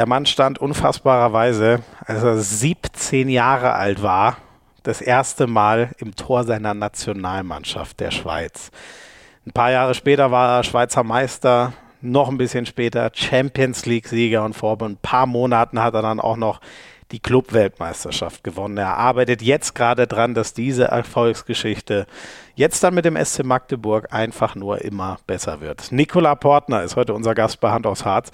Der Mann stand unfassbarerweise, als er 17 Jahre alt war, das erste Mal im Tor seiner Nationalmannschaft der Schweiz. Ein paar Jahre später war er Schweizer Meister, noch ein bisschen später Champions League-Sieger und vor ein paar Monaten hat er dann auch noch die Club-Weltmeisterschaft gewonnen. Er arbeitet jetzt gerade dran, dass diese Erfolgsgeschichte jetzt dann mit dem SC Magdeburg einfach nur immer besser wird. Nikola Portner ist heute unser Gast bei Hand aufs Harz.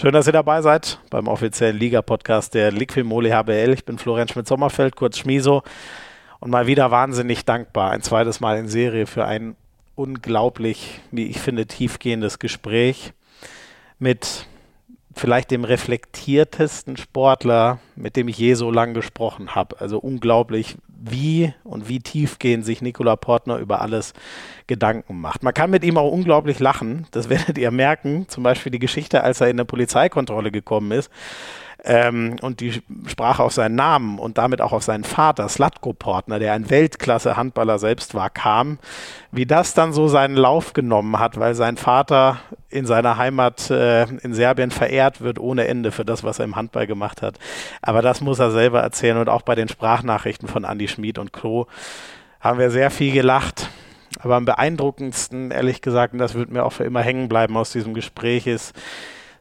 Schön, dass ihr dabei seid beim offiziellen Liga-Podcast der Liquimoli HBL. Ich bin Florian Schmidt-Sommerfeld, kurz Schmiso. Und mal wieder wahnsinnig dankbar, ein zweites Mal in Serie für ein unglaublich, wie ich finde, tiefgehendes Gespräch mit vielleicht dem reflektiertesten Sportler, mit dem ich je so lange gesprochen habe. Also unglaublich, wie und wie tiefgehend sich Nikola Portner über alles Gedanken macht. Man kann mit ihm auch unglaublich lachen. Das werdet ihr merken. Zum Beispiel die Geschichte, als er in eine Polizeikontrolle gekommen ist ähm, und die sprach auf seinen Namen und damit auch auf seinen Vater, Slatko Portner, der ein Weltklasse-Handballer selbst war, kam, wie das dann so seinen Lauf genommen hat, weil sein Vater in seiner Heimat äh, in Serbien verehrt wird ohne Ende für das, was er im Handball gemacht hat. Aber das muss er selber erzählen und auch bei den Sprachnachrichten von Andy Schmid und Co. haben wir sehr viel gelacht. Aber am beeindruckendsten, ehrlich gesagt, und das wird mir auch für immer hängen bleiben aus diesem Gespräch, ist,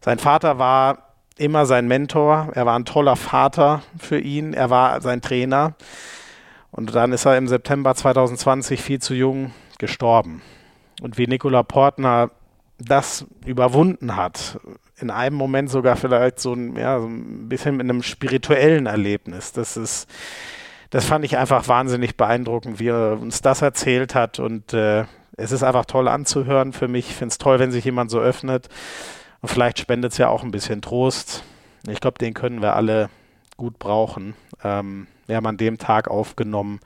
sein Vater war immer sein Mentor. Er war ein toller Vater für ihn. Er war sein Trainer. Und dann ist er im September 2020 viel zu jung gestorben. Und wie Nikola Portner das überwunden hat, in einem Moment sogar vielleicht so ein, ja, so ein bisschen mit einem spirituellen Erlebnis. Das ist, das fand ich einfach wahnsinnig beeindruckend, wie er uns das erzählt hat. Und äh, es ist einfach toll anzuhören für mich. Ich finde es toll, wenn sich jemand so öffnet. Und vielleicht spendet es ja auch ein bisschen Trost. Ich glaube, den können wir alle gut brauchen. Ähm, wir haben an dem Tag aufgenommen,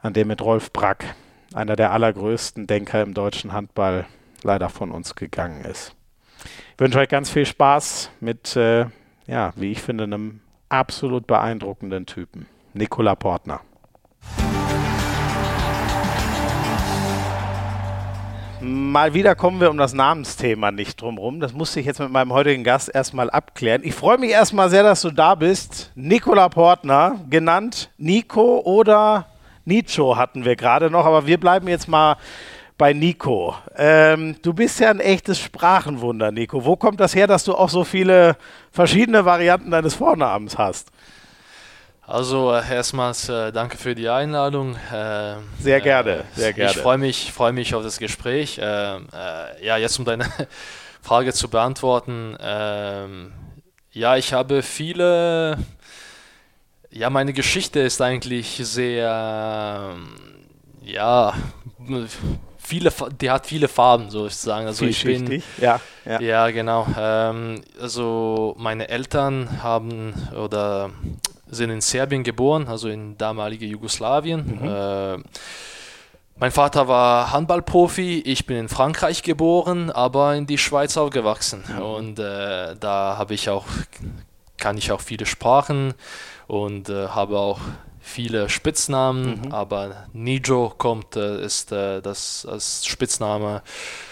an dem mit Rolf Brack, einer der allergrößten Denker im deutschen Handball, leider von uns gegangen ist. Ich wünsche euch ganz viel Spaß mit, äh, ja, wie ich finde, einem absolut beeindruckenden Typen. Nikola Portner. Mal wieder kommen wir um das Namensthema nicht drumherum. Das musste ich jetzt mit meinem heutigen Gast erstmal abklären. Ich freue mich erstmal sehr, dass du da bist. Nikola Portner, genannt Nico oder Nicho hatten wir gerade noch, aber wir bleiben jetzt mal bei Nico. Ähm, du bist ja ein echtes Sprachenwunder, Nico. Wo kommt das her, dass du auch so viele verschiedene Varianten deines Vornamens hast? Also äh, erstmals äh, danke für die Einladung. Äh, sehr gerne, äh, sehr gerne. Ich freue mich, freu mich auf das Gespräch. Ähm, äh, ja, jetzt um deine Frage zu beantworten. Ähm, ja, ich habe viele. Ja, meine Geschichte ist eigentlich sehr. Ja, viele, die hat viele Farben, sozusagen. Also ich bin, ja, ja. Ja, genau. Ähm, also meine Eltern haben oder sind in Serbien geboren, also in damaliger Jugoslawien. Mhm. Äh, mein Vater war Handballprofi, ich bin in Frankreich geboren, aber in die Schweiz aufgewachsen. Mhm. Und äh, da habe ich auch, kann ich auch viele Sprachen und äh, habe auch viele Spitznamen, mhm. aber Nijo kommt, äh, ist äh, das als Spitzname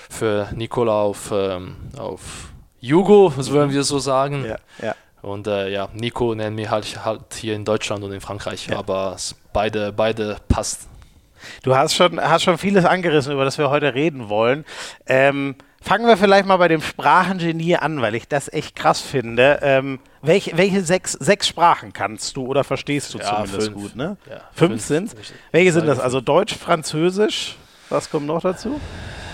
für Nikola auf, ähm, auf Jugo, so würden wir so sagen. Ja, ja. Und äh, ja, Nico nennen wir halt, halt hier in Deutschland und in Frankreich, ja. aber beide, beide passt. Du hast schon, hast schon vieles angerissen, über das wir heute reden wollen. Ähm, fangen wir vielleicht mal bei dem Sprachengenie an, weil ich das echt krass finde. Ähm, welche, welche sechs, sechs Sprachen kannst du oder verstehst du ja, zumindest fünf. gut? Ne? Ja, fünf, fünf sind Welche sind das? Also Deutsch, Französisch, was kommt noch dazu?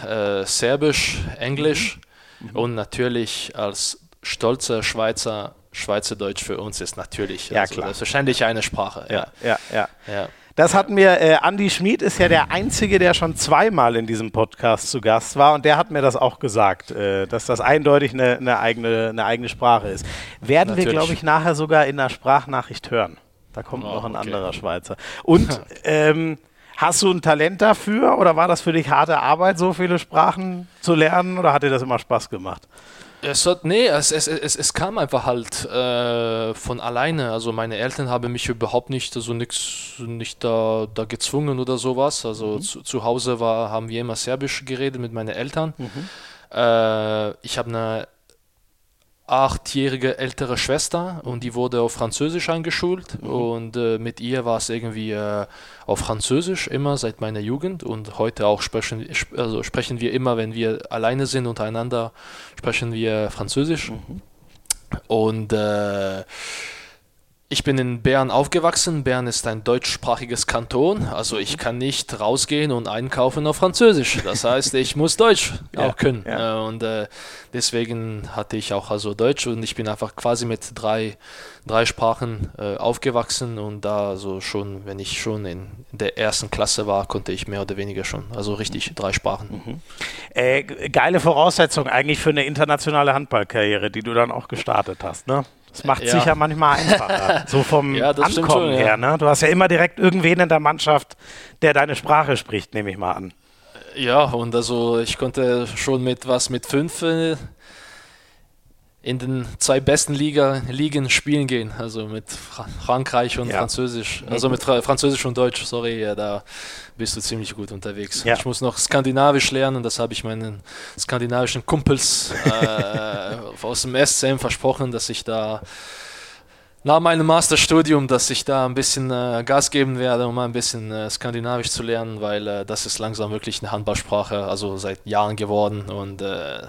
Äh, Serbisch, Englisch mhm. und natürlich als stolzer Schweizer Schweizerdeutsch für uns ist natürlich ja, also klar. selbstverständlich eine Sprache. Ja, ja, ja. ja. Das hatten wir, äh, Andi Schmid ist ja der Einzige, der schon zweimal in diesem Podcast zu Gast war und der hat mir das auch gesagt, äh, dass das eindeutig eine, eine, eigene, eine eigene Sprache ist. Werden Natürlich. wir, glaube ich, nachher sogar in der Sprachnachricht hören. Da kommt oh, noch ein okay. anderer Schweizer. Und ähm, hast du ein Talent dafür oder war das für dich harte Arbeit, so viele Sprachen zu lernen oder hat dir das immer Spaß gemacht? Es hat, nee, es, es, es, es kam einfach halt äh, von alleine. Also meine Eltern haben mich überhaupt nicht so nix, nicht da, da gezwungen oder sowas. Also mhm. zu, zu, Hause war, haben wir immer Serbisch geredet mit meinen Eltern. Mhm. Äh, ich habe eine achtjährige ältere Schwester und die wurde auf Französisch eingeschult mhm. und äh, mit ihr war es irgendwie äh, auf Französisch immer seit meiner Jugend und heute auch sprechen, also sprechen wir immer, wenn wir alleine sind untereinander, sprechen wir Französisch. Mhm. Und äh, ich bin in Bern aufgewachsen. Bern ist ein deutschsprachiges Kanton, also ich kann nicht rausgehen und einkaufen auf Französisch. Das heißt, ich muss Deutsch ja, auch können. Ja. Und äh, deswegen hatte ich auch also Deutsch und ich bin einfach quasi mit drei, drei Sprachen äh, aufgewachsen und da so schon, wenn ich schon in der ersten Klasse war, konnte ich mehr oder weniger schon, also richtig drei Sprachen. Mhm. Äh, geile Voraussetzung eigentlich für eine internationale Handballkarriere, die du dann auch gestartet hast, ne? Das macht es ja. sicher manchmal einfacher. So vom ja, Ankommen schon, her. Ne? Du hast ja immer direkt irgendwen in der Mannschaft, der deine Sprache spricht, nehme ich mal an. Ja, und also ich konnte schon mit was mit fünf äh, in den zwei besten Liga, Ligen spielen gehen, also mit Fra Frankreich und ja. Französisch, also mit Fra Französisch und Deutsch, sorry, ja, da bist du ziemlich gut unterwegs. Ja. Ich muss noch Skandinavisch lernen, das habe ich meinen skandinavischen Kumpels äh, aus dem SCM versprochen, dass ich da nach meinem Masterstudium, dass ich da ein bisschen äh, Gas geben werde, um ein bisschen äh, Skandinavisch zu lernen, weil äh, das ist langsam wirklich eine Handballsprache, also seit Jahren geworden und äh,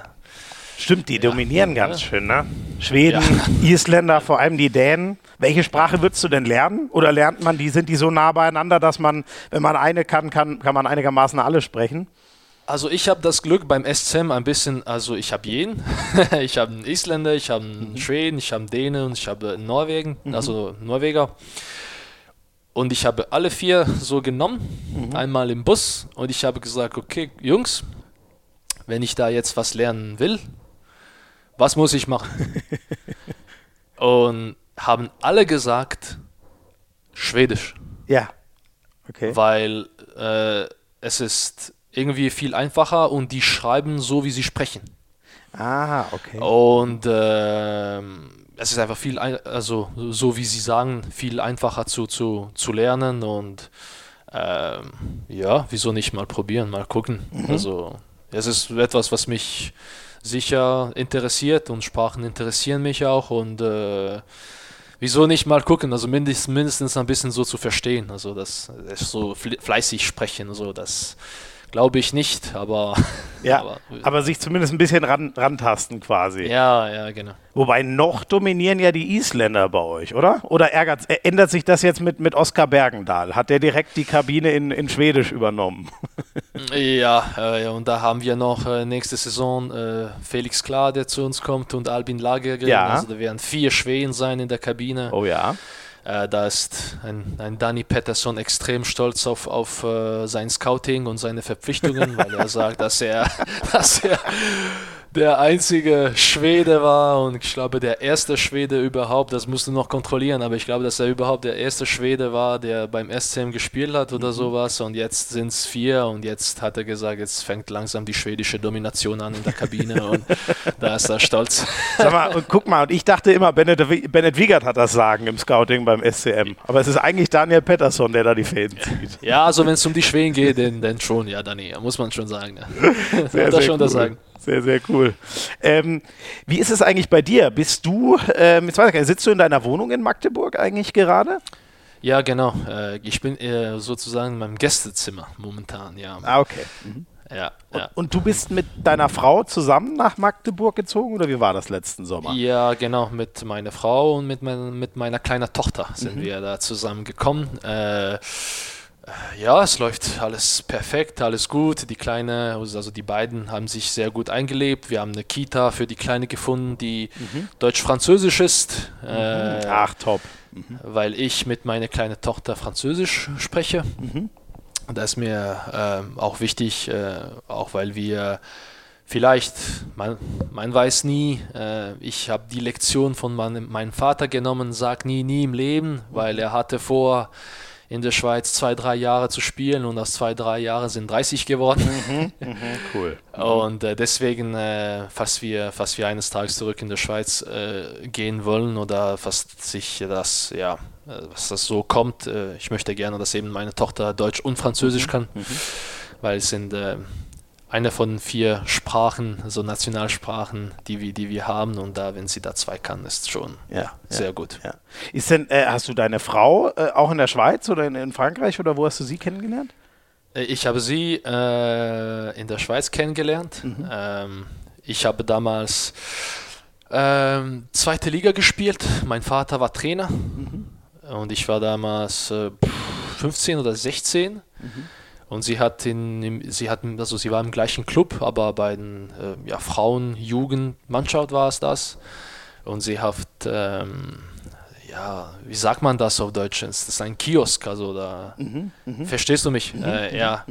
Stimmt, die ja. dominieren ganz schön, ne? Schweden, ja. Isländer, vor allem die Dänen. Welche Sprache würdest du denn lernen? Oder lernt man die, sind die so nah beieinander, dass man, wenn man eine kann, kann, kann man einigermaßen alle sprechen? Also ich habe das Glück beim SCM ein bisschen, also ich habe jeden. ich habe einen Isländer, ich habe einen mhm. Schweden, ich habe einen Dänen und ich habe einen Norwegen, mhm. also Norweger. Und ich habe alle vier so genommen, mhm. einmal im Bus und ich habe gesagt, okay, Jungs, wenn ich da jetzt was lernen will, was muss ich machen? und haben alle gesagt, Schwedisch. Ja. Okay. Weil äh, es ist irgendwie viel einfacher und die schreiben so, wie sie sprechen. Ah, okay. Und äh, es ist einfach viel, also so wie sie sagen, viel einfacher zu, zu, zu lernen und äh, ja, wieso nicht mal probieren, mal gucken. Mhm. Also es ist etwas, was mich sicher interessiert und Sprachen interessieren mich auch und äh, wieso nicht mal gucken, also mindestens, mindestens ein bisschen so zu verstehen, also das, das so fleißig sprechen, so das Glaube ich nicht, aber. Ja, aber, aber, sich zumindest ein bisschen ran, rantasten quasi. Ja, ja, genau. Wobei noch dominieren ja die Isländer bei euch, oder? Oder ärgert, ändert sich das jetzt mit, mit Oskar Bergendahl? Hat der direkt die Kabine in, in Schwedisch übernommen? ja, äh, und da haben wir noch äh, nächste Saison äh, Felix Klar, der zu uns kommt, und Albin Lagergren. Ja. Also da werden vier Schweden sein in der Kabine. Oh ja. Äh, da ist ein, ein Danny Patterson extrem stolz auf, auf uh, sein Scouting und seine Verpflichtungen, weil er sagt, dass er, dass er der einzige Schwede war und ich glaube der erste Schwede überhaupt, das musst du noch kontrollieren, aber ich glaube, dass er überhaupt der erste Schwede war, der beim SCM gespielt hat oder mhm. sowas und jetzt sind es vier und jetzt hat er gesagt, jetzt fängt langsam die schwedische Domination an in der Kabine und da ist er stolz. Sag mal, und guck mal, und ich dachte immer, Bennett, Bennett Wiegert hat das Sagen im Scouting beim SCM, aber es ist eigentlich Daniel Pettersson, der da die Fäden zieht. Ja, also wenn es um die Schweden geht, dann, dann schon, ja, Dani, muss man schon sagen. Ne? Sehr, hat er schon cool. das Sagen. Sehr, sehr cool. Ähm, wie ist es eigentlich bei dir? Bist du, ähm, jetzt weiß ich nicht, sitzt du in deiner Wohnung in Magdeburg eigentlich gerade? Ja, genau. Äh, ich bin äh, sozusagen in meinem Gästezimmer momentan, ja. Ah, okay. Mhm. Ja, und, ja. und, du bist mit deiner Frau zusammen nach Magdeburg gezogen oder wie war das letzten Sommer? Ja, genau, mit meiner Frau und mit, mein, mit meiner kleinen Tochter sind mhm. wir da zusammengekommen. Äh, ja, es läuft alles perfekt, alles gut. Die Kleine, also die beiden haben sich sehr gut eingelebt. Wir haben eine Kita für die Kleine gefunden, die mhm. deutsch-französisch ist. Mhm. Äh, Ach, top. Mhm. Weil ich mit meiner kleinen Tochter Französisch spreche. Mhm. Das ist mir äh, auch wichtig, äh, auch weil wir vielleicht, man, man weiß nie, äh, ich habe die Lektion von meinem, meinem Vater genommen, sag nie, nie im Leben, weil er hatte vor, in der Schweiz zwei, drei Jahre zu spielen und aus zwei, drei Jahren sind 30 geworden. Mhm, mhm, cool. Und äh, deswegen, äh, falls, wir, falls wir eines Tages zurück in der Schweiz äh, gehen wollen oder fast sich das, ja, äh, was das so kommt, äh, ich möchte gerne, dass eben meine Tochter Deutsch und Französisch mhm, kann, mhm. weil es sind äh, eine von vier Sprachen, so Nationalsprachen, die wir, die wir haben. Und da, wenn sie da zwei kann, ist schon Ja, sehr ja, gut. Ja. Ist denn, äh, hast du deine Frau äh, auch in der Schweiz oder in, in Frankreich oder wo hast du sie kennengelernt? Äh, Ich habe sie äh, in der Schweiz kennengelernt. Ähm, ich habe damals ähm, zweite Liga gespielt. Mein Vater war Trainer und ich war damals äh, 15 oder 16. Und sie hat in, sie hatten, also sie war im gleichen Club, aber bei den äh, ja, Frauen-Jugendmannschaft war es das. Und sie hat, ähm, ja, wie sagt man das auf Deutsch? Das ist ein Kiosk, also da. Verstehst du mich? äh, ja.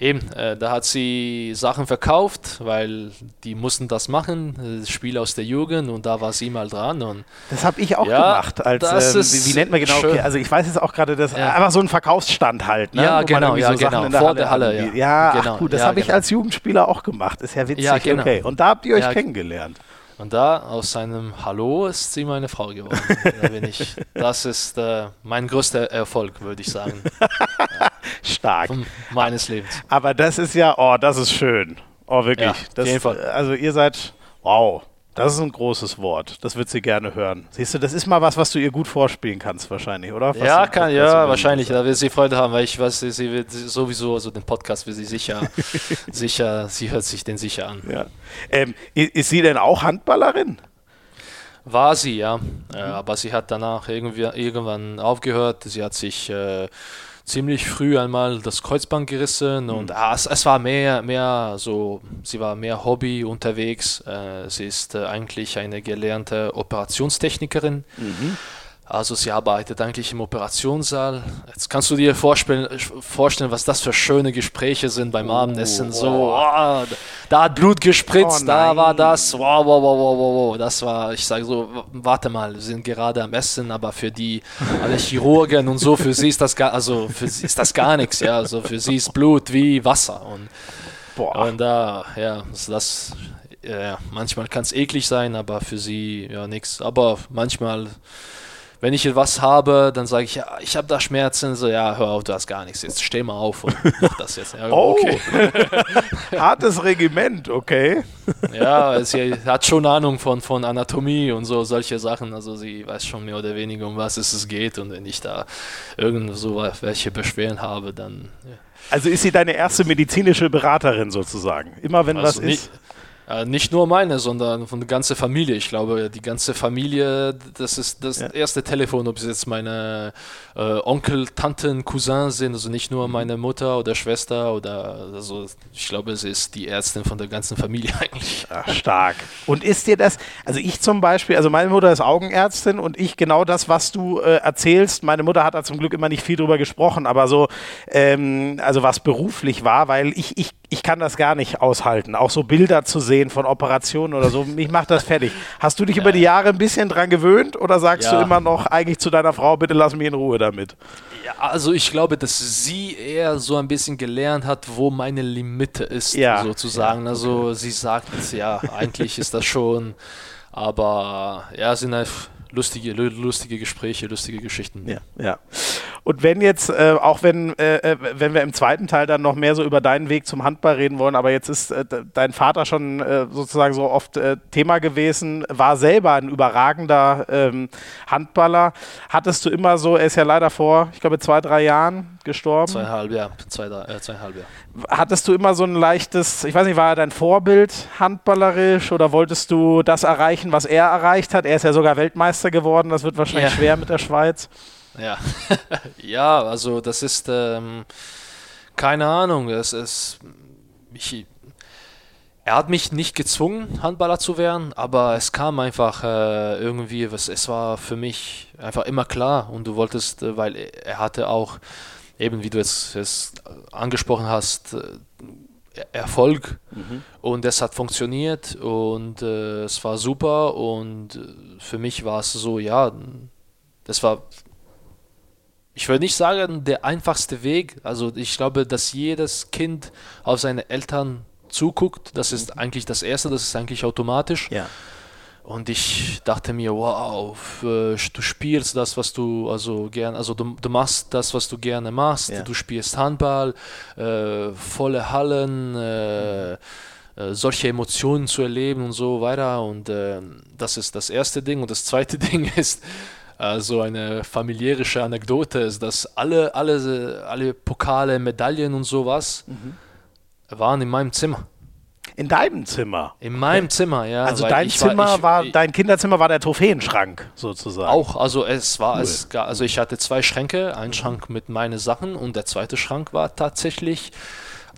Eben, äh, da hat sie Sachen verkauft, weil die mussten das machen, äh, Spiele aus der Jugend und da war sie mal dran und Das habe ich auch Ja, gemacht. Als, das ähm, ist wie, wie nennt man genau? Okay, also ich weiß jetzt auch gerade, das Ja. einfach so ein Verkaufsstand halt. Ne? Ja, Wo genau, ja, so Sachen genau. in der Vor Halle der Halle, anbietet. ja. Ja, Genau, ach gut, das ja, habe ich genau. als Jugendspieler auch gemacht. Ist ja witzig. Ja, genau. Okay, und da habt ihr euch Ja. kennengelernt. Und da aus seinem Hallo ist sie meine Frau geworden. da bin ich, das ist äh, mein größter Erfolg, würde ich sagen, Stark. von meines Lebens. Aber das ist ja, oh, das ist schön. Oh, wirklich. Ja, auf das, jeden Fall. Also ihr seid, wow, das ist ein großes Wort. Das wird sie gerne hören. Siehst du, das ist mal was, was du ihr gut vorspielen kannst wahrscheinlich, oder? Was ja, kann, ja, wahrscheinlich. Da wird sie Freude haben, weil ich weiß, sie- sie wird sowieso, also den Podcast wird sie sicher, sicher, sie hört sich den sicher an. Ja. Ähm, ist sie denn auch Handballerin? War sie, ja. Äh, aber sie hat danach irgendwie, irgendwann aufgehört. Sie hat sich äh, ziemlich früh einmal das Kreuzband gerissen und ah, es, es war mehr, mehr so, sie war mehr Hobby unterwegs. Äh, sie ist äh, eigentlich eine gelernte Operationstechnikerin. Also sie arbeitet eigentlich im Operationssaal. Jetzt kannst du dir vorstellen, vorstellen was das für schöne Gespräche sind beim Abendessen. So, oh, da hat Blut gespritzt, Oh da war das. Wow, wow, wow, wow, wow, wow. Das war, ich sage so, warte mal, wir sind gerade am Essen, aber für die alle Chirurgen und so, für sie ist das gar, also für sie ist das gar nichts, ja. Also für sie ist Blut wie Wasser. Und, Boah. und da, ja, also das, ja, manchmal kann es eklig sein, aber für sie ja nichts. Aber manchmal wenn ich was habe, dann sage ich, ja, ich habe da Schmerzen. So, ja, hör auf, du hast gar nichts. Jetzt steh mal auf und mach das jetzt. Ja, Oh, okay. hartes Regiment, okay. Ja, sie hat schon Ahnung von, von Anatomie und so solche Sachen. Also sie weiß schon mehr oder weniger, um was es geht. Und wenn ich da irgend so welche Beschwerden habe, dann. Ja. Also ist sie deine erste medizinische Beraterin sozusagen? Immer wenn Also was nicht, ist? Äh, nicht nur meine, sondern von der ganzen Familie. Ich glaube, die ganze Familie, das ist das Ja. erste Telefon, ob es jetzt meine äh, Onkel, Tanten, Cousins sind, also nicht Mhm. nur meine Mutter oder Schwester oder also ich glaube, sie ist die Ärztin von der ganzen Familie eigentlich. Ach, stark. Und ist dir das, also ich zum Beispiel, also meine Mutter ist Augenärztin und ich genau das, was du äh, erzählst, meine Mutter hat da zum Glück immer nicht viel drüber gesprochen, aber so, ähm, also was beruflich war, weil ich, ich, ich kann das gar nicht aushalten, auch so Bilder zu sehen von Operationen oder so, mich macht das fertig. Hast du dich über die Jahre ein bisschen dran gewöhnt oder sagst Ja. du immer noch eigentlich zu deiner Frau, bitte lass mich in Ruhe damit? Ja, also ich glaube, dass sie eher so ein bisschen gelernt hat, wo meine Limite ist, Ja. sozusagen. Also sie sagt, ja, eigentlich ist das schon, aber ja, sind einfach lustige, lu- lustige Gespräche, lustige Geschichten. Ja, ja. Und wenn jetzt, äh, auch wenn, äh, äh, wenn wir im zweiten Teil dann noch mehr so über deinen Weg zum Handball reden wollen, aber jetzt ist äh, de- dein Vater schon äh, sozusagen so oft äh, Thema gewesen, war selber ein überragender ähm, Handballer. Hattest du immer so, er ist ja leider vor, ich glaube, zwei, drei Jahren gestorben. Zweieinhalb Jahre, zwei, äh, zweieinhalb Jahre. Hattest du immer so ein leichtes, ich weiß nicht, war er dein Vorbild handballerisch oder wolltest du das erreichen, was er erreicht hat? Er ist ja sogar Weltmeister geworden, das wird wahrscheinlich Ja. schwer mit der Schweiz. Ja, ja, also das ist, ähm, keine Ahnung, es ist, ich, er hat mich nicht gezwungen, Handballer zu werden, aber es kam einfach äh, irgendwie, was, es war für mich einfach immer klar und du wolltest, äh, weil er hatte auch, eben wie du jetzt es angesprochen hast, äh, Erfolg und es hat funktioniert und äh, es war super und äh, für mich war es so, ja, das war ich würde nicht sagen, der einfachste Weg. Also ich glaube, dass jedes Kind auf seine Eltern zuguckt. Das ist eigentlich das Erste, das ist eigentlich automatisch. Ja. Und ich dachte mir, wow, du spielst das, was du also gern, also du, du machst das, was du gerne machst. Ja. Du spielst Handball, äh, volle Hallen, äh, äh, solche Emotionen zu erleben und so weiter. Und äh, das ist das erste Ding. Und das zweite Ding ist, so eine familiäre Anekdote ist, dass alle, alle, alle Pokale, Medaillen und sowas mhm. waren in meinem Zimmer. In deinem Zimmer? In meinem Zimmer, ja. Also dein Zimmer war, ich, war, dein Kinderzimmer war der Trophäenschrank sozusagen. Auch, also es war, cool. es, also ich hatte zwei Schränke, einen Schrank mit meinen Sachen und der zweite Schrank war tatsächlich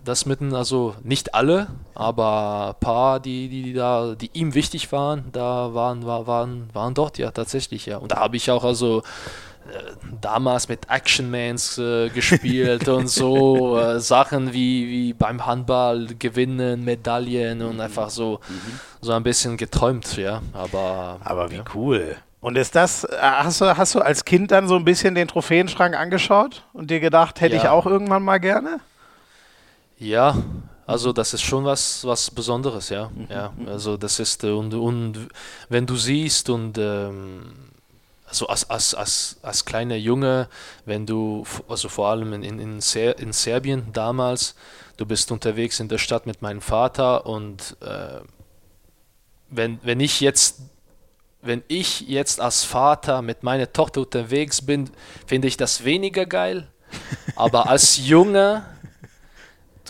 das mitten, also nicht alle, aber ein paar, die, die, die da, die ihm wichtig waren, da waren, waren, waren dort ja tatsächlich, ja. Und da habe ich auch also äh, damals mit Actionmans äh, gespielt und so äh, Sachen wie, wie beim Handball gewinnen, Medaillen und mhm. einfach so, mhm. so ein bisschen geträumt, ja. Aber, aber wie ja. cool. Und ist das, äh, hast du, hast du als Kind dann so ein bisschen den Trophäenschrank angeschaut und dir gedacht, hätte ja. ich auch irgendwann mal gerne? Ja, also das ist schon was, was Besonderes, ja. Mhm. ja. Also das ist, und, und wenn du siehst und ähm, also als, als, als, als kleiner Junge, wenn du, also vor allem in, in, Ser in Serbien damals, du bist unterwegs in der Stadt mit meinem Vater und äh, wenn, wenn ich jetzt wenn ich jetzt als Vater mit meiner Tochter unterwegs bin, finde ich das weniger geil. Aber als Junge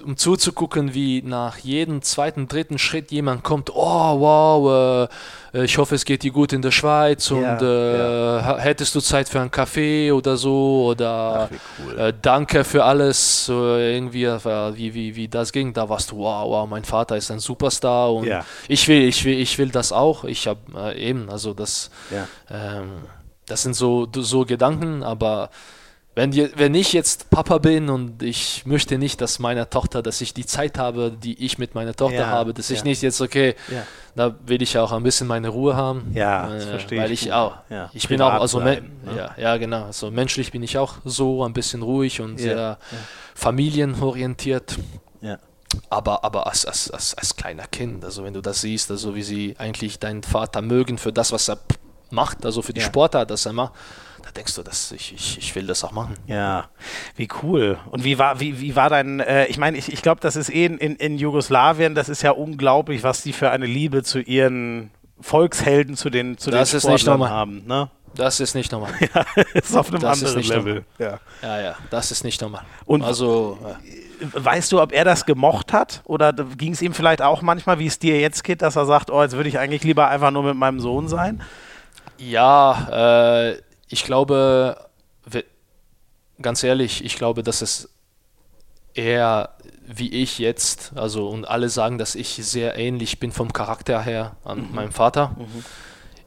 um zuzugucken, wie nach jedem zweiten, dritten Schritt jemand kommt, oh wow, äh, ich hoffe, es geht dir gut in der Schweiz und ja, äh, ja. hättest du Zeit für einen Kaffee oder so oder Ach, cool. äh, danke für alles, irgendwie, wie, wie, wie das ging, da warst du, wow, wow, mein Vater ist ein Superstar und ja. ich will, ich will, ich will das auch, ich habe äh, eben, also das, ähm, das sind so, so Gedanken, aber wenn, die, wenn ich jetzt Papa bin und ich möchte nicht, dass meine Tochter, dass ich die Zeit habe, die ich mit meiner Tochter ja, habe, dass ja. ich nicht jetzt, okay, ja. da will ich auch ein bisschen meine Ruhe haben. Ja, das äh, verstehe weil ich. auch, ich bin auch, also, bleiben, ne? ja, ja, genau, also menschlich bin ich auch so ein bisschen ruhig und sehr familienorientiert. Ja. Aber, aber als, als, als, als kleiner Kind, also wenn du das siehst, also wie sie eigentlich deinen Vater mögen für das, was er macht, also für die Sportart, das er macht, da denkst du, dass ich, ich, ich will das auch machen. Ja, wie cool. Und wie war, wie, wie war dein, äh, ich meine, ich, ich glaube, das ist eh in, in Jugoslawien, das ist ja unglaublich, was die für eine Liebe zu ihren Volkshelden, zu den, zu das den Sportlern haben. Ne? Das ist nicht normal. ja, ist auf einem das anderen Level. Ja. ja, ja, das ist nicht normal. Und also, ja. weißt du, ob er das gemocht hat? Oder ging es ihm vielleicht auch manchmal, wie es dir jetzt geht, dass er sagt, oh, jetzt würde ich eigentlich lieber einfach nur mit meinem Sohn sein? Ja, äh, ich glaube, ganz ehrlich, ich glaube, dass es eher wie ich jetzt, also und alle sagen, dass ich sehr ähnlich bin vom Charakter her an mhm. meinem Vater. Mhm.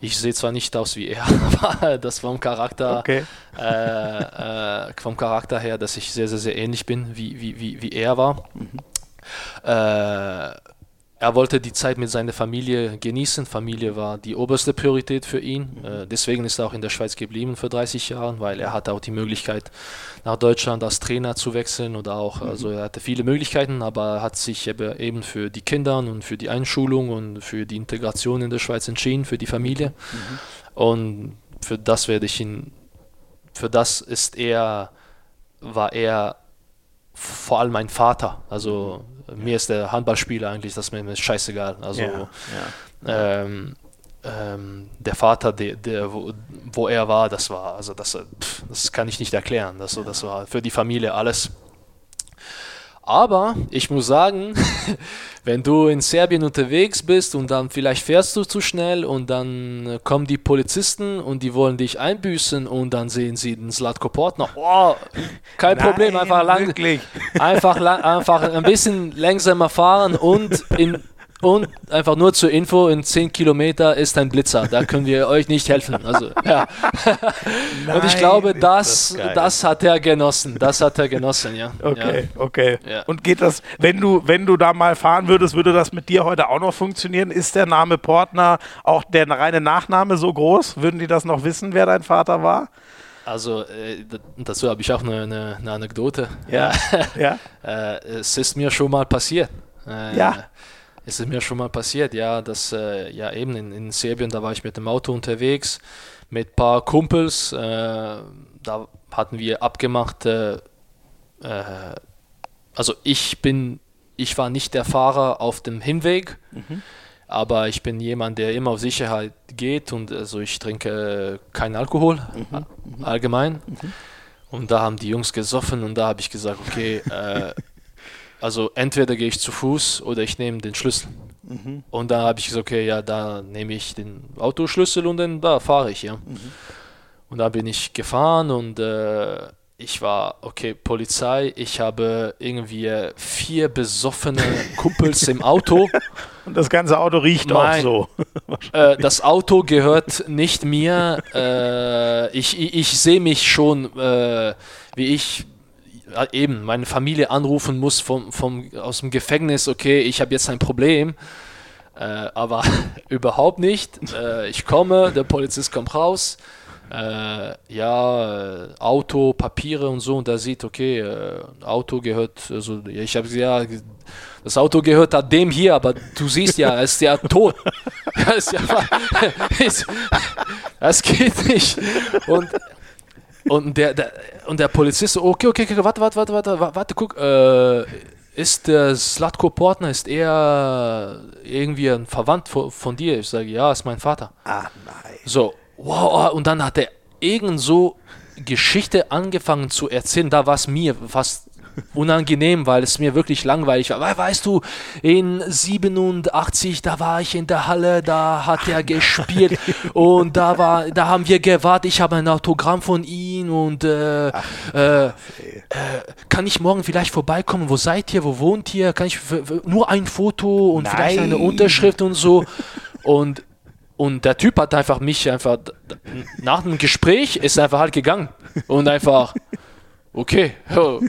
Ich sehe zwar nicht aus wie er, aber das vom Charakter, okay. äh, äh, vom Charakter her, dass ich sehr, sehr, sehr ähnlich bin, wie, wie, wie, wie er war. Mhm. Äh, er wollte die Zeit mit seiner Familie genießen. Familie war die oberste Priorität für ihn. Äh, deswegen ist er auch in der Schweiz geblieben für 30 Jahre, weil er hatte auch die Möglichkeit, nach Deutschland als Trainer zu wechseln oder auch, mhm. also er hatte viele Möglichkeiten, aber er hat sich eben für die Kinder und für die Einschulung und für die Integration in der Schweiz entschieden, für die Familie. Mhm. Und für das werde ich ihn, für das ist er, war er vor allem mein Vater. Also mir ist der Handballspieler eigentlich, das ist mir scheißegal. Also ja, ja. Ähm, ähm, der Vater, der, der wo, wo, er war, das war, also das, pff, das kann ich nicht erklären. Das, das war für die Familie alles. Aber ich muss sagen, wenn du in Serbien unterwegs bist und dann vielleicht fährst du zu schnell und dann kommen die Polizisten und die wollen dich einbüßen und dann sehen sie den Slatko Portner. Oh, kein Nein, Problem, einfach lang, einfach, lang, einfach ein bisschen langsamer fahren und in und einfach nur zur Info, in 10 Kilometer ist ein Blitzer, da können wir euch nicht helfen. Also, ja. Nein, und ich glaube, das, das, das, hat er genossen. Das hat er genossen, ja. Okay, ja. okay. Ja. Und geht das, wenn du, wenn du da mal fahren würdest, würde das mit dir heute auch noch funktionieren? Ist der Name Portner auch der reine Nachname so groß? Würden die das noch wissen, wer dein Vater war? Also äh, dazu habe ich auch eine, eine, eine Anekdote. Ja. ja. äh, es ist mir schon mal passiert. Äh, ja es ist mir schon mal passiert, ja, dass, äh, ja, eben in, in Serbien, da war ich mit dem Auto unterwegs, mit ein paar Kumpels, äh, da hatten wir abgemacht, äh, äh, also ich bin, ich war nicht der Fahrer auf dem Hinweg, mhm. aber ich bin jemand, der immer auf Sicherheit geht und also ich trinke keinen Alkohol mhm. mhm. allgemein. Mhm. Und da haben die Jungs gesoffen und da habe ich gesagt, okay, äh, also entweder gehe ich zu Fuß oder ich nehme den Schlüssel. Mhm. Und da habe ich gesagt, okay, ja, da nehme ich den Autoschlüssel und dann da fahre ich, ja. Mhm. Und da bin ich gefahren und äh, ich war, okay, Polizei, ich habe irgendwie vier besoffene Kumpels im Auto. Und das ganze Auto riecht mein, auch so. Äh, das Auto gehört nicht mir. Äh, ich ich, ich sehe mich schon, äh, wie ich eben meine Familie anrufen muss vom, vom, aus dem Gefängnis, okay, ich habe jetzt ein Problem. Äh, aber überhaupt nicht. Äh, ich komme, der Polizist kommt raus äh, ja, äh, Auto, Papiere und so und er sieht, okay, äh, Auto gehört, also ich habe ja, das Auto gehört da dem hier, aber du siehst ja, er ist ja tot. das, ja, geht nicht. Und, und, der, der, und der Polizist so, okay, okay, okay, warte, warte, warte, warte, warte, guck, äh, ist der Slatko Portner, ist er irgendwie ein Verwandt von, von dir? Ich sage, ja, ist mein Vater. Ah, nein. So, wow, und dann hat er irgend so Geschichte angefangen zu erzählen, da war es mir fast unangenehm, weil es mir wirklich langweilig war. Weißt du, in 87, da war ich in der Halle, da hat er gespielt und da war, da haben wir gewartet. Ich habe ein Autogramm von ihm und äh, äh, äh, kann ich morgen vielleicht vorbeikommen? Wo seid ihr? Wo wohnt ihr? Kann ich nur ein Foto und Nein. vielleicht eine Unterschrift und so? Und und der Typ hat einfach mich einfach nach dem Gespräch ist einfach halt gegangen und einfach okay, oh,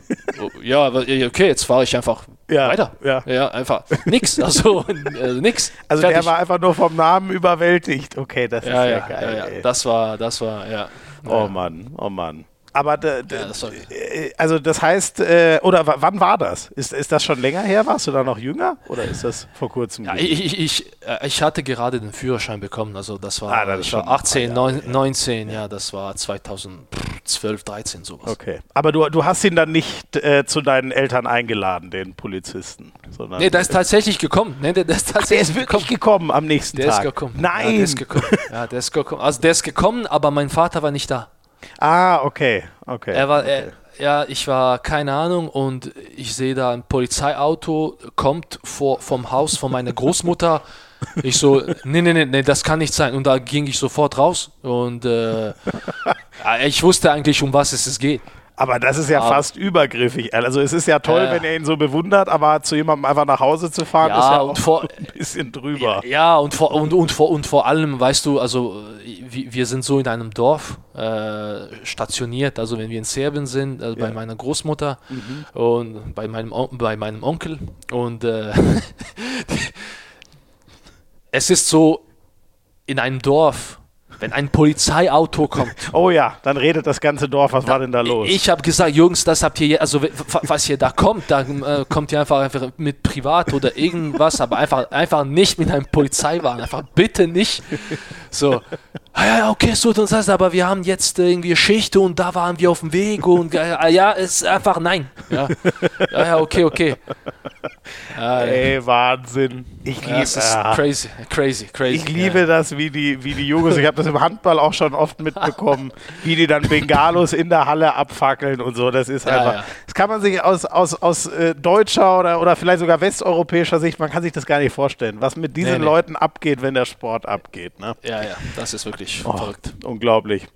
ja, okay, jetzt fahre ich einfach ja, weiter. Ja. ja, einfach nix, also äh, nix. Also fertig. der war einfach nur vom Namen überwältigt. Okay, das ja, ist ja, ja geil. Ja, ja. Das war, das war, ja. Oh Mann, oh Mann. Aber ja, das äh, also das heißt, äh, oder wann war das? Ist, ist das schon länger her? Warst du da noch jünger oder ist das vor kurzem? Ja, ich, ich, äh, ich, hatte gerade den Führerschein bekommen, also das war, ah, das war 18, 9, 19, ja, das war 2012, 13 sowas. Okay, aber du, du hast ihn dann nicht äh, zu deinen Eltern eingeladen, den Polizisten? Sondern nee, der ist tatsächlich gekommen. Nee, der, ist tatsächlich Ach, der ist wirklich gekommen, am nächsten der Tag? Der ist gekommen. Nein! Ja, der ist gekommen. Ja, der ist gekommen. Also der ist gekommen, aber mein Vater war nicht da. Ah, okay, okay. Er war, okay. Er, ja, ich war keine Ahnung und ich sehe da ein Polizeiauto kommt vor, vom Haus von meiner Großmutter. Ich so, nee, nee, nee, nee, das kann nicht sein. Und da ging ich sofort raus und äh, ich wusste eigentlich, um was es geht. Aber das ist ja aber fast übergriffig. Also es ist ja toll, äh, wenn ihr ihn so bewundert, aber zu jemandem einfach nach Hause zu fahren, ja, ist ja auch vor, ein bisschen drüber. Ja, und vor, und, und, vor, und vor allem, weißt du, also wir sind so in einem Dorf äh, stationiert, also wenn wir in Serbien sind, also ja. bei meiner Großmutter mhm. und bei meinem, bei meinem Onkel und äh, es ist so in einem Dorf, wenn ein Polizeiauto kommt. Oh ja, dann redet das ganze Dorf, was da, war denn da los? Ich habe gesagt, Jungs, das habt ihr, also was hier da kommt, da äh, kommt ihr einfach, einfach mit Privat oder irgendwas, aber einfach, einfach nicht mit einem Polizeiwagen, einfach bitte nicht. So, ah, ja, okay, so das heißt, aber wir haben jetzt irgendwie Schicht und da waren wir auf dem Weg und äh, ja, ist einfach nein. Ja, ja, ja okay, okay. Ey, Wahnsinn. Ich liebe ja, es. Ist ah. crazy, crazy, crazy. Ich liebe ja. das, wie die, wie die Jungs, ich habe das im Handball auch schon oft mitbekommen, wie die dann Bengalos in der Halle abfackeln und so. Das ist ja, einfach, das kann man sich aus, aus, aus äh, deutscher oder, oder vielleicht sogar westeuropäischer Sicht, man kann sich das gar nicht vorstellen, was mit diesen nee, nee. Leuten abgeht, wenn der Sport abgeht. Ne? Ja, ja, das ist wirklich oh, verrückt. Unglaublich.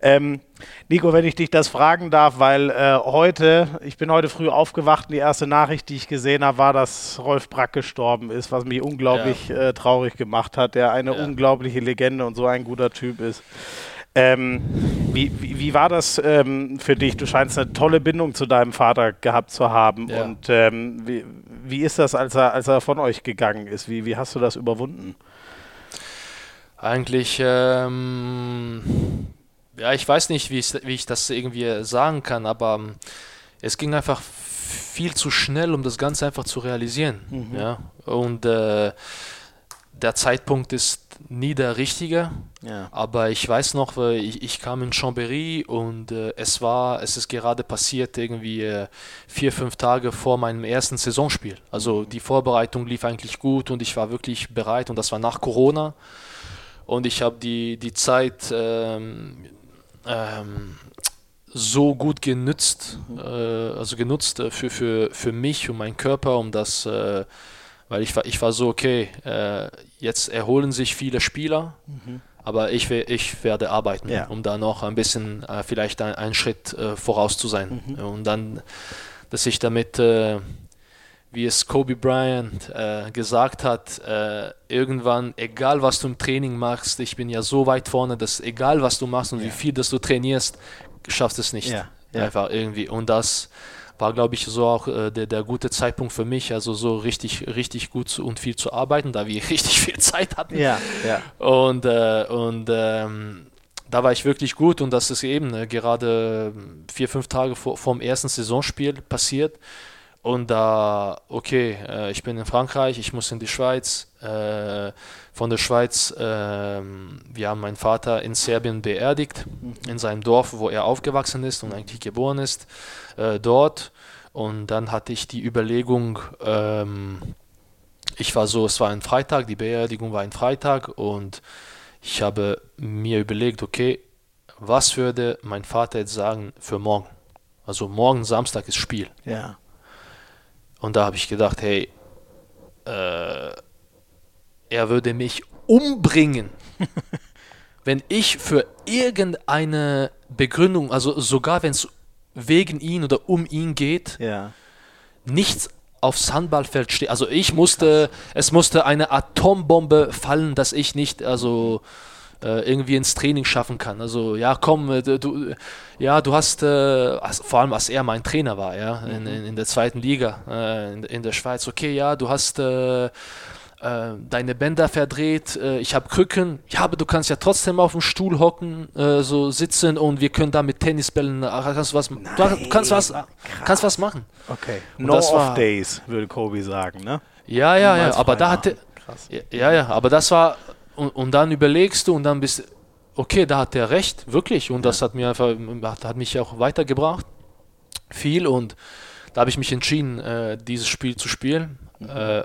Ähm, Nico, wenn ich dich das fragen darf, weil äh, heute, ich bin heute früh aufgewacht und die erste Nachricht, die ich gesehen habe, war, dass Rolf Brack gestorben ist, was mich unglaublich ja. äh, traurig gemacht hat, der eine ja. unglaubliche Legende und so ein guter Typ ist. Ähm, wie, wie, wie, war das ähm, für dich? Du scheinst eine tolle Bindung zu deinem Vater gehabt zu haben. Ja. Und ähm, wie, wie ist das, als er, als er von euch gegangen ist? Wie, wie hast du das überwunden? Eigentlich ähm, ja, ich weiß nicht, wie ich, wie ich das irgendwie sagen kann, aber ähm, es ging einfach viel zu schnell, um das Ganze einfach zu realisieren. Mhm. Ja? Und äh, der Zeitpunkt ist nie der richtige, ja. aber ich weiß noch, ich, ich kam in Chambéry und äh, es war, es ist gerade passiert, irgendwie äh, vier, fünf Tage vor meinem ersten Saisonspiel. Also die Vorbereitung lief eigentlich gut und ich war wirklich bereit und das war nach Corona und ich habe die, die Zeit ähm, ähm, so gut genützt, mhm. äh, also genutzt äh, für, für, für mich und meinen Körper, um das äh, weil ich war, ich war so, okay, äh, jetzt erholen sich viele Spieler, mhm. aber ich, ich werde arbeiten, ja. um da noch ein bisschen äh, vielleicht ein, einen Schritt äh, voraus zu sein. Mhm. Und dann, dass ich damit, wie es Kobe Bryant äh, gesagt hat, äh, irgendwann, egal was du im Training machst, ich bin ja so weit vorne, dass egal was du machst und ja. wie viel das du trainierst, schaffst es nicht. Ja. Einfach irgendwie. Und das war, glaube ich, so auch äh, der, der gute Zeitpunkt für mich, also so richtig, richtig gut zu, und viel zu arbeiten, da wir richtig viel Zeit hatten. Ja, ja. Und, äh, und ähm, da war ich wirklich gut und das ist eben äh, gerade vier, fünf Tage vor, vor dem ersten Saisonspiel passiert. Und da, okay, äh, ich bin in Frankreich, ich muss in die Schweiz. Äh, von der Schweiz, äh, wir haben meinen Vater in Serbien beerdigt, mhm. in seinem Dorf, wo er aufgewachsen ist und eigentlich geboren ist, äh, dort. Und dann hatte ich die Überlegung, ähm, ich war so, es war ein Freitag, die Beerdigung war ein Freitag und ich habe mir überlegt, okay, was würde mein Vater jetzt sagen für morgen? Also morgen Samstag ist Spiel. Ja. Und da habe ich gedacht, hey, äh, er würde mich umbringen, wenn ich für irgendeine Begründung, also sogar wenn es wegen ihn oder um ihn geht, ja. nichts aufs Handballfeld steht. Also ich musste, es musste eine Atombombe fallen, dass ich nicht, also äh, irgendwie ins Training schaffen kann. Also ja, komm, äh, du, ja, du hast, äh, vor allem als er mein Trainer war, ja, in, mhm. in, in der zweiten Liga in, in, der Schweiz, okay, ja, du hast deine Bänder verdreht, ich habe Krücken, ja, aber du kannst ja trotzdem auf dem Stuhl hocken, so sitzen und wir können da mit Tennisbällen, kannst du was, Nein, du kannst was, kannst was machen. Okay, und no off war, days, würde Kobe sagen, ne? Ja, ja, ja, aber da hatte, ja, ja, aber das war, und, und dann überlegst du und dann bist, okay, da hat er recht, wirklich, und ja. das hat mir einfach, hat, hat mich auch weitergebracht, viel und da habe ich mich entschieden, äh, dieses Spiel zu spielen. Mhm. Äh,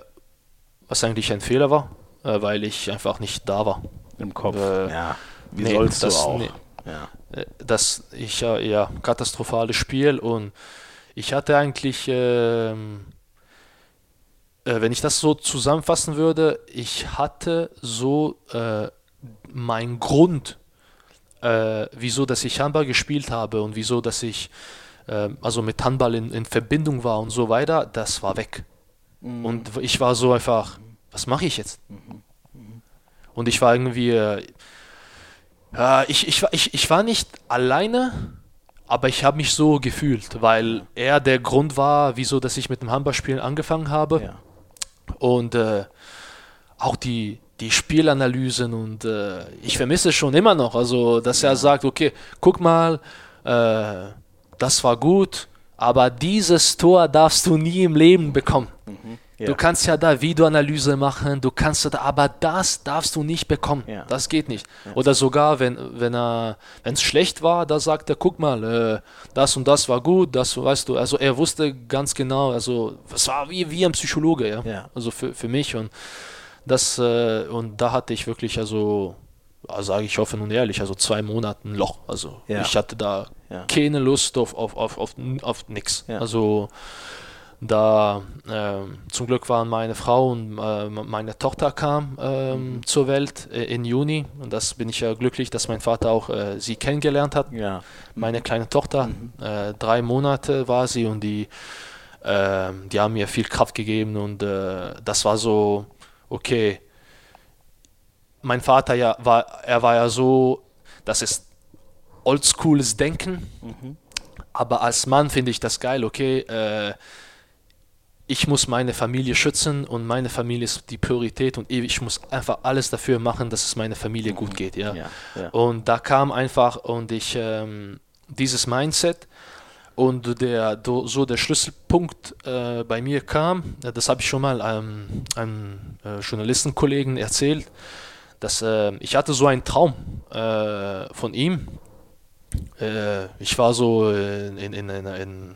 was eigentlich ein Fehler war, äh, weil ich einfach nicht da war. Im Kopf, äh, ja. Wie nee, sollst das, du auch? Nee, ja. Äh, das, ich, ja, katastrophales Spiel und ich hatte eigentlich, ähm, äh, wenn ich das so zusammenfassen würde, ich hatte so äh, mein Grund, äh, wieso, dass ich Handball gespielt habe und wieso, dass ich also mit Handball in, in Verbindung war und so weiter, das war weg. Mhm. Und ich war so einfach, was mache ich jetzt? Mhm. Und ich war irgendwie, äh, ich, ich, ich, ich war nicht alleine, aber ich habe mich so gefühlt, weil er der Grund war, wieso, dass ich mit dem Handballspielen angefangen habe. Ja. Und äh, auch die, die Spielanalysen und äh, ich vermisse es schon immer noch. Also, dass er sagt, okay, guck mal, äh, das war gut, aber dieses Tor darfst du nie im Leben bekommen. Mhm. Ja. Du kannst ja da Videoanalyse machen, du kannst da, aber das darfst du nicht bekommen. Ja. Das geht nicht. Ja. Oder sogar, wenn wenn er wenn es schlecht war, da sagt er, guck mal, äh, das und das war gut, das weißt du. Also er wusste ganz genau, also es war wie, wie ein Psychologe, ja. Also für, für mich und das äh, und da hatte ich wirklich also sage ich offen und ehrlich, also zwei Monate ein Loch. Also ich hatte da keine Lust auf, auf, auf, auf, auf nichts. Also da äh, zum Glück waren meine Frau und äh, meine Tochter kam äh, mhm. zur Welt äh, im Juni und das bin ich ja glücklich, dass mein Vater auch äh, sie kennengelernt hat. Ja. Meine kleine Tochter, mhm. Äh, drei Monate war sie und die, ähm, die haben mir viel Kraft gegeben und das war so, okay, mein Vater ja war, er war ja so, das ist oldschooles Denken, mhm. aber als Mann finde ich das geil, okay, ich muss meine Familie schützen und meine Familie ist die Priorität und ich muss einfach alles dafür machen, dass es meiner Familie gut geht. Ja? ja, ja. Und da kam einfach und ich ähm, dieses Mindset Und der, so der Schlüsselpunkt äh, bei mir kam, das habe ich schon mal ähm, einem äh, Journalistenkollegen erzählt, dass äh, ich hatte so einen Traum äh, von ihm. Äh, ich war so in, in, in, in,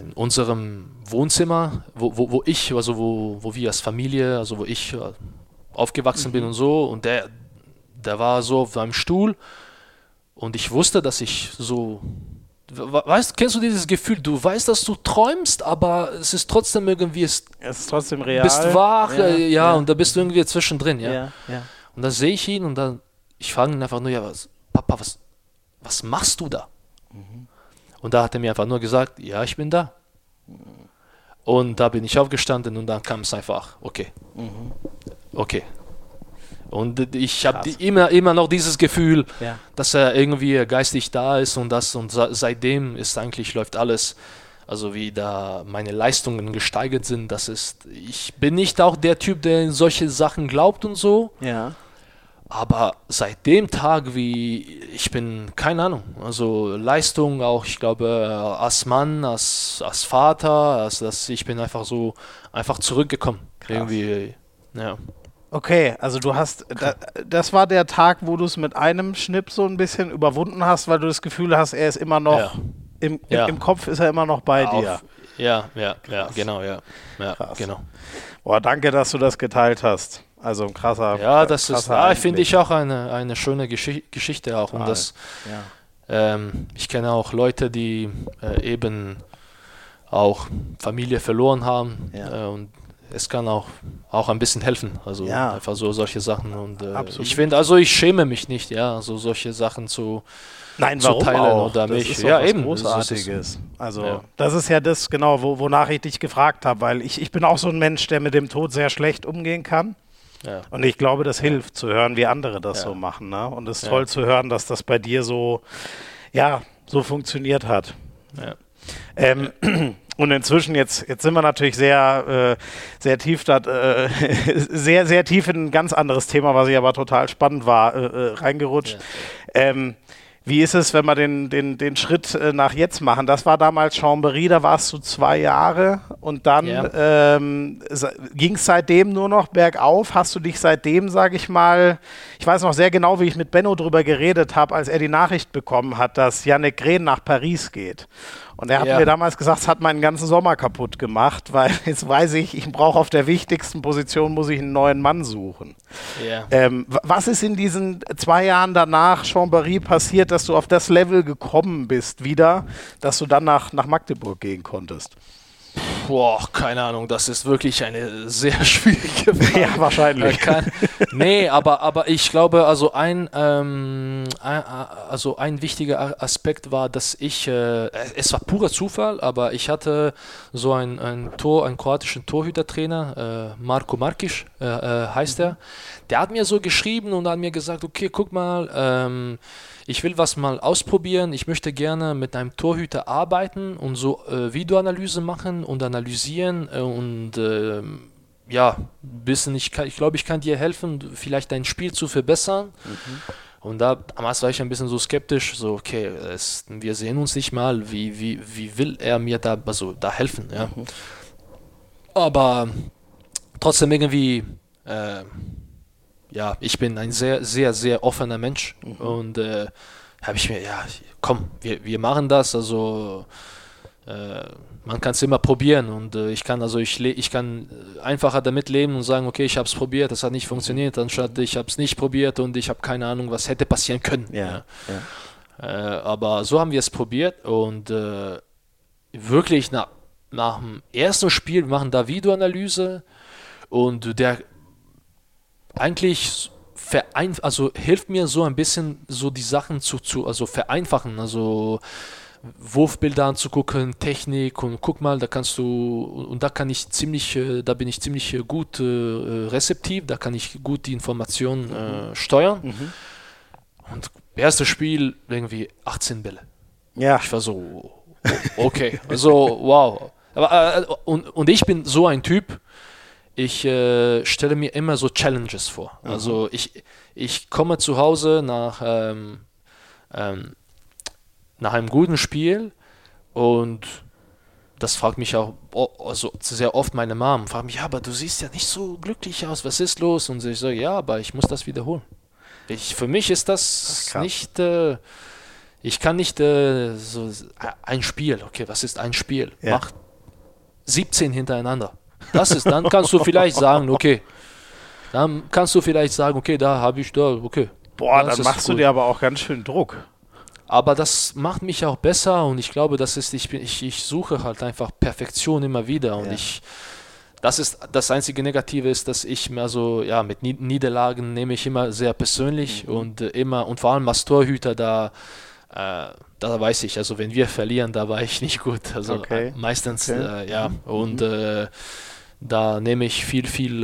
in unserem Wohnzimmer, wo, wo, wo ich, also wo, wo wir als Familie, also wo ich äh, aufgewachsen mhm. bin und so, und der, der war so auf einem Stuhl und ich wusste, dass ich so weißt, kennst du dieses Gefühl, du weißt, dass du träumst, aber es ist trotzdem irgendwie, es, es ist trotzdem real. Bist wach, ja, ja, ja, und da bist du irgendwie zwischendrin, ja. ja, ja. Und dann sehe ich ihn und dann, ich frage ihn einfach nur, ja, was, Papa, was, was machst du da? Mhm. Und da hat er mir einfach nur gesagt, ja, ich bin da. Und da bin ich aufgestanden und dann kam es einfach, okay, mhm. okay, und ich habe immer, immer noch dieses Gefühl, ja. dass er irgendwie geistig da ist und das und seitdem ist eigentlich läuft alles, also wie da meine Leistungen gesteigert sind, das ist, ich bin nicht auch der Typ, der in solche Sachen glaubt und so. Ja. Aber seit dem Tag, wie ich bin, keine Ahnung, also Leistung auch, ich glaube, als Mann, als, als Vater, als das, ich bin einfach so einfach zurückgekommen. Krass. Irgendwie, ja. Okay, also du hast, da, das war der Tag, wo du es mit einem Schnipp so ein bisschen überwunden hast, weil du das Gefühl hast, er ist immer noch, ja. im, ja. im, Kopf ist er immer noch bei Auf, dir. Ja, ja, ja, genau, ja. ja Krass. genau. Boah, danke, dass du das geteilt hast. Also ein krasser. Ja, das ist, ah, finde ich auch eine, eine schöne Geschi Geschichte auch. Und das, ja. ähm, ich kenne auch Leute, die äh, eben auch Familie verloren haben ja. äh, und es kann auch, auch ein bisschen helfen. Also ja. einfach so solche Sachen. Und äh, ich finde, also ich schäme mich nicht, ja, so solche Sachen zu, Nein, zu teilen auch? oder das mich. Ist ja, eben. Großartiges. Also ja. das ist ja das genau, wo, wonach ich dich gefragt habe, weil ich, ich bin auch so ein Mensch, der mit dem Tod sehr schlecht umgehen kann. Ja. Und ich glaube, das hilft zu hören, wie andere das so machen. Ne? Und es ist toll zu hören, dass das bei dir so, ja, so funktioniert hat. Ja. Ähm, und inzwischen, jetzt, jetzt sind wir natürlich sehr, äh, sehr tief, dat, äh, sehr, sehr tief in ein ganz anderes Thema, was ich aber total spannend war, äh, äh reingerutscht. Ja. Ähm, wie ist es, wenn wir den, den, den Schritt äh, nach jetzt machen? Das war damals Chambéry, da warst du zwei Jahre und dann ja. ähm, ging es seitdem nur noch bergauf. Hast du dich seitdem, sage ich mal, ich weiß noch sehr genau, wie ich mit Benno darüber geredet habe, als er die Nachricht bekommen hat, dass Yannick Green nach Paris geht. Und er hat ja. mir damals gesagt, es hat meinen ganzen Sommer kaputt gemacht, weil jetzt weiß ich, ich brauche auf der wichtigsten Position, muss ich einen neuen Mann suchen. Ja. Ähm, was ist in diesen zwei Jahren danach Chambéry passiert, dass du auf das Level gekommen bist wieder, dass du dann nach, nach Magdeburg gehen konntest? Boah, keine Ahnung, das ist wirklich eine sehr schwierige Frage. Ja, wahrscheinlich. Kann, nee, aber, aber ich glaube, also ein, ähm, ein, also ein wichtiger Aspekt war, dass ich, äh, es war purer Zufall, aber ich hatte so ein, ein Tor, einen kroatischen Torhütertrainer, äh, Marko Markic äh, äh heißt er, der hat mir so geschrieben und hat mir gesagt, okay, guck mal, ähm, ich will was mal ausprobieren, ich möchte gerne mit einem Torhüter arbeiten und so äh, Videoanalyse machen und analysieren äh, und äh, ja, bisschen, ich, ich glaube, ich kann dir helfen, vielleicht dein Spiel zu verbessern. Mhm. Und da damals war ich ein bisschen so skeptisch, so, okay, es, wir sehen uns nicht mal, wie, wie, wie will er mir da, also, da helfen, ja. Mhm. Aber trotzdem irgendwie, äh, ja, ich bin ein sehr, sehr, sehr offener Mensch mhm. und äh, habe ich mir, ja, komm, wir, wir machen das, also man kann es immer probieren und äh, ich kann also ich, ich kann einfacher damit leben und sagen, okay, ich habe es probiert, das hat nicht funktioniert, anstatt ich habe es nicht probiert und ich habe keine Ahnung, was hätte passieren können. Ja, ja. Äh, aber so haben wir es probiert und äh, wirklich nach, nach dem ersten Spiel, wir machen da Videoanalyse und der eigentlich verein also hilft mir so ein bisschen so die Sachen zu, zu also vereinfachen, also Wurfbilder anzugucken, Technik und guck mal, da kannst du und da kann ich ziemlich, äh, da bin ich ziemlich äh, gut äh, rezeptiv, da kann ich gut die Informationen äh, steuern. Mhm. Und erstes Spiel irgendwie 18 Bälle. Ja. Ich war so, okay, also wow. Aber, äh, und, und ich bin so ein Typ, ich äh, stelle mir immer so Challenges vor. Mhm. Also ich, ich komme zu Hause nach, ähm, ähm, nach einem guten Spiel Und das fragt mich auch also sehr oft meine Mom, fragt mich, ja, aber du siehst ja nicht so glücklich aus, was ist los? Und ich sage, ja, aber ich muss das wiederholen. Ich, für mich ist das, ist nicht, äh, ich kann nicht äh, so ein Spiel, okay, was ist ein Spiel? Ja. Mach 17 hintereinander. Das ist, dann kannst du vielleicht sagen, okay, dann kannst du vielleicht sagen, okay, da habe ich da, okay. Boah, dann machst gut. du dir aber auch ganz schön Druck. Aber das macht mich auch besser und ich glaube, das ist, ich, ich, ich suche halt einfach Perfektion immer wieder und ja. ich, das ist das einzige Negative ist, dass ich mir so, ja, mit Niederlagen nehme ich immer sehr persönlich mhm. und äh, immer, und vor allem als Torhüter, da, äh, da weiß ich, also wenn wir verlieren, da war ich nicht gut. Also okay. äh, meistens, okay. Äh, ja, mhm. und äh, da nehme ich viel, viel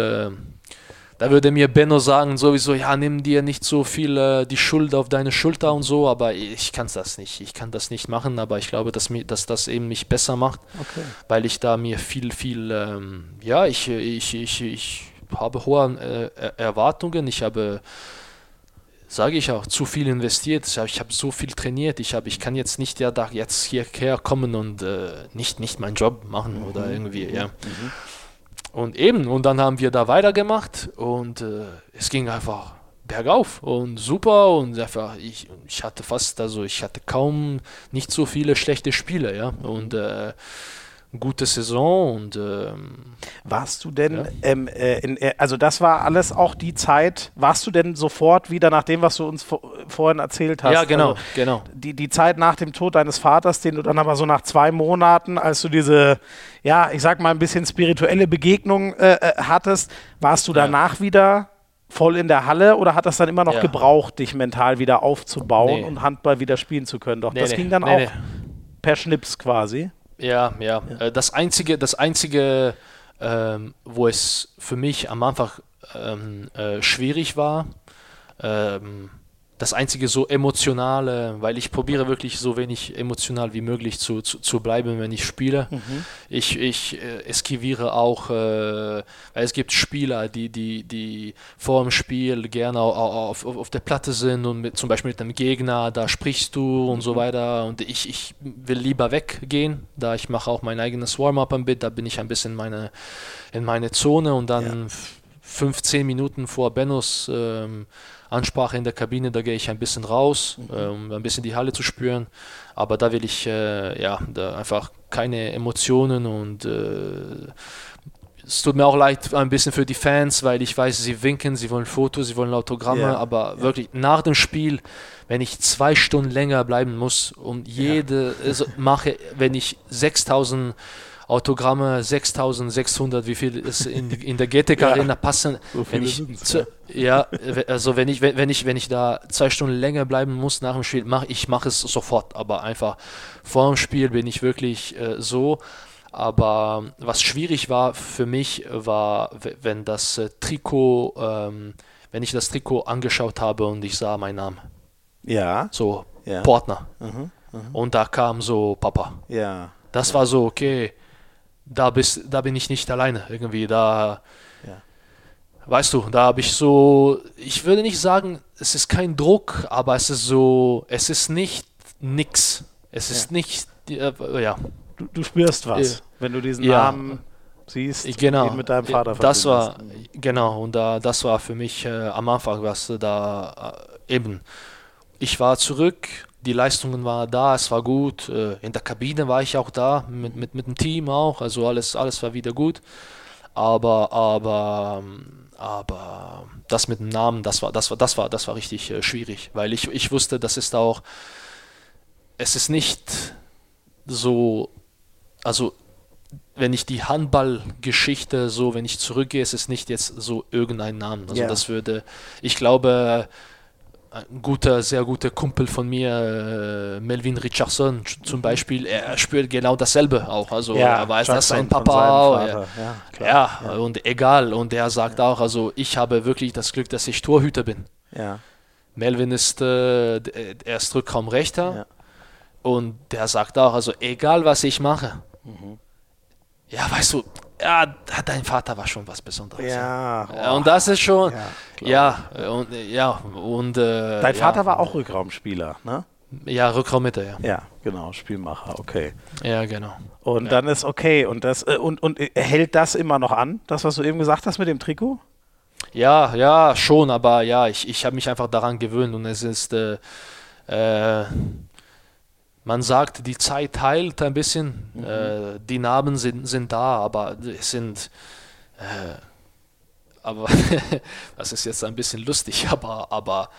da würde mir Benno sagen, sowieso, ja, nimm dir nicht so viel äh, die Schuld auf deine Schulter und so, aber ich kann das nicht. Ich kann das nicht machen, aber ich glaube, dass, mir, dass das eben mich besser macht, okay. weil ich da mir viel, viel, ähm, ja, ich, ich, ich, ich habe hohe äh, Erwartungen, ich habe sage ich auch, zu viel investiert. Ich habe hab so viel trainiert. Ich, hab, ich kann jetzt nicht ja da jetzt hierher kommen und äh, nicht, nicht meinen Job machen mhm. oder irgendwie, ja. Mhm. Und eben, und dann haben wir da weitergemacht und äh, es ging einfach bergauf und super und einfach, ich, ich hatte fast, also ich hatte kaum nicht so viele schlechte Spiele, ja. Und äh, gute Saison und ähm, warst du denn ja. ähm, äh, in, äh, also das war alles auch die Zeit warst du denn sofort wieder nach dem was du uns vor, vorhin erzählt hast ja genau also genau die, die Zeit nach dem Tod deines Vaters den du dann aber so nach zwei Monaten als du diese ja ich sag mal ein bisschen spirituelle Begegnung äh, äh hattest warst du danach ja. wieder voll in der Halle oder hat das dann immer noch ja. gebraucht dich mental wieder aufzubauen nee. und Handball wieder spielen zu können doch nee, das nee, ging dann auch per Schnips quasi ja, ja. ja. Äh, das einzige, das einzige, ähm, wo es für mich am Anfang ähm, äh, schwierig war, ähm, das einzige so emotionale, weil ich probiere wirklich so wenig emotional wie möglich zu, zu, zu bleiben, wenn ich spiele. Mhm. Ich, ich äh, eskiviere auch, äh, weil es gibt Spieler, die, die, die vor dem Spiel gerne auf, auf, auf der Platte sind und mit, zum Beispiel mit einem Gegner, da sprichst du und so mhm. weiter. Und ich, ich will lieber weggehen, da ich mache auch mein eigenes Warm-up ein bisschen, da bin ich ein bisschen meine, in meine Zone und dann ja. 15 Minuten vor Bennos ähm, Ansprache in der Kabine, da gehe ich ein bisschen raus, mhm. äh, um ein bisschen die Halle zu spüren. Aber da will ich äh, ja, einfach keine Emotionen und äh, es tut mir auch leid ein bisschen für die Fans, weil ich weiß, sie winken, sie wollen Fotos, sie wollen Autogramme, yeah. aber yeah. wirklich nach dem Spiel, wenn ich zwei Stunden länger bleiben muss und jede yeah. also mache, wenn ich 6000 Autogramme 6600, wie viel ist in, in der GTK ja, Arena passen. So wenn ich zu, ja, also wenn ich, wenn, ich, wenn ich da zwei Stunden länger bleiben muss nach dem Spiel, mach, ich mache es sofort, aber einfach vor dem Spiel bin ich wirklich äh, so. Aber was schwierig war für mich, war, wenn das äh, Trikot, ähm, wenn ich das Trikot angeschaut habe und ich sah meinen Namen. Ja. So, ja. Partner. Mhm, mh. Und da kam so Papa. Ja. Das ja. war so, okay, da, bist, da bin ich nicht alleine irgendwie. Da, ja. weißt du, da habe ich so, ich würde nicht sagen, es ist kein Druck, aber es ist so, es ist nicht nix. Es ist ja. nicht, äh, ja. Du, du, spürst was, äh, wenn du diesen ja. Namen siehst, genau. mit deinem Vater Das war, genau, und da, das war für mich äh, am Anfang, was da äh, eben, ich war zurück die Leistungen waren da, es war gut. Äh, in der Kabine war ich auch da, mit, mit, mit dem Team auch, also alles, alles war wieder gut. Aber, aber, aber das mit dem Namen, das war, das war, das war, das war richtig äh, schwierig, weil ich, ich wusste, das ist auch, es ist nicht so, also wenn ich die Handballgeschichte so, wenn ich zurückgehe, es ist nicht jetzt so irgendein Namen. Also yeah. das würde, ich glaube, ein guter, sehr guter Kumpel von mir, äh, Melvin Richardson zum Beispiel, er spürt genau dasselbe auch. Also ja, er weiß, dass sein Papa auch. Ja, ja, ja, und egal. Und er sagt auch, also ich habe wirklich das Glück, dass ich Torhüter bin. Melvin ist, äh, er ist Rückraumrechter und der sagt auch, also egal was ich mache, mhm. ja, weißt du, ja, dein Vater war schon was Besonderes. Ja. ja. Und das ist schon, ja, ja und ja und äh, dein Vater ja. war auch Rückraumspieler, ne? Ja, Rückraummitte, ja. Ja, genau, Spielmacher, okay. Ja, genau. Und dann ist okay. Und das äh, und, und hält das immer noch an, das, was du eben gesagt hast mit dem Trikot? Ja, ja, schon, aber ja, ich, ich habe mich einfach daran gewöhnt und es ist, äh, äh, man sagt, die Zeit heilt ein bisschen, mhm. äh, die Narben sind, sind da, aber es sind, äh, aber das ist jetzt ein bisschen lustig, aber, aber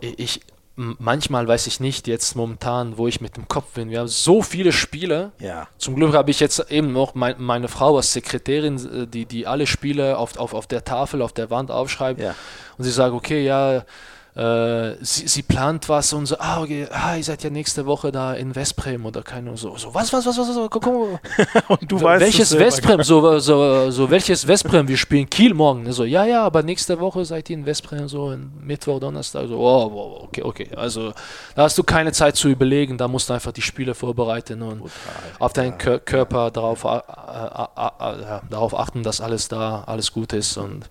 ich, manchmal weiß ich nicht jetzt momentan, wo ich mit dem Kopf bin. Wir haben so viele Spiele. Ja. Zum Glück habe ich jetzt eben noch mein, meine Frau als Sekretärin, die, die alle Spiele auf, auf, auf der Tafel, auf der Wand aufschreibt. Ja. Und sie sagt, okay, ja, äh, sie, sie, plant was und so, ah, okay, ah, ihr seid ja nächste Woche da in Westbrem oder keine so, so was, was, was, was, was, guck, guck. und du weißt welches Westbrem, so, so, so, welches Westbrem, wir spielen Kiel morgen, so, ja, ja, aber nächste Woche seid ihr in Westbrem, so, Mittwoch, Donnerstag, so, oh, oh, okay, okay, also, da hast du keine Zeit zu überlegen, da musst du einfach die Spiele vorbereiten und Total, auf deinen ja. Körper darauf, äh, äh, darauf achten, dass alles da, alles gut ist und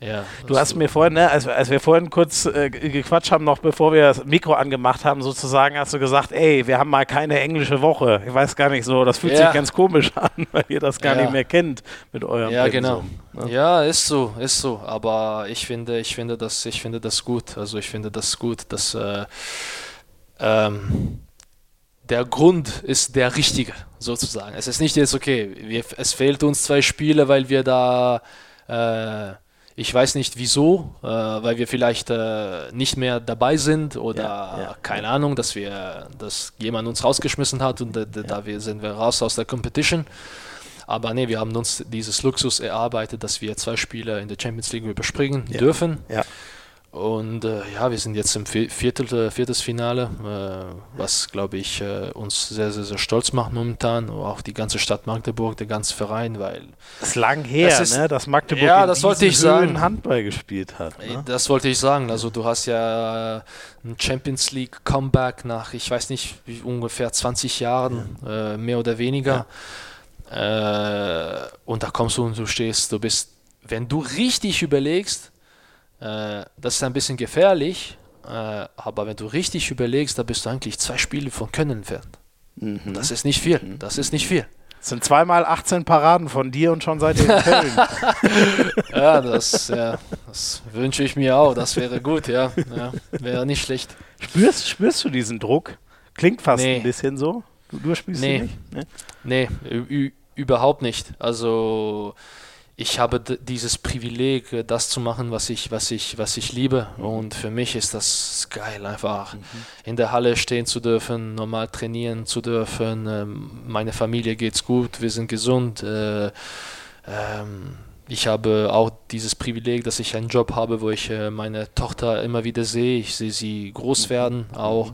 ja, du hast mir vorhin, ne, als, als wir vorhin kurz äh, gequatscht haben, noch bevor wir das Mikro angemacht haben, sozusagen, hast du gesagt, ey, wir haben mal keine englische Woche. Ich weiß gar nicht so, das fühlt ja. sich ganz komisch an, weil ihr das gar ja. nicht mehr kennt mit eurem Ja, genau. Ne? Ja, ist so, ist so. Aber ich finde, ich finde das, ich finde das gut. Also ich finde das gut, dass äh, ähm, der Grund ist der richtige, sozusagen. Es ist nicht jetzt, okay, wir, es fehlt uns zwei Spiele, weil wir da äh, ich weiß nicht wieso, äh, weil wir vielleicht äh, nicht mehr dabei sind oder ja, ja, keine ja. Ahnung, dass wir, dass jemand uns rausgeschmissen hat und da, da wir, sind wir raus aus der Competition. Aber nee, wir haben uns dieses Luxus erarbeitet, dass wir zwei Spiele in der Champions League überspringen dürfen. Ja. Und äh, ja, wir sind jetzt im Viertel, äh, viertes Finale, äh, was glaube ich äh, uns sehr, sehr, sehr stolz macht momentan. Auch die ganze Stadt Magdeburg, der ganze Verein, weil. Das ist lang her, das ist, ne, dass Magdeburg ja, das wollte ich sagen. Handball gespielt hat. Ne? Das wollte ich sagen. Also, du hast ja ein Champions League Comeback nach, ich weiß nicht, ungefähr 20 Jahren, ja. Äh, mehr oder weniger. Ja. Äh, und da kommst du und du stehst, du bist, wenn du richtig überlegst, äh, das ist ein bisschen gefährlich, äh, aber wenn du richtig überlegst, da bist du eigentlich zwei Spiele von Können entfernt. Mhm. Das ist nicht viel. Mhm. Das ist nicht viel. Das sind zweimal 18 Paraden von dir und schon seid ihr in Köln. ja, das, ja, das wünsche ich mir auch. Das wäre gut, ja. ja wäre nicht schlecht. Spürst, spürst du diesen Druck? Klingt fast nee. ein bisschen so. Du, du spielst nee. nicht? Nee, nee überhaupt nicht. Also ich habe dieses Privileg, äh, das zu machen, was ich, was ich, was ich liebe. Und für mich ist das geil, einfach mhm. in der Halle stehen zu dürfen, normal trainieren zu dürfen. Ähm, meine Familie geht's gut, wir sind gesund. Äh, ähm, ich habe auch dieses Privileg, dass ich einen Job habe, wo ich äh, meine Tochter immer wieder sehe. Ich sehe sie groß mhm. werden, auch.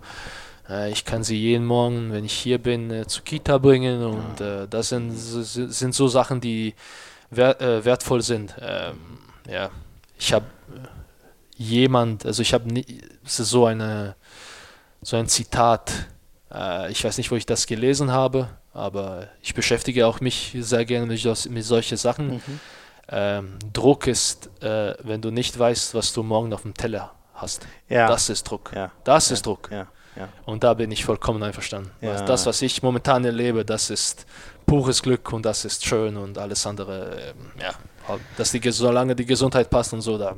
Ich kann sie jeden Morgen, wenn ich hier bin, zur Kita bringen. Und das sind, sind so Sachen, die wert, äh, wertvoll sind. Ähm, ja, ich habe jemand, also ich habe es ist so eine so ein Zitat. Äh, ich weiß nicht, wo ich das gelesen habe, aber ich beschäftige auch mich sehr gerne mit, mit solchen Sachen. Mhm. Ähm, Druck ist, äh, wenn du nicht weißt, was du morgen auf dem Teller hast. Ja. Das ist Druck. Ja. Das ja. ist Druck. Und da bin ich vollkommen einverstanden. Das, was ich momentan erlebe, das ist pures Glück und das ist schön und alles andere, ähm, ja, dass die, solange die Gesundheit passt und so, da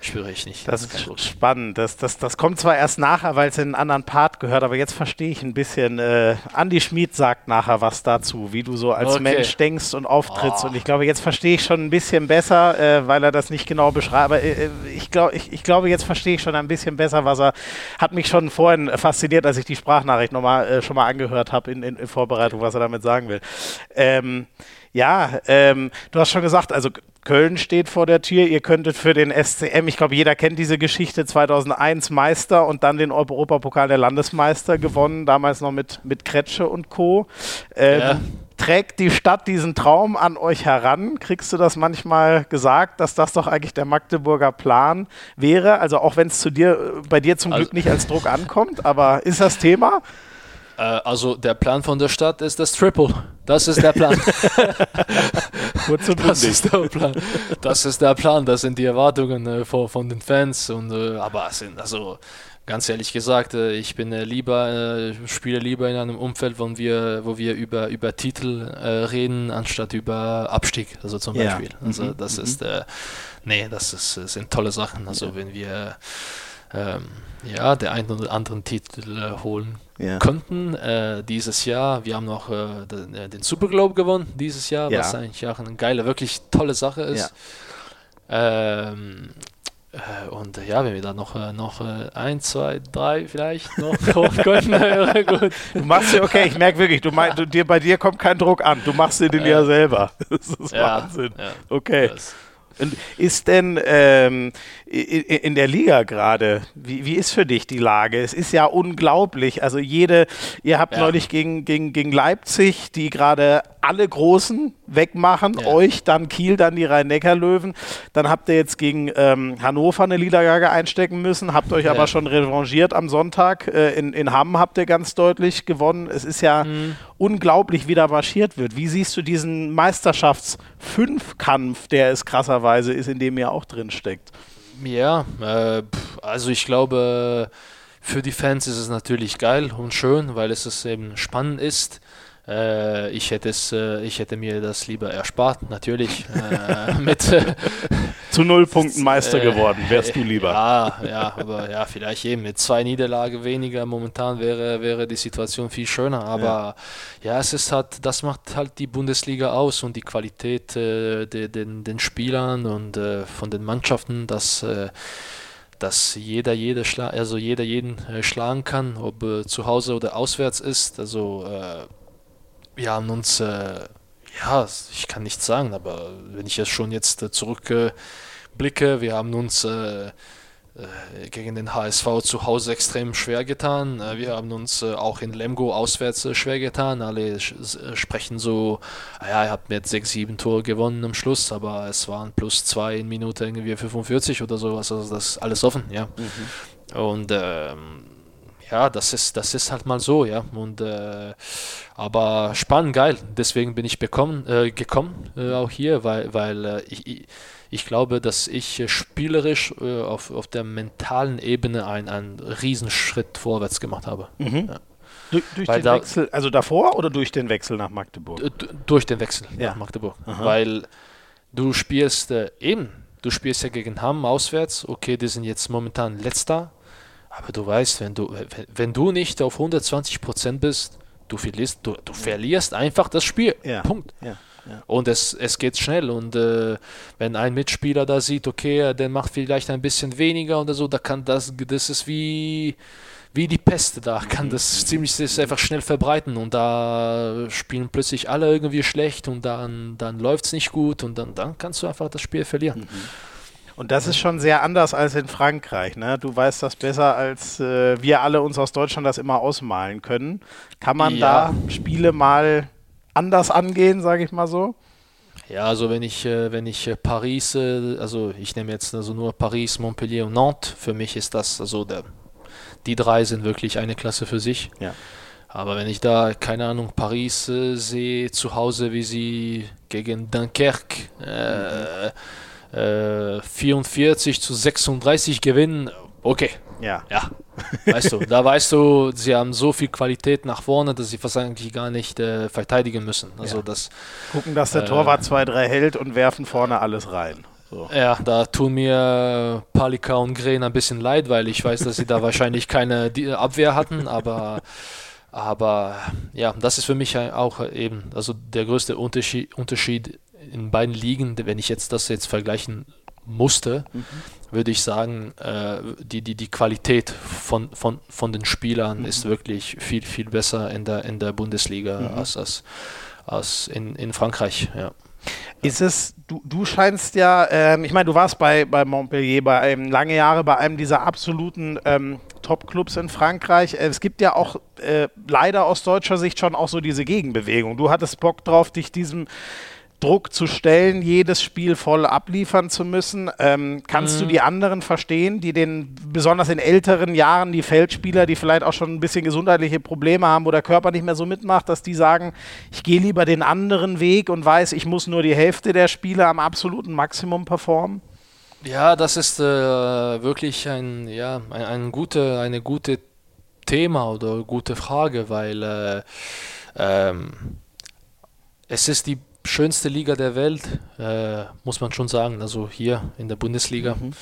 spüre ich nicht. Das, das ist spannend. Das, das, das kommt zwar erst nachher, weil es in einen anderen Part gehört, aber jetzt verstehe ich ein bisschen. Äh, Andi Schmid sagt nachher was dazu, wie du so als okay. Mensch denkst und auftrittst. Oh. Und ich glaube, jetzt verstehe ich schon ein bisschen besser, äh, weil er das nicht genau beschreibt. Aber äh, äh ich, glaub, ich, ich glaube, jetzt verstehe ich schon ein bisschen besser, was er hat mich schon vorhin fasziniert, als ich die Sprachnachricht nochmal äh, schon mal angehört habe in, in, in, Vorbereitung, was er damit sagen will. Ähm, ja, ähm, du hast schon gesagt, also Köln steht vor der Tür. Ihr könntet für den SCM, ich glaube, jeder kennt diese Geschichte, 2001 Meister und dann den Europapokal der Landesmeister gewonnen, damals noch mit, mit Kretsche und Co. Ähm, ja. Trägt die Stadt diesen Traum an euch heran? Kriegst du das manchmal gesagt, dass das doch eigentlich der Magdeburger Plan wäre? Also auch wenn es zu dir, bei dir zum also, Glück nicht als Druck ankommt, aber ist das Thema? Äh, also der Plan von der Stadt ist das Triple. Das ist der Plan. Kurz und das ist der Plan. Das ist der Plan. Das sind die Erwartungen äh, von, von den Fans. Und, äh, aber sind also ganz ehrlich gesagt, äh, ich bin lieber, spiele lieber in einem Umfeld, wo wir, wo wir über, über Titel reden, anstatt über Abstieg, also zum ja. Beispiel. Also mhm. das mhm. ist, nee, das ist, sind tolle Sachen. Also ja. wenn wir ähm, ja, der einen oder anderen Titel holen ja. könnten äh, dieses Jahr. Wir haben noch äh, den, den Super Globe gewonnen dieses Jahr, was eigentlich auch eine geile, wirklich tolle Sache ist. Ähm, äh, und ja, wenn wir da noch, äh, noch äh, ein, zwei, drei vielleicht noch hoch wäre gut. Du machst ja, okay, ich merke wirklich, du, mein, du dir, bei dir kommt kein Druck an, du machst dir den ja selber. Das ist ja, Wahnsinn. Ja, okay. Das ist denn ähm, in der Liga gerade, wie, wie ist für dich die Lage? Es ist ja unglaublich. Also jede, ihr habt ja. neulich gegen, gegen, gegen Leipzig, die gerade alle Großen wegmachen, ja. euch, dann Kiel, dann die Rhein-Neckar-Löwen. Dann habt ihr jetzt gegen ähm, Hannover eine Niederlage einstecken müssen, habt euch ja. aber schon revanchiert am Sonntag. Äh, in, in Hamm habt ihr ganz deutlich gewonnen. Es ist ja mhm. unglaublich, wie da marschiert wird. Wie siehst du diesen Meisterschafts-Fünfkampf, der es krasserweise ist, in dem ihr auch drin steckt? Ja, äh, also ich glaube, für die Fans ist es natürlich geil und schön, weil es eben spannend ist. Äh, ich, hätte es, äh, ich hätte mir das lieber erspart, natürlich. äh, mit, äh, Zu null Punkten Meister äh, geworden, wärst du lieber. Ja, ja, aber ja, vielleicht eben mit zwei Niederlagen weniger momentan wäre, wäre die Situation viel schöner. Aber ja, ja es ist halt, das macht halt die Bundesliga aus und die Qualität äh, de, den, den Spielern und von den Mannschaften, dass dass jeder jede also jeder jeden äh, schlagen kann, ob äh, zu Hause oder auswärts ist. Also äh, wir haben uns, äh, ja, ich kann nichts sagen, aber wenn ich jetzt schon jetzt äh, zurückblicke, wir haben uns äh, äh gegen den HSV zu Hause extrem schwer getan. Äh, wir haben uns auch in Lemgo auswärts schwer getan. Alle sprechen so, ah ja, ihr habt mit 6, 7 Tore gewonnen am Schluss, aber es waren plus 2 in Minute irgendwie 45 oder sowas. Also das ist alles offen, ja. Mhm. Und ähm, ja, das ist, das ist halt mal so, ja. Und äh, aber spannend, geil. Deswegen bin ich bekommen, äh, gekommen, äh, auch hier, weil, weil äh, ich, ich glaube, dass ich spielerisch äh, auf, auf der mentalen Ebene einen, einen Riesenschritt vorwärts gemacht habe. Mhm. Ja. Du, durch weil den da, Wechsel, also davor oder durch den Wechsel nach Magdeburg? Durch den Wechsel ja. nach Magdeburg. Aha. Weil du spielst äh, eben, du spielst ja gegen Hamm auswärts, okay, die sind jetzt momentan letzter, aber du weißt, wenn du, wenn du nicht auf 120 Prozent bist, du verlierst, du, du verlierst einfach das Spiel. Ja. Punkt. Ja. Ja. Und es, es geht schnell. Und äh, wenn ein Mitspieler da sieht, okay, der macht vielleicht ein bisschen weniger oder so, da kann das, das ist wie, wie die Pest. Da kann mhm. das ziemlich das einfach schnell verbreiten. Und da spielen plötzlich alle irgendwie schlecht und dann, dann läuft es nicht gut und dann, dann kannst du einfach das Spiel verlieren. Mhm. Und das ist schon sehr anders als in Frankreich. Ne? Du weißt das besser, als äh, wir alle uns aus Deutschland das immer ausmalen können. Kann man ja. da Spiele mal anders angehen, sage ich mal so? Ja, also wenn ich, äh, wenn ich äh, Paris, äh, also ich nehme jetzt also nur Paris, Montpellier und Nantes, für mich ist das, also der, die drei sind wirklich eine Klasse für sich. Ja. Aber wenn ich da, keine Ahnung, Paris äh, sehe, zu Hause, wie sie gegen Dunkerque äh, mhm 44 äh, zu 36 gewinnen, okay. Ja. Ja. Weißt du, da weißt du, sie haben so viel Qualität nach vorne, dass sie fast eigentlich gar nicht äh, verteidigen müssen. Also ja. das. Gucken, dass der äh, Torwart zwei, drei hält und werfen vorne alles rein. So. Ja, da tun mir Palika und Gren ein bisschen leid, weil ich weiß, dass sie da wahrscheinlich keine Abwehr hatten, aber, aber ja, das ist für mich auch eben also der größte Unterschied, Unterschied in beiden Ligen, wenn ich jetzt das jetzt vergleichen musste, mhm. würde ich sagen, äh, die, die, die Qualität von, von, von den Spielern mhm. ist wirklich viel, viel besser in der, in der Bundesliga mhm. als, als, als in, in Frankreich. Ja. Ist es, du, du scheinst ja, ähm, ich meine, du warst bei, bei Montpellier bei einem, lange Jahre bei einem dieser absoluten ähm, Top-Clubs in Frankreich. Äh, es gibt ja auch äh, leider aus deutscher Sicht schon auch so diese Gegenbewegung. Du hattest Bock drauf, dich diesem Druck zu stellen, jedes Spiel voll abliefern zu müssen. Ähm, kannst mhm. du die anderen verstehen, die den, besonders in älteren Jahren, die Feldspieler, die vielleicht auch schon ein bisschen gesundheitliche Probleme haben, wo der Körper nicht mehr so mitmacht, dass die sagen, ich gehe lieber den anderen Weg und weiß, ich muss nur die Hälfte der Spiele am absoluten Maximum performen? Ja, das ist äh, wirklich ein, ja, ein, ein gute, eine gute Thema oder gute Frage, weil äh, ähm, es ist die schönste Liga der Welt, äh, muss man schon sagen, also hier in der Bundesliga. Mhm.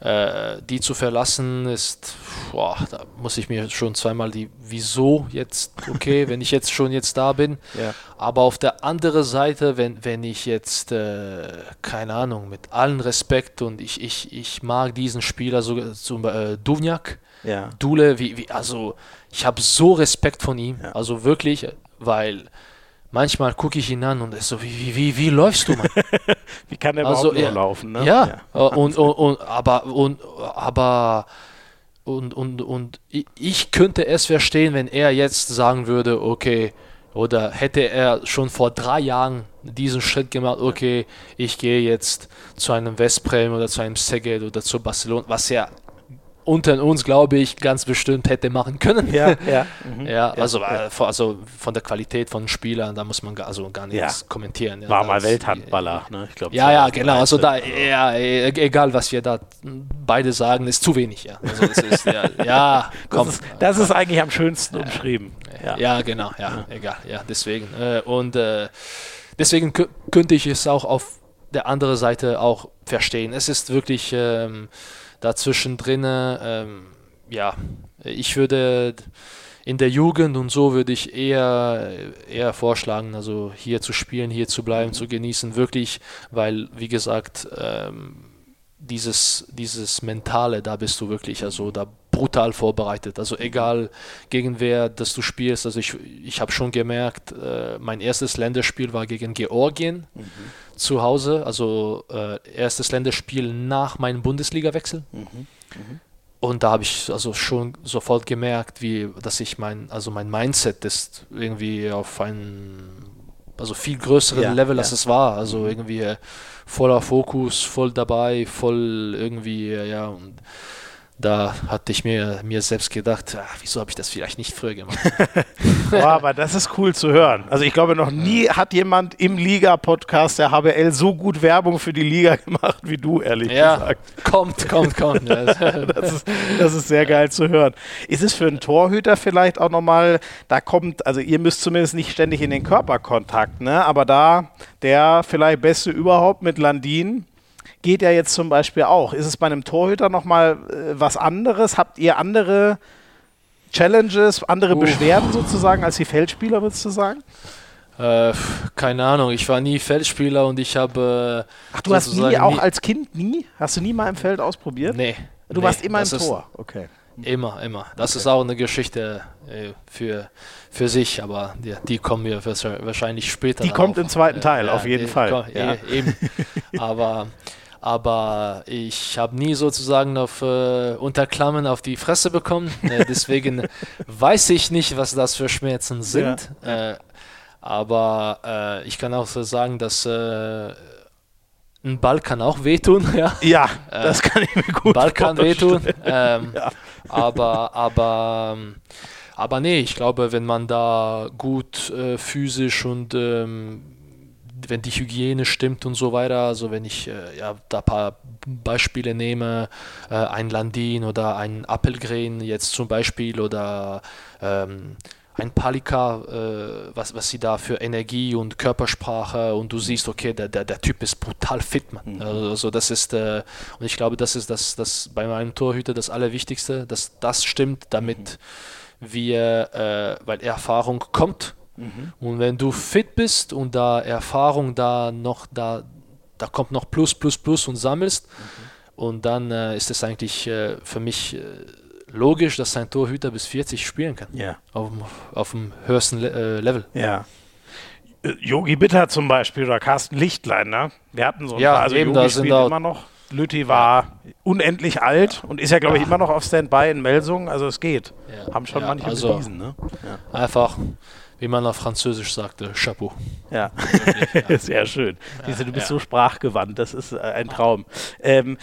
Äh, die zu verlassen ist, boah, da muss ich mir schon zweimal die, wieso jetzt, okay, wenn ich jetzt schon jetzt da bin. Ja. Aber auf der anderen Seite, wenn, wenn ich jetzt, äh, keine Ahnung, mit allen Respekt und ich, ich, ich mag diesen Spieler, so, zum äh, Duvniak, ja. Dule, wie, wie, also ich habe so Respekt von ihm, ja. also wirklich, weil manchmal gucke ich ihn an und ist so, wie, wie, wie, wie läufst du, Mann? wie kann der also, überhaupt ja, laufen, ne? Ja, ja. Und, und, und, aber, und, aber, und, und, und ich könnte es verstehen, wenn er jetzt sagen würde, okay, oder hätte er schon vor drei Jahren diesen Schritt gemacht, okay, ich gehe jetzt zu einem Westbrem oder zu einem Szeged oder zu Barcelona, was er unter uns, glaube ich, ganz bestimmt hätte machen können. Ja, ja. Mhm. ja, also, ja. Äh, also von der Qualität von Spielern, da muss man gar, also gar nichts ja. kommentieren. War mal Welthandballer, ne? Ich glaub, ja, ja, genau. Also da, ja, e-, egal was wir da beide sagen, ist zu wenig. Ja, also ist, ja, ja komm. Das ist, das ist eigentlich am schönsten umschrieben. Ja, genau, ja, egal, ja, deswegen. Äh, und äh, deswegen könnte ich es auch auf der anderen Seite auch verstehen. Es ist wirklich ähm, dazwischen drin, ähm, ja, ich würde in der Jugend und so würde ich eher, eher vorschlagen, also hier zu spielen, hier zu bleiben, zu genießen, wirklich, weil, wie gesagt, ähm, dieses, dieses Mentale, da bist du wirklich, also da brutal vorbereitet. Also egal gegen wer, dass du spielst. Also ich, ich habe schon gemerkt, äh, mein erstes Länderspiel war gegen Georgien. Mhm zu Hause, also äh, erstes Länderspiel nach meinem Bundesliga-Wechsel. Mhm. Mhm. Und da habe ich also schon sofort gemerkt, wie, dass ich mein, also mein Mindset ist irgendwie auf ein also viel größeren ja, Level, als ja. es war. Also mhm. irgendwie äh, voller Fokus, voll dabei, voll irgendwie, äh, ja, und da hatte ich mir, mir selbst gedacht, ach, wieso habe ich das vielleicht nicht früher gemacht? oh, aber das ist cool zu hören. Also ich glaube, noch nie hat jemand im Liga-Podcast der HBL so gut Werbung für die Liga gemacht wie du, ehrlich ja, gesagt. Kommt, kommt, kommt. das, ist, das ist sehr geil zu hören. Ist es für einen Torhüter vielleicht auch nochmal, da kommt, also ihr müsst zumindest nicht ständig in den Körperkontakt, ne? aber da der vielleicht Beste überhaupt mit Landin, geht ja jetzt zum Beispiel auch. Ist es bei einem Torhüter nochmal äh, was anderes? Habt ihr andere Challenges, andere uh. Beschwerden sozusagen als die Feldspieler, würdest du sagen? Äh, keine Ahnung, ich war nie Feldspieler und ich habe. Äh, Ach, du hast nie, auch als Kind nie? Hast du nie mal im Feld ausprobiert? Nee. Du nee, warst immer im Tor, okay. Immer, immer. Das okay. ist auch eine Geschichte äh, für, für sich, aber die, die kommen wir wahrscheinlich später. Die kommt auf. im zweiten Teil, äh, auf jeden Fall. Komm, ja. eben. aber aber ich habe nie sozusagen auf äh, Unterklammern auf die Fresse bekommen. Äh, deswegen weiß ich nicht, was das für Schmerzen sind. Ja. Äh, aber äh, ich kann auch so sagen, dass äh, ein Ball kann auch wehtun. Ja, ja äh, das kann ich mir gut Ball kann wehtun. Ähm, ja. Aber, aber, aber nee, ich glaube, wenn man da gut physisch und ähm, wenn die Hygiene stimmt und so weiter, also wenn ich äh, ja, da ein paar Beispiele nehme, äh, ein Landin oder ein Appelgren jetzt zum Beispiel oder ähm, ein Palika, äh, was, was sie da für Energie und Körpersprache und du siehst, okay, der, der, der Typ ist brutal fit, man. Mhm. Also das ist, äh, und ich glaube, das ist das, das bei meinem Torhüter das Allerwichtigste, dass das stimmt, damit mhm. wir, äh, weil Erfahrung kommt Mhm. Und wenn du fit bist und da Erfahrung da noch, da, da kommt noch Plus, Plus, Plus und sammelst, mhm. und dann äh, ist es eigentlich äh, für mich äh, logisch, dass ein Torhüter bis 40 spielen kann. Ja. Auf, auf dem höchsten Le äh, Level. Ja. Yogi Bitter zum Beispiel oder Carsten Lichtlein, ne? Wir hatten so ein ja, paar, also eben, Yogi da sind immer noch. Lütti war ja. unendlich alt und ist ja, glaube ich, immer noch auf Standby in Melsungen. Also es geht. Ja. Haben schon manche also bewiesen. Ne? Einfach wie man auf Französisch sagte, Chapeau. Ja, sehr schön. Ja, du bist ja. so sprachgewandt, das ist äh, ein Traum. Ähm,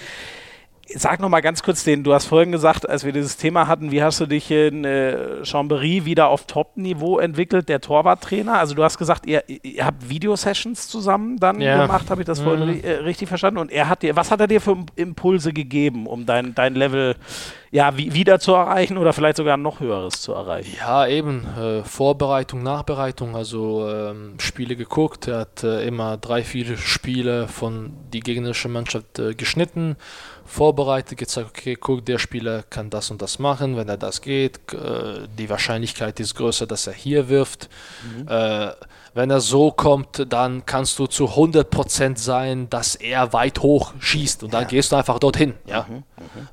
Sag noch mal ganz kurz den, du hast vorhin gesagt, als wir dieses Thema hatten, wie hast du dich in äh, Chambéry wieder auf Top-Niveau entwickelt, der Torwarttrainer? Also du hast gesagt, ihr, ihr habt Videosessions zusammen dann ja. gemacht, habe ich das mhm. vorhin äh, richtig verstanden? Und er hat dir, was hat er dir für Impulse gegeben, um dein, dein Level ja, wie, wieder zu erreichen oder vielleicht sogar noch höheres zu erreichen? Ja, eben. Äh, Vorbereitung, Nachbereitung, also ähm, Spiele geguckt. Er hat äh, immer drei, vier Spiele von die gegnerische Mannschaft äh, geschnitten, vorbereitet, gezeigt, okay, guck, der Spieler kann das und das machen, wenn er das geht. Äh, die Wahrscheinlichkeit ist größer, dass er hier wirft. Mhm äh, wenn er so kommt, dann kannst du zu 100% sein, dass er weit hoch schießt und dann ja. gehst du einfach dorthin. Ja? Mhm, mhm.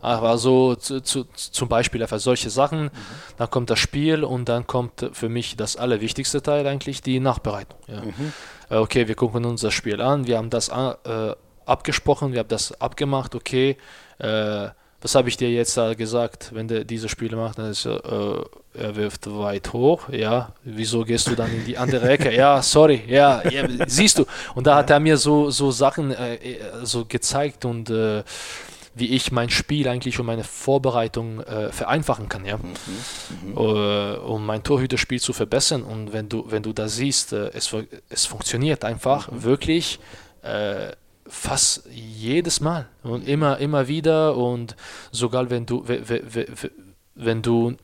Aber so zu, zu, zum Beispiel einfach solche Sachen, mhm. dann kommt das Spiel und dann kommt für mich das allerwichtigste Teil eigentlich, die Nachbereitung. Ja? Mhm. Äh, okay, wir gucken uns das Spiel an, wir haben das äh, abgesprochen, wir haben das abgemacht, okay, äh, was habe ich dir jetzt da gesagt, wenn der diese Spiele macht, dann ist er, äh, er wirft weit hoch, ja, wieso gehst du dann in die andere Ecke? ja, sorry, ja, ja siehst du. Und da hat er mir so, so Sachen äh, äh, so gezeigt und äh, wie ich mein Spiel eigentlich und meine Vorbereitung äh, vereinfachen kann, ja, mhm, mhm. Uh, um mein Torhüterspiel zu verbessern. Und wenn du, wenn du da siehst, äh, es, es funktioniert einfach mhm. wirklich fast jedes Mal und immer, immer wieder und sogar wenn du, wenn du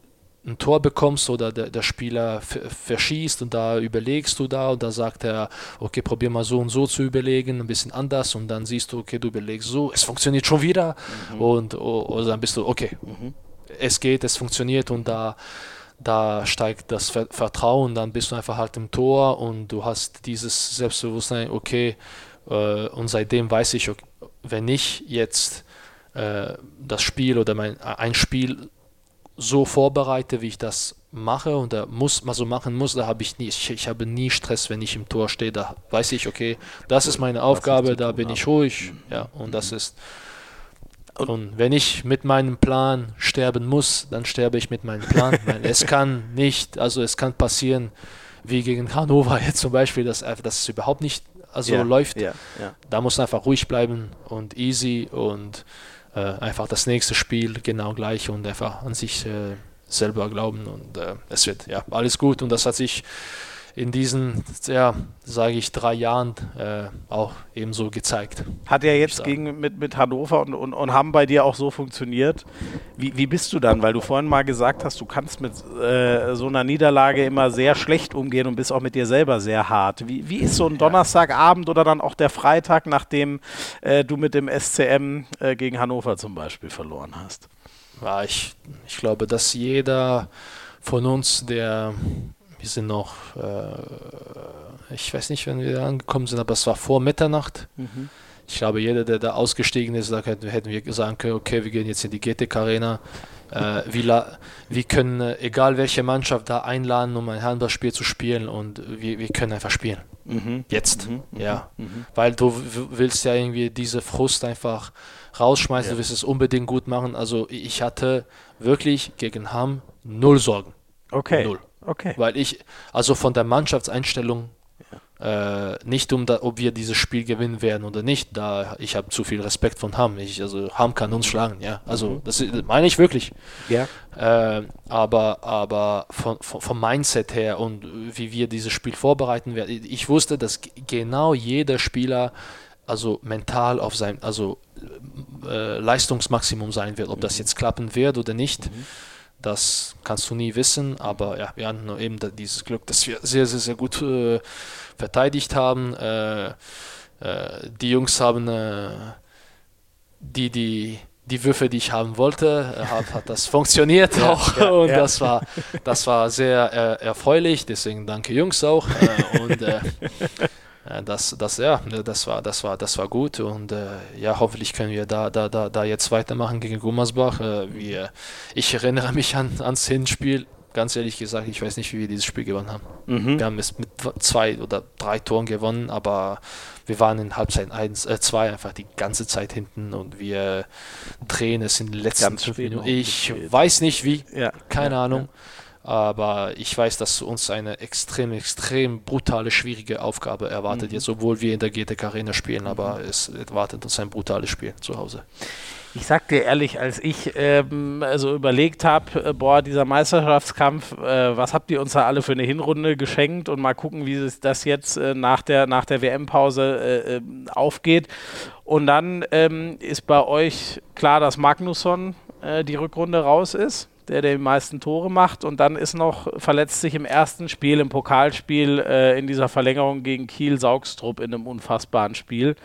ein Tor bekommst oder der, der Spieler verschießt und da überlegst du da und da sagt er, okay, probier mal so und so zu überlegen, ein bisschen anders und dann siehst du, okay, du überlegst so, es funktioniert schon wieder mhm. und oder dann bist du, okay, mhm. es geht, es funktioniert und da da steigt das Vertrauen, dann bist du einfach halt im Tor und du hast dieses Selbstbewusstsein, okay, und seitdem weiß ich, wenn ich jetzt äh, das Spiel oder mein, ein Spiel so vorbereite, wie ich das mache und da muss man so machen muss, da habe ich nie, ich, ich, habe nie Stress, wenn ich im Tor stehe, da weiß ich, okay, das ist meine Aufgabe, da bin ich ruhig, ja, und das ist und wenn ich mit meinem Plan sterben muss, dann sterbe ich mit meinem Plan. es kann nicht, also es kann passieren, wie gegen Hannover jetzt zum Beispiel, dass, dass es überhaupt nicht also ja, läuft. Ja, ja. Da muss man einfach ruhig bleiben und easy und äh, einfach das nächste Spiel genau gleich und einfach an sich äh, selber glauben und äh, es wird ja alles gut und das hat sich in diesen, ja, sage ich, drei Jahren äh, auch ebenso gezeigt. Hat ja jetzt gegen, mit, mit Hannover und, und, und haben bei dir auch so funktioniert. Wie, wie bist du dann? Weil du vorhin mal gesagt hast, du kannst mit äh, so einer Niederlage immer sehr schlecht umgehen und bist auch mit dir selber sehr hart. Wie, wie ist so ein Donnerstagabend oder dann auch der Freitag, nachdem äh, du mit dem SCM äh, gegen Hannover zum Beispiel verloren hast? Ja, ich, ich glaube, dass jeder von uns, der wir sind noch, äh, ich weiß nicht, wenn wir angekommen sind, aber es war vor Mitternacht. Mhm. Ich glaube, jeder, der da ausgestiegen ist, da hätten, hätten wir sagen können, okay, wir gehen jetzt in die GTK Arena. Äh, wir, wir, können, äh, egal welche Mannschaft da einladen, um ein Handballspiel zu spielen und wir, wir können einfach spielen. Mhm. Jetzt, mhm. ja. Mhm. mhm. Weil du willst ja irgendwie diese Frust einfach rausschmeißen, ja. du willst es unbedingt gut machen. Also ich hatte wirklich gegen Ham null Sorgen. Okay. Null. Okay. Weil ich, also von der Mannschaftseinstellung, ja. äh, nicht um, da, ob wir dieses Spiel gewinnen werden oder nicht, da ich habe zu viel Respekt von Ham. Ich, also Ham kann uns schlagen, ja. Also mhm. das meine ich wirklich. Ja. Äh, aber aber von, von, vom Mindset her und wie wir dieses Spiel vorbereiten werden, ich wusste, dass genau jeder Spieler also mental auf sein, also äh, Leistungsmaximum sein wird, ob mhm. das jetzt klappen wird oder nicht. Mhm das kannst du nie wissen, aber ja, wir hatten nur eben dieses Glück, dass wir sehr, sehr, sehr gut äh, verteidigt haben. Äh, äh, die Jungs haben äh, die, die, die Würfe, die ich haben wollte, äh, hat, hat das funktioniert ja, auch ja, und ja. das war das war sehr erfreulich. Deswegen danke Jungs auch und das, das, ja, das war, das war, das war gut und äh, ja, hoffentlich können wir da, da, da, da jetzt weitermachen gegen Gummersbach. Äh, wir, ich erinnere mich an, ans Hinspiel. Ganz ehrlich gesagt, ich weiß nicht, wie wir dieses Spiel gewonnen haben. Mhm. Wir haben es mit zwei oder drei Toren gewonnen, aber wir waren in Halbzeit 1, äh, 2 einfach die ganze Zeit hinten und wir drehen es in den letzten fünf Minuten. Ich weiß nicht wie, ja. keine ja, Ahnung. Ja Aber ich weiß, dass uns eine extrem, extrem brutale, schwierige Aufgabe erwartet, mhm. jetzt, obwohl wir in der GTK Arena spielen, aber es erwartet uns ein brutales Spiel zu Hause. Ich sag dir ehrlich, als ich ähm, also überlegt habe, äh, boah, dieser Meisterschaftskampf, äh, was habt ihr uns da alle für eine Hinrunde geschenkt und mal gucken, wie das jetzt äh, nach der, nach der WM-Pause äh, ähm, aufgeht. Und dann ähm, ist bei euch klar, dass Magnusson äh, die Rückrunde raus ist der die meisten Tore macht. Und dann ist noch, verletzt sich im ersten Spiel, im Pokalspiel, äh, in dieser Verlängerung gegen Kiel Saugstrup in einem unfassbaren Spiel.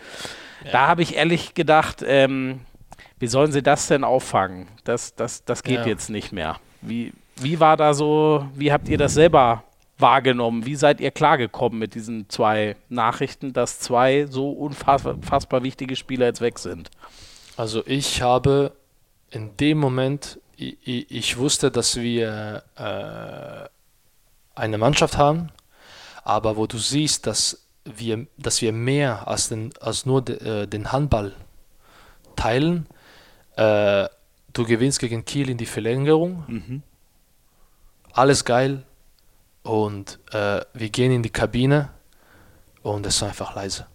Ja. Da habe ich ehrlich gedacht, ähm, wie sollen sie das denn auffangen? Das, das, das geht ja. jetzt nicht mehr. Wie, wie war da so, wie habt ihr das selber wahrgenommen? Wie seid ihr klargekommen mit diesen zwei Nachrichten, dass zwei so unfassbar wichtige Spieler jetzt weg sind? Also ich habe in dem Moment, ich, ich wusste, dass wir äh, eine Mannschaft haben, aber wo du siehst, dass wir, dass wir mehr als, den, als nur de, äh, den Handball teilen, äh, du gewinnst gegen Kiel in die Verlängerung. Mhm. Alles geil. Und äh, wir gehen in die Kabine und es ist einfach leise.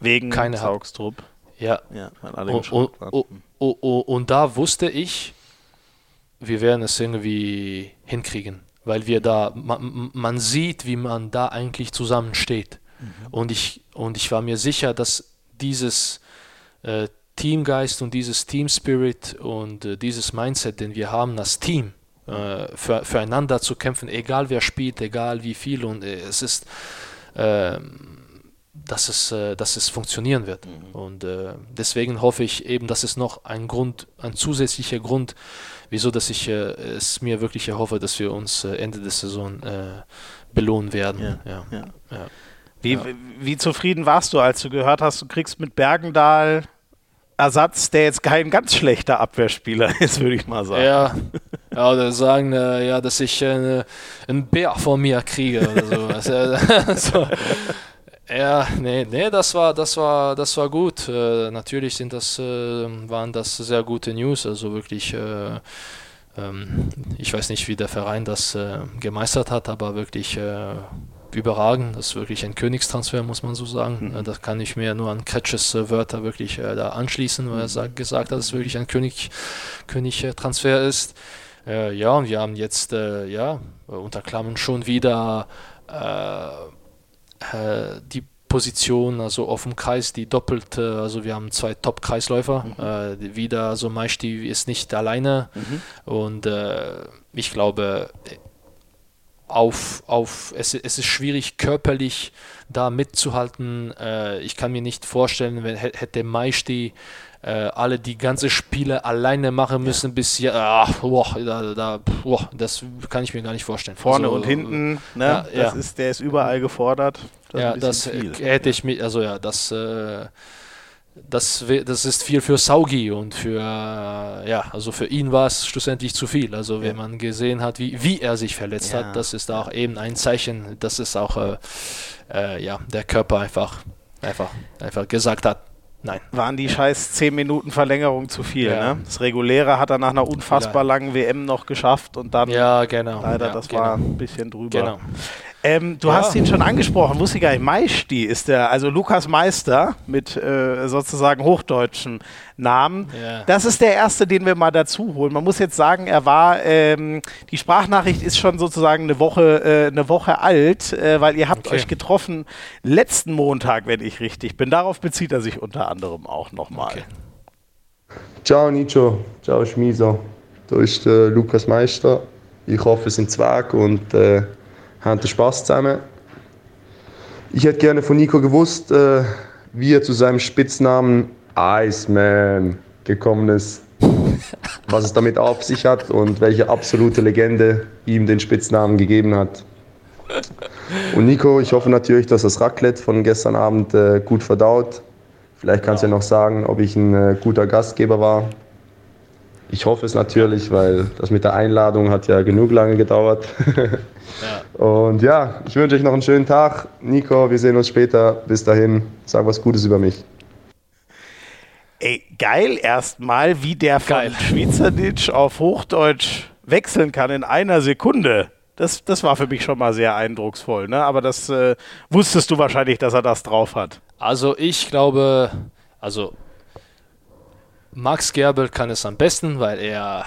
Wegen Keine Saugstrup. Ja. ja und, und, und, und, da wusste ich, wir werden es irgendwie hinkriegen, weil wir da, man, man sieht, wie man da eigentlich zusammensteht. Mhm. Und, ich, und ich war mir sicher, dass dieses äh, Teamgeist und dieses Team Spirit und äh, dieses Mindset, den wir haben als Team, äh, für, füreinander zu kämpfen, egal wer spielt, egal wie viel und äh, es ist, ähm, dass, es, äh, dass es funktionieren wird. Mhm. Und äh, deswegen hoffe ich eben, dass es noch ein Grund, ein zusätzlicher Grund, wieso dass ich äh, es mir wirklich erhoffe, dass wir uns Ende der Saison belohnen werden. Ja, ja, ja. Wie, wie zufrieden warst du, als du gehört hast, du kriegst mit Bergendahl Ersatz, der jetzt kein ganz schlechter Abwehrspieler ist, würde ich mal sagen. Ja, ja oder sagen, äh, ja, dass ich äh, einen Bär von mir kriege oder sowas. also, ja, nee, nee, das war, das war, das war gut. Äh, natürlich sind das, äh, waren das sehr gute News, also wirklich äh, ähm, ich weiß nicht, wie der Verein das äh, gemeistert hat, aber wirklich äh, überragend. Das ist wirklich ein Königstransfer, muss man so sagen. Mhm. Das kann ich mir nur an Kretsches äh, Wörter wirklich äh, da anschließen, weil er mhm. sagt, gesagt hat, dass es wirklich ein König, König-Transfer ist. Äh, ja, und wir haben jetzt, äh, ja, unter Klammern schon wieder äh, äh, die Position, also auf dem Kreis, die doppelt, also wir haben zwei Top-Kreisläufer. Mhm. wieder, also Maishti ist nicht alleine. Mhm. Und ich glaube, auf, auf es, es ist schwierig körperlich da mitzuhalten. Äh, ich kann mir nicht vorstellen, wenn hätte Maisti äh, alle die ganze Spiele alleine machen müssen bis ja, ach, boah, da, da, boah, das kann ich mir gar nicht vorstellen. Vorne also, und hinten, ne? Ja, das ja. Ist, der ist überall gefordert. Das ja, das viel. hätte ich mir, also ja, das äh, das, das ist viel für Saugi und für, ja, also für ihn war es schlussendlich zu viel. Also wenn man gesehen hat, wie, wie er sich verletzt ja. hat, das ist auch eben ein Zeichen, dass es auch, äh, äh, ja, der Körper einfach, einfach, einfach gesagt hat, Nein. Waren die scheiß 10 Minuten Verlängerung zu viel. Ja. Ne? Das Reguläre hat er nach einer unfassbar langen WM noch geschafft und dann ja, genau. leider, ja, das genau. war ein bisschen drüber. Genau. Ähm, du ja. hast ihn schon angesprochen, wusste ich gar nicht. Meisti ist der, also Lukas Meister mit äh, sozusagen hochdeutschen Namen. Ja. Das ist der erste, den wir mal dazu holen. Man muss jetzt sagen, er war, ähm, die Sprachnachricht ist schon sozusagen eine Woche, äh, eine Woche alt, äh, weil ihr habt okay. euch getroffen letzten Montag, wenn ich richtig bin. Darauf bezieht er sich unter anderem auch nochmal. Okay. Ciao Nico, ciao Schmiso. Da ist äh, Lukas Meister. Ich hoffe, es sind Zweig und äh, haben den Spaß zusammen. Ich hätte gerne von Nico gewusst, äh, wie er zu seinem Spitznamen Iceman gekommen ist, was es damit auf sich hat und welche absolute Legende ihm den Spitznamen gegeben hat. Und Nico, ich hoffe natürlich, dass das Raclette von gestern Abend äh, gut verdaut. Vielleicht kannst du ja noch sagen, ob ich ein äh, guter Gastgeber war. Ich hoffe es natürlich, weil das mit der Einladung hat ja genug lange gedauert. ja. Und ja, ich wünsche euch noch einen schönen Tag. Nico, wir sehen uns später. Bis dahin, sag was Gutes über mich. Ey, geil erstmal, wie der von Schweizerdeutsch auf Hochdeutsch wechseln kann in einer Sekunde. Das, das war für mich schon mal sehr eindrucksvoll. Ne? Aber das äh, wusstest du wahrscheinlich, dass er das drauf hat. Also ich glaube, also Max Gerbel kann es am besten, weil er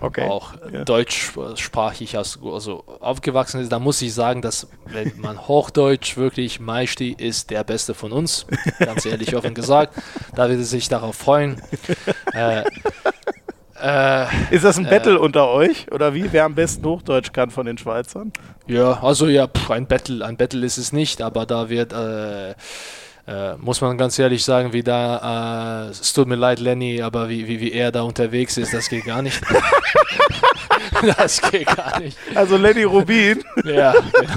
okay. auch ja. deutschsprachig also aufgewachsen ist. Da muss ich sagen, dass wenn man Hochdeutsch wirklich Meisti ist der Beste von uns, ganz ehrlich offen gesagt, da wird er sich darauf freuen. äh, äh, ist das ein äh, Battle unter euch oder wie? Wer am besten Hochdeutsch kann von den Schweizern? Ja, also ja, pff, ein Battle, ein Battle ist es nicht, aber da wird äh, muss man ganz ehrlich sagen, wie da, äh, es tut mir leid, Lenny, aber wie, wie, wie er da unterwegs ist, das geht gar nicht. das geht gar nicht. Also Lenny Rubin. ja, genau.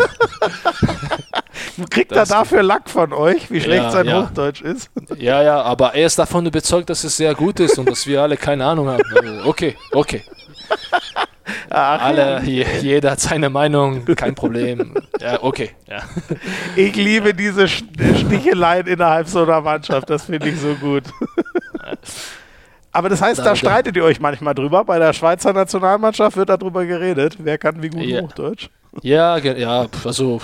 Kriegt das er dafür Lack von euch, wie schlecht ja, sein ja. Hochdeutsch ist? Ja, ja, aber er ist davon überzeugt, dass es sehr gut ist und dass wir alle keine Ahnung haben. Also, okay, okay. Ach, Alle, ja. jeder hat seine Meinung, kein Problem. Ja, okay. Ja. Ich liebe diese Sticheleien innerhalb so einer Mannschaft, das finde ich so gut. Aber das heißt, da streitet ihr euch manchmal drüber. Bei der Schweizer Nationalmannschaft wird darüber geredet, wer kann wie gut ja. Hochdeutsch. Ja, ja, also,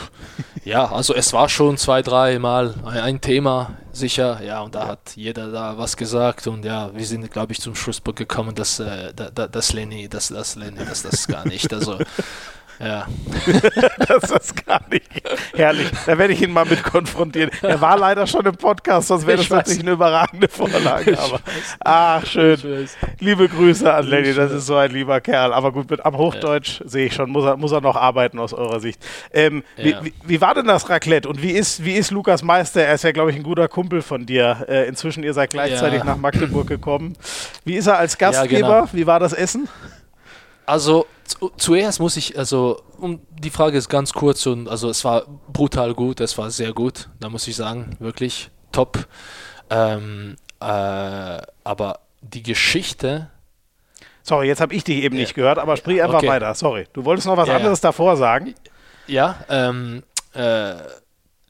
ja, also es war schon zwei, drei Mal ein Thema, sicher, ja, und da hat jeder da was gesagt und ja, wir sind, glaube ich, zum Schlussburg gekommen, dass äh, das Lenny, das, das Lenny, das, das gar nicht, also ja. das ist gar nicht. Herrlich. Da werde ich ihn mal mit konfrontieren. Er war leider schon im Podcast, sonst wäre das natürlich eine überragende Vorlage. Aber, ach, schön. Liebe Grüße an Lenny, das ist so ein lieber Kerl. Aber gut, mit, am Hochdeutsch ja. sehe ich schon, muss er, muss er noch arbeiten aus eurer Sicht. Ähm, ja. wie, wie, war denn das Raclette und wie ist, wie ist Lukas Meister? Er ist ja, glaube ich, ein guter Kumpel von dir. Äh, inzwischen, ihr seid gleichzeitig ja. nach Magdeburg gekommen. Wie ist er als Gastgeber? Genau. Wie war das Essen? Also zu, zuerst muss ich, also um, die Frage ist ganz kurz und also es war brutal gut, es war sehr gut, da muss ich sagen, wirklich top. Ähm, äh, aber die Geschichte. Sorry, jetzt habe ich dich eben ja. nicht gehört, aber sprich einfach okay. weiter. Sorry, du wolltest noch was ja, anderes ja. davor sagen. Ja, ähm, äh,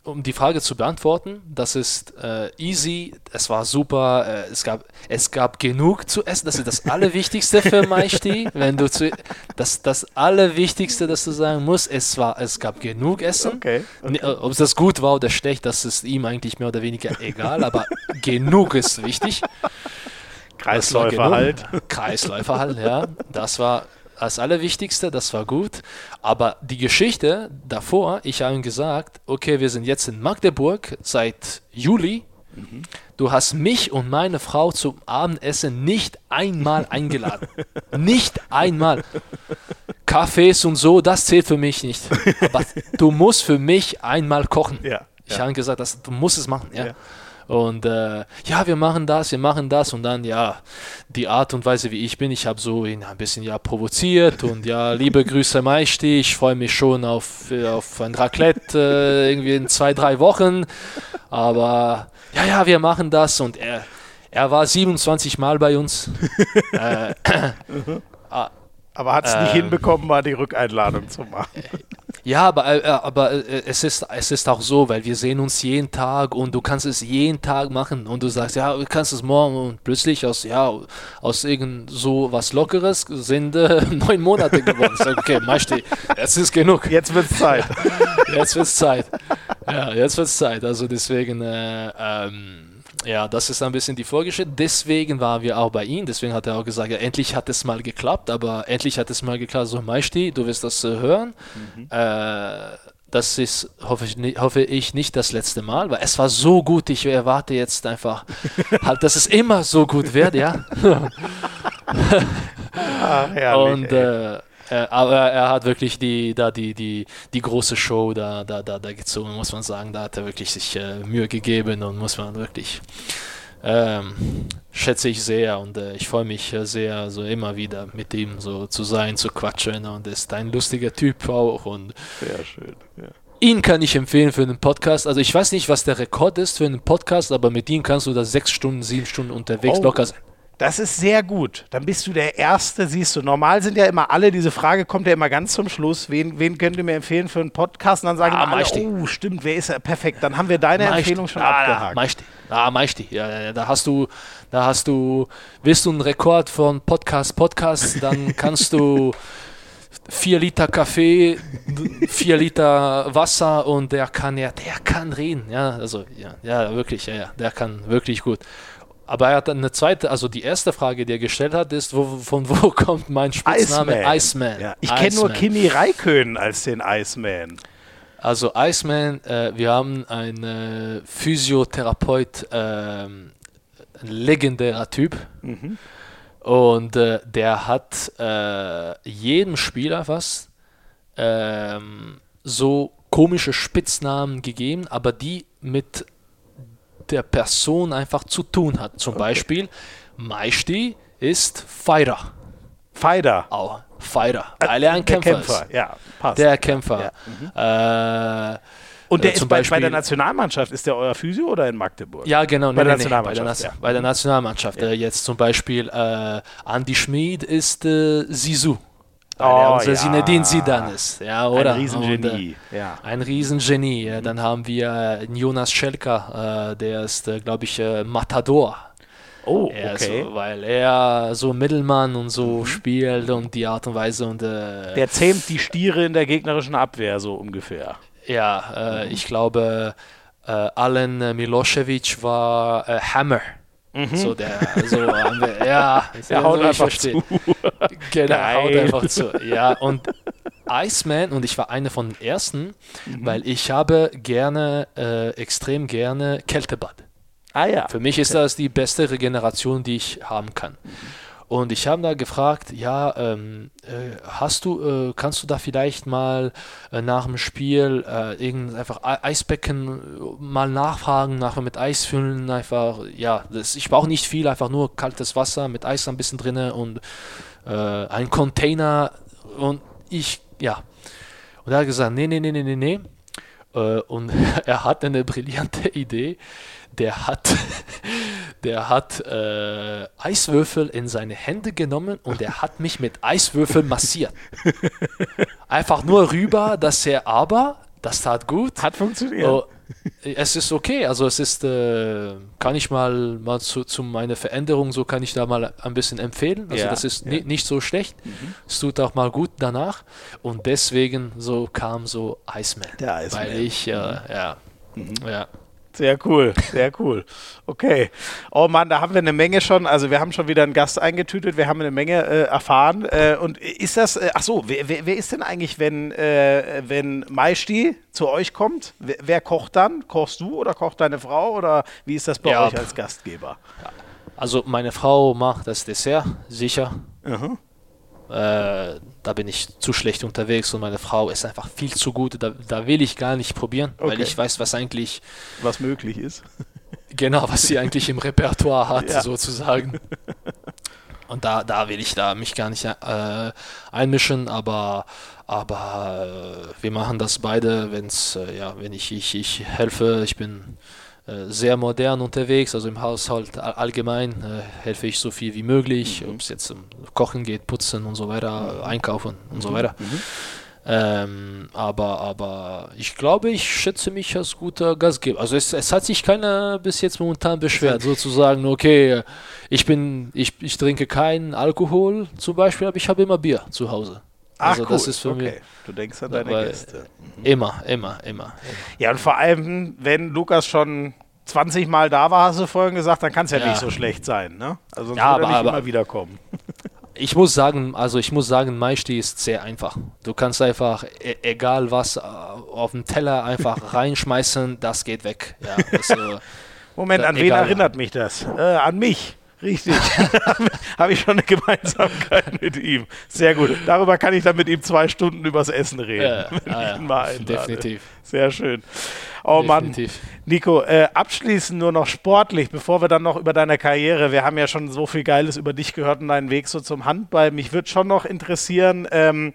um die Frage zu beantworten, das ist äh, easy, es war super, äh, es, gab, es gab genug zu essen, das ist das Allerwichtigste für Maisti, wenn du zu, das, das Allerwichtigste, das du sagen musst, es war, es gab genug Essen, okay, okay. ob es das gut war oder schlecht, das ist ihm eigentlich mehr oder weniger egal, aber genug ist wichtig. Kreisläufer halt. Kreisläufer halt, ja, das war als Allerwichtigste, das war gut. Aber die Geschichte davor, ich habe ihm gesagt, okay, wir sind jetzt in Magdeburg seit Juli. Mhm. Du hast mich und meine Frau zum Abendessen nicht einmal eingeladen. nicht einmal. Kaffees und so, das zählt für mich nicht. Aber du musst für mich einmal kochen. Ja, ich ja. habe gesagt, dass, du musst es machen. Ja. Und äh, ja, wir machen das, wir machen das und dann ja, die Art und Weise, wie ich bin, ich habe so ihn ein bisschen ja provoziert und ja, liebe Grüße Meisti, ich freue mich schon auf, auf ein Raclette äh, irgendwie in zwei, drei Wochen. Aber ja, ja, wir machen das und er, er war 27 Mal bei uns. äh, aber hat es nicht ähm, hinbekommen, mal die Rückeinladung zu machen. Ja, aber, äh, aber äh, es, ist, es ist auch so, weil wir sehen uns jeden Tag und du kannst es jeden Tag machen und du sagst, ja, du kannst es morgen und plötzlich aus, ja, aus irgend so was Lockeres sind äh, neun Monate geworden. Sag, okay, Meister, jetzt ist genug. Jetzt wird es Zeit. jetzt wird es Zeit. Ja, jetzt wird es Zeit. Also deswegen, äh, ähm, ja, das ist ein bisschen die Vorgeschichte. Deswegen waren wir auch bei ihm. Deswegen hat er auch gesagt, ja, endlich hat es mal geklappt. Aber endlich hat es mal geklappt. So, Meisti, du wirst das äh, hören. Mhm. Äh, das ist, hoffe ich, hoffe ich, nicht das letzte Mal, weil es war so gut. Ich erwarte jetzt einfach, halt, dass es immer so gut wird, ja. ah, herrlich, Und äh, äh, aber er hat wirklich die, da die, die, die große Show da, da, da, da gezogen, muss man sagen. Da hat er wirklich sich äh, Mühe gegeben und muss man wirklich, ähm, schätze ich sehr und äh, ich freue mich sehr, so immer wieder mit ihm so zu sein, zu quatschen und ist ein lustiger Typ auch und sehr schön. Ja. Ihn kann ich empfehlen für einen Podcast. Also ich weiß nicht, was der Rekord ist für einen Podcast, aber mit ihm kannst du da sechs Stunden, sieben Stunden unterwegs oh. locker sein. Das ist sehr gut. Dann bist du der Erste, siehst du. Normal sind ja immer alle, diese Frage kommt ja immer ganz zum Schluss. Wen, wen könnt ihr mir empfehlen für einen Podcast? Und dann sagen Ah, alle, oh, stimmt, wer ist er? Perfekt. Dann haben wir deine Empfehlung schon ah, abgehakt. Maishti. Ah, Maishti. Ja, ja, ja, da hast du, da hast du, willst du einen Rekord von Podcast, Podcast, dann kannst du vier Liter Kaffee, vier Liter Wasser und der kann ja, der kann reden. Ja, also, ja, ja, wirklich, ja, ja, der kann wirklich gut. Aber er hat dann eine zweite, also die erste Frage, die er gestellt hat, ist, wo, von wo kommt mein Spitzname? Iceman. Ja, ich kenne nur Iceman. Kimi Räikkönen als den Iceman. Also Iceman, äh, wir haben einen äh, Physiotherapeut, ähm, ein legendärer Typ. Und äh, der hat äh, jedem Spieler fast ähm, so komische Spitznamen gegeben, aber die mit der Person einfach zu tun hat. Zum Beispiel, Maishti ist Fighter. Fighter. Auch Fighter, weil er ein der Kämpfer, Kämpfer. ist. Ja, passt. Der Kämpfer. Äh, Und der äh, ist bei, bei der Beispiel- Nationalmannschaft. Ist der euer Physio oder in Magdeburg? Ja, genau. Bei nee, der nee, nee, bei, der Nationalmannschaft, ja. bei der Nationalmannschaft. Äh, jetzt zum Beispiel äh, Andy Schmid ist äh, Sisu. Weil Oh, unser ja. Zinedine Zidane ist. Ja, oder? Ein Riesengenie. Und, äh, ja. ein Riesengenie. Ja, dann haben wir äh, Jonas Schelka, äh, der ist, glaube ich, Matador. Oh, Er okay. so, weil er so Mittelmann und so spielt und die Art und Weise und äh, Der zähmt die Stiere in der gegnerischen Abwehr, so ungefähr. ja, äh, ich glaube, äh, Alan Milosevic war äh, Hammer. So der, so haben wir, ja, Mhm. Der haut einfach verstehe. Genau, haut Geil. einfach zu. Ja, und Iceman, und ich war einer von den ersten, Mhm. weil ich habe gerne, äh, extrem gerne Kältebad. Ah ja. Für mich ist das die beste Regeneration, die ich haben kann. Und ich habe da gefragt, ja, ähm, äh, hast du, äh, kannst du da vielleicht mal äh, nach dem Spiel äh, irgend einfach Ei- Eisbecken äh, mal nachfragen, nachher mit Eis füllen, einfach, ja, das, ich brauche nicht viel, einfach nur kaltes Wasser mit Eis ein bisschen drinne und ein Container und ich, ja. Und er hat gesagt, nee, nee, nee, nee, nee, nee. Und er hat eine brillante Idee. Der hat, der hat äh, Eiswürfel in seine Hände genommen und er hat mich mit Eiswürfel massiert. Einfach nur rüber, dass er aber, das tat gut. Hat funktioniert. Oh, es ist okay, also es ist, äh, kann ich mal, mal zu, zu meiner Veränderung, so kann ich da mal ein bisschen empfehlen. Also Ja, das ist ja. ni nicht so schlecht. Es tut auch mal gut danach. Und deswegen so kam so Iceman. Der Iceman. Mhm. Weil ich, äh, ja, ja. Sehr cool, sehr cool. Okay. Oh Mann, da haben wir eine Menge schon. Also wir haben schon wieder einen Gast eingetütet, wir haben eine Menge äh, erfahren. Äh, und ist das, äh, ach so, wer, wer, wer ist denn eigentlich, wenn, äh, wenn Maishti zu euch kommt? Wer, wer kocht dann? Kochst du oder kocht deine Frau? Oder wie ist das bei Ja. euch als Gastgeber? Also meine Frau macht das Dessert, sicher. Mhm. Äh, da bin ich zu schlecht unterwegs und meine Frau ist einfach viel zu gut. Da, da will ich gar nicht probieren, weil Okay. ich weiß, was eigentlich Was möglich ist. Genau, was sie eigentlich im Repertoire hat, Ja. sozusagen. Und da, da will ich da mich gar nicht äh, einmischen, aber, aber äh, wir machen das beide, wenn's, äh, ja, wenn ich, ich, ich helfe, ich bin sehr modern unterwegs, also im Haushalt all- allgemein äh, helfe ich so viel wie möglich, ob es jetzt um Kochen geht, Putzen und so weiter, Einkaufen und so weiter. Ähm, aber, aber ich glaube, ich schätze mich als guter Gastgeber. Also es, es hat sich keiner bis jetzt momentan beschwert, sozusagen, okay, ich bin, ich, ich trinke keinen Alkohol zum Beispiel, aber ich habe immer Bier zu Hause. Ach, Also cool. das ist für okay. mich Du denkst an deine Gäste. immer, immer, immer. Ja, und vor allem, wenn Lukas schon 20 Mal da war, hast du vorhin gesagt, dann kann es ja, Ja. nicht so schlecht sein, ne? Also sonst Ja, würde er aber- nicht aber- immer wiederkommen. Ich muss sagen, also ich muss sagen, Maishti ist sehr einfach. Du kannst einfach, e egal was, äh, auf den Teller einfach reinschmeißen, das geht weg. Ja, das, äh, Moment, an wen egal. erinnert mich das? Äh, an mich. Richtig. Habe ich schon eine Gemeinsamkeit mit ihm. Sehr gut. Darüber kann ich dann mit ihm zwei Stunden übers Essen reden. Ja, wenn ah, ich ja. ihn mal einlade. Definitiv. Sehr schön. Oh Definitiv. Mann. Nico, äh, abschließend nur noch sportlich, bevor wir dann noch über deine Karriere, wir haben ja schon so viel Geiles über dich gehört und deinen Weg so zum Handball. Mich würde schon noch interessieren, ähm,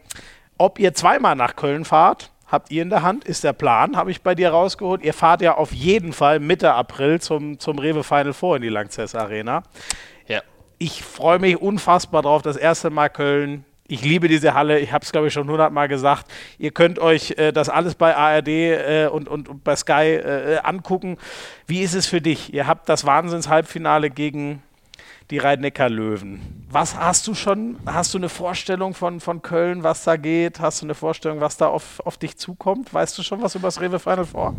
ob ihr zweimal nach Köln fahrt. Habt ihr in der Hand? Ist der Plan, habe ich bei dir rausgeholt. Ihr fahrt ja auf jeden Fall Mitte April zum, zum Rewe Final Four in die Lanxess Arena. Ja. Ich freue mich unfassbar drauf. Das erste Mal Köln. Ich liebe diese Halle. Ich habe es, glaube ich, schon hundertmal gesagt. Ihr könnt euch äh, das alles bei ARD äh, und, und, und, bei Sky äh, angucken. Wie ist es für dich? Ihr habt das Wahnsinns-Halbfinale gegen die Rhein-Neckar-Löwen. Was hast du schon? Hast du eine Vorstellung von, von Köln, was da geht? Hast du eine Vorstellung, was da auf, auf dich zukommt? Weißt du schon was über das Rewe Final Four?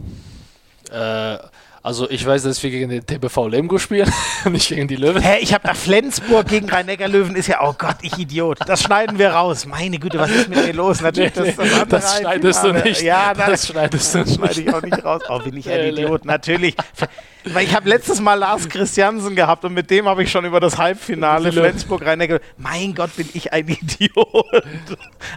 Äh, also ich weiß, dass wir gegen den TBV Lemgo spielen, nicht gegen die Löwen. Hä, ich habe da Flensburg gegen Rhein-Neckar-Löwen, ist ja, oh Gott, ich Idiot. Das schneiden wir raus. Meine Güte, was ist mit dir los? Natürlich, das, das, das schneidest du nicht. Ja, das, das schneidest du nicht. Das schneide ich auch nicht raus. Oh, bin ich ein Idiot. Natürlich. Weil ich habe letztes Mal Lars Christiansen gehabt und mit dem habe ich schon über das Halbfinale Flensburg rhein Mein Gott, bin ich ein Idiot.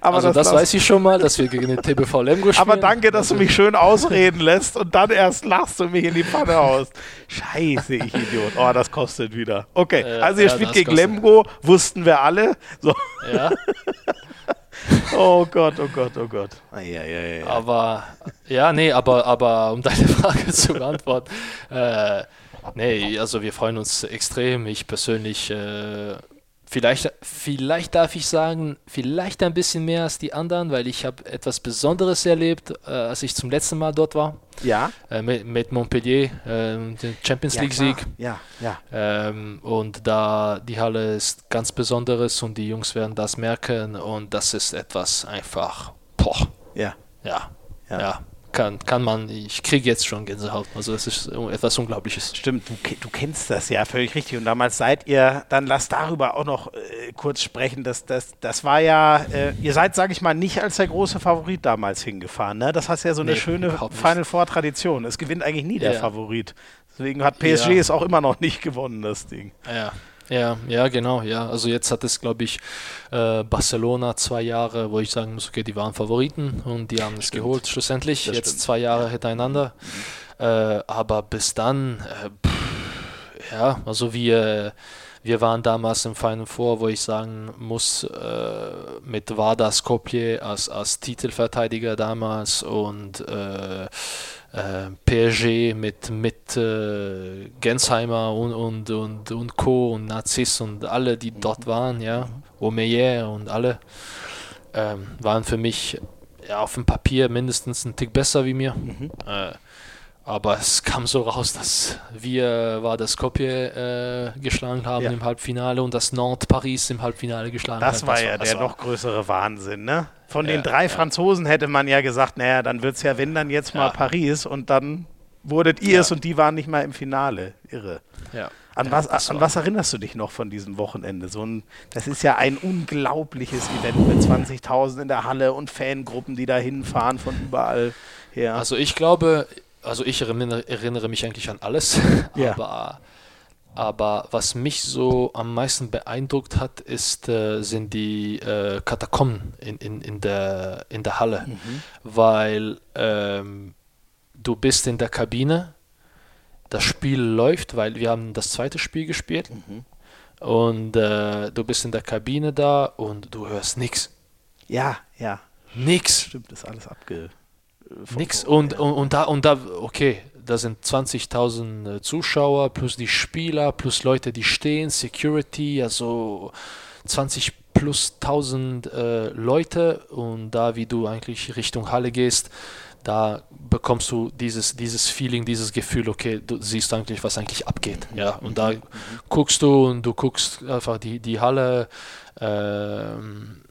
Aber also das, das, weiß ich schon mal, dass wir gegen den TBV Lemgo spielen. Aber danke, dass du mich schön ausreden lässt und dann erst lachst du mich in die Pfanne aus. Scheiße, ich Idiot. Oh, das kostet wieder. Okay, äh, also ihr ja, spielt gegen kostet. Lemgo, wussten wir alle. So. Ja. oh Gott, oh Gott, oh Gott. Ja, ja, ja. Aber, ja, nee, aber, aber um deine Frage zu beantworten, äh, nee, also wir freuen uns extrem. Ich persönlich äh, Vielleicht, vielleicht darf ich sagen, vielleicht ein bisschen mehr als die anderen, weil ich habe etwas Besonderes erlebt, äh, als ich zum letzten Mal dort war. Ja. Äh, mit, mit, Montpellier, äh, den Champions ja, League Sieg. Ja, ja. Ähm, und da die Halle ist ganz Besonderes und die Jungs werden das merken und das ist etwas einfach, boah. Ja. Ja. Ja. ja kann, kann man, ich kriege jetzt schon Gänsehaut. Also das ist etwas Unglaubliches. Stimmt, du, du kennst das ja völlig richtig. Und damals seid ihr, dann lass darüber auch noch äh, kurz sprechen. Das, das, das war ja, äh, ihr seid, sage ich mal, nicht als der große Favorit damals hingefahren. Ne? Das hast ja so eine nee, schöne Final Four Tradition. Es gewinnt eigentlich nie der ja. Favorit. Deswegen hat PSG ja. es auch immer noch nicht gewonnen, das Ding. Ja. Ja, ja, genau, ja. Also jetzt hat es, glaube ich, äh, Barcelona zwei Jahre, wo ich sagen muss, okay, die waren Favoriten und die haben es geholt schlussendlich. Das jetzt stimmt. zwei Jahre ja. hintereinander. Mhm. Äh, aber bis dann, äh, pff, ja, also wir, wir waren damals im Final Four, wo ich sagen muss, äh, mit Vada Skopje als, als Titelverteidiger damals und äh, äh, PSG mit, mit äh, Gensheimer und, und, und, und Co. und Nazis und alle, die mhm. dort waren, ja, Omeyer und alle, ähm, waren für mich ja, auf dem Papier mindestens ein Tick besser wie mir. Mhm. Äh, aber es kam so raus, dass wir war das Skopje äh, geschlagen haben ja. im Halbfinale und das Nantes Paris im Halbfinale geschlagen das haben. War das war ja der war noch größere Wahnsinn, ne? Von ja, den drei ja. Franzosen hätte man ja gesagt, naja, dann wird es ja, wenn dann jetzt mal Paris und dann wurdet ihr es und die waren nicht mal im Finale. Irre. Ja. An, was, an was erinnerst du dich noch von diesem Wochenende? So ein, das ist ja ein unglaubliches Event mit 20.000 in der Halle und Fangruppen, die da hinfahren von überall her. Also ich glaube, also ich erinnere, erinnere, mich eigentlich an alles, ja. aber, aber was mich so am meisten beeindruckt hat, ist, äh, sind die äh, Katakomben in, in, in, der, in der Halle, mhm. weil ähm, du bist in der Kabine, das Spiel läuft, weil wir haben das zweite Spiel gespielt mhm. und äh, du bist in der Kabine da und du hörst nichts. Ja, ja. Nix. Stimmt, ist alles abge Nix. Und, und, und, da, und da, okay, da sind 20.000 äh, Zuschauer plus die Spieler plus Leute, die stehen, Security, also 20 plus 1000 äh, Leute und da, wie du eigentlich Richtung Halle gehst, da bekommst du dieses, dieses Feeling, dieses Gefühl, okay, du siehst eigentlich, was eigentlich abgeht. Ja, und da guckst du und du guckst einfach die, die Halle. Ähm,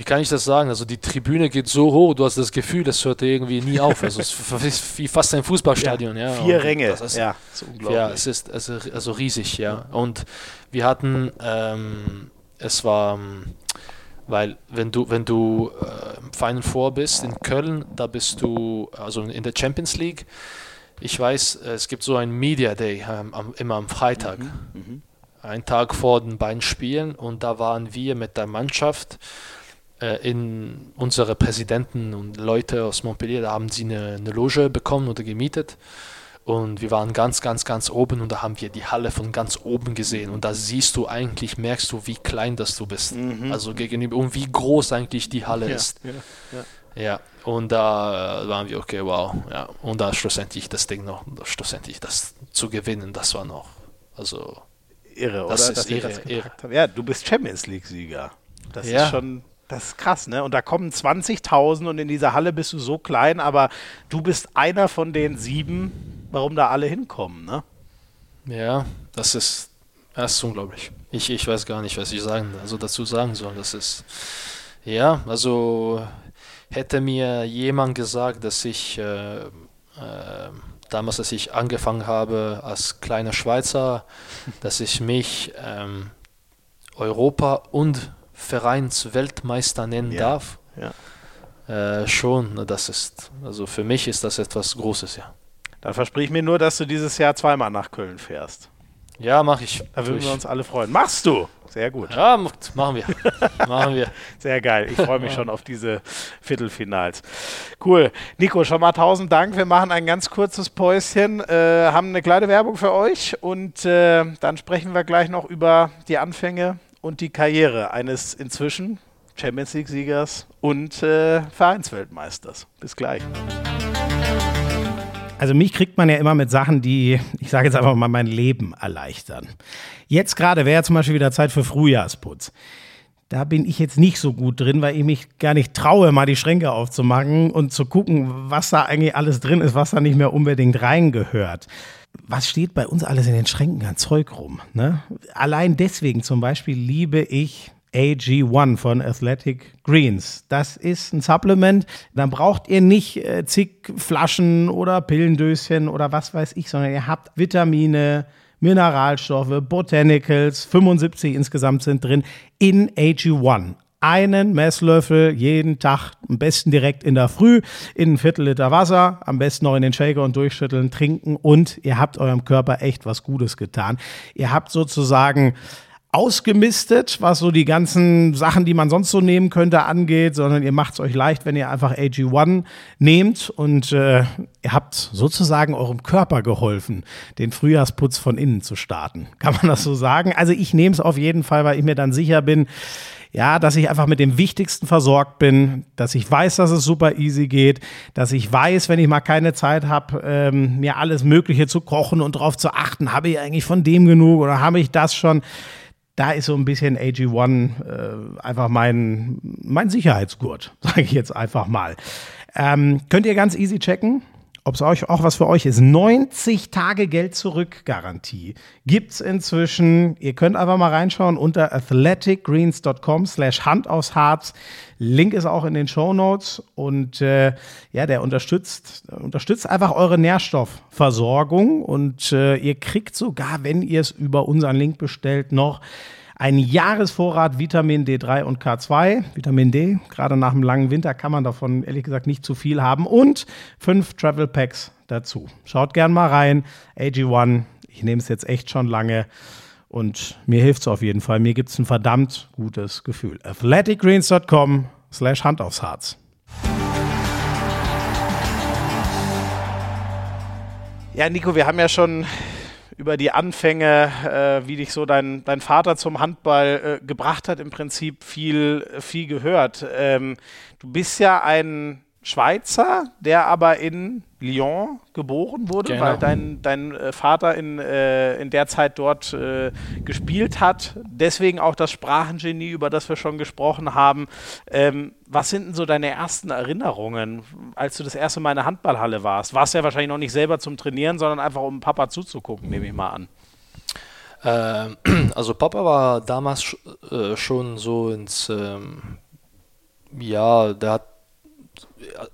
wie kann ich das sagen? Also die Tribüne geht so hoch, du hast das Gefühl, das hört irgendwie nie auf. Also es ist wie fast ein Fußballstadion. Ja, ja. Vier Ränge, ist, ja, ist unglaublich. Ja, es ist also, also riesig, ja. Und wir hatten, ähm, es war, weil wenn du, wenn du äh, im Final Four bist in Köln, da bist du, also in der Champions League, ich weiß, es gibt so ein Media Day ähm, immer am Freitag. Mhm, mhm. Ein Tag vor den beiden Spielen und da waren wir mit der Mannschaft in unsere Präsidenten und Leute aus Montpellier, da haben sie eine, eine Loge bekommen oder gemietet. Und wir waren ganz, ganz, ganz oben und da haben wir die Halle von ganz oben gesehen. Und da siehst du eigentlich, merkst du, wie klein das du bist. Mhm. Also gegenüber und wie groß eigentlich die Halle ja, ist. Ja, ja. ja, und da waren wir, okay, wow. Ja. Und da schlussendlich das Ding noch, schlussendlich das zu gewinnen, das war noch, also irre, Das oder? ist Dass irre, das irre. Ja, du bist Champions League-Sieger. Das Ja. ist schon, das ist krass, ne? Und da kommen 20.000 und in dieser Halle bist du so klein, aber du bist einer von den sieben, warum da alle hinkommen, ne? Ja, das ist, das ist unglaublich. Ich, ich weiß gar nicht, was ich sagen, also dazu sagen soll. Das ist, ja, also hätte mir jemand gesagt, dass ich äh, äh, damals, als ich angefangen habe als kleiner Schweizer, dass ich mich ähm, Europa- und Vereinsweltmeister nennen Ja, darf, ja. äh, schon, das ist, also für mich ist das etwas Großes, ja. Dann versprich mir nur, dass du dieses Jahr zweimal nach Köln fährst. Ja, mache ich. Da würden wir uns alle freuen. Machst du! Sehr gut. Ja, machen wir. machen wir. Sehr geil. Ich freue mich schon auf diese Viertelfinals. Cool. Nico, schon mal tausend Dank. Wir machen ein ganz kurzes Päuschen, äh, haben eine kleine Werbung für euch und äh, dann sprechen wir gleich noch über die Anfänge und die Karriere eines inzwischen Champions League-Siegers und äh, Vereinsweltmeisters. Bis gleich. Also mich kriegt man ja immer mit Sachen, die, ich sage jetzt einfach mal, mein Leben erleichtern. Jetzt gerade wäre zum Beispiel wieder Zeit für Frühjahrsputz. Da bin ich jetzt nicht so gut drin, weil ich mich gar nicht traue, mal die Schränke aufzumachen und zu gucken, was da eigentlich alles drin ist, was da nicht mehr unbedingt reingehört. Was steht bei uns alles in den Schränken an Zeug rum? Ne? Allein deswegen zum Beispiel liebe ich AG1 von Athletic Greens. Das ist ein Supplement. Dann braucht ihr nicht äh, zig Flaschen oder Pillendöschen oder was weiß ich, sondern ihr habt Vitamine, Mineralstoffe, Botanicals, 75 insgesamt sind drin in AG1. Einen Messlöffel jeden Tag, am besten direkt in der Früh, in ein Viertel Liter Wasser, am besten noch in den Shaker und durchschütteln, trinken und ihr habt eurem Körper echt was Gutes getan. Ihr habt sozusagen ausgemistet, was so die ganzen Sachen, die man sonst so nehmen könnte, angeht, sondern ihr macht es euch leicht, wenn ihr einfach AG1 nehmt und äh, ihr habt sozusagen eurem Körper geholfen, den Frühjahrsputz von innen zu starten. Kann man das so sagen? Also ich nehme es auf jeden Fall, weil ich mir dann sicher bin, ja, dass ich einfach mit dem Wichtigsten versorgt bin, dass ich weiß, dass es super easy geht, dass ich weiß, wenn ich mal keine Zeit habe, ähm, mir alles Mögliche zu kochen und darauf zu achten, habe ich eigentlich von dem genug oder habe ich das schon? Da ist so ein bisschen AG1 äh, einfach mein, mein Sicherheitsgurt, sage ich jetzt einfach mal. Ähm, könnt ihr ganz easy checken, ob es euch auch was für euch ist. 90 Tage Geld zurück Garantie gibt's inzwischen. Ihr könnt einfach mal reinschauen unter athleticgreens.com slash Hand aufs Harz. Link ist auch in den Show Notes und äh, ja, der unterstützt, unterstützt einfach eure Nährstoffversorgung und äh, ihr kriegt sogar, wenn ihr es über unseren Link bestellt, noch ein Jahresvorrat Vitamin D3 und K2. Vitamin D, gerade nach einem langen Winter kann man davon ehrlich gesagt nicht zu viel haben. Und fünf Travel Packs dazu. Schaut gern mal rein. AG1, ich nehme es jetzt echt schon lange. Und mir hilft es auf jeden Fall. Mir gibt es ein verdammt gutes Gefühl. athleticgreens.com slash Hand aufs Harz. Ja, Nico, wir haben ja schon über die Anfänge, äh, wie dich so dein, dein Vater zum Handball äh, gebracht hat, im Prinzip viel, viel gehört. Ähm, du bist ja ein Schweizer, der aber in Lyon geboren wurde, Genau. weil dein, dein äh, Vater in, äh, in der Zeit dort äh, gespielt hat. Deswegen auch das Sprachengenie, über das wir schon gesprochen haben. Ähm, was sind denn so deine ersten Erinnerungen, als du das erste Mal in der Handballhalle warst? Warst ja wahrscheinlich noch nicht selber zum Trainieren, sondern einfach um Papa zuzugucken, nehme ich mal an. Ähm, also Papa war damals äh, schon so ins, ähm, ja, der hat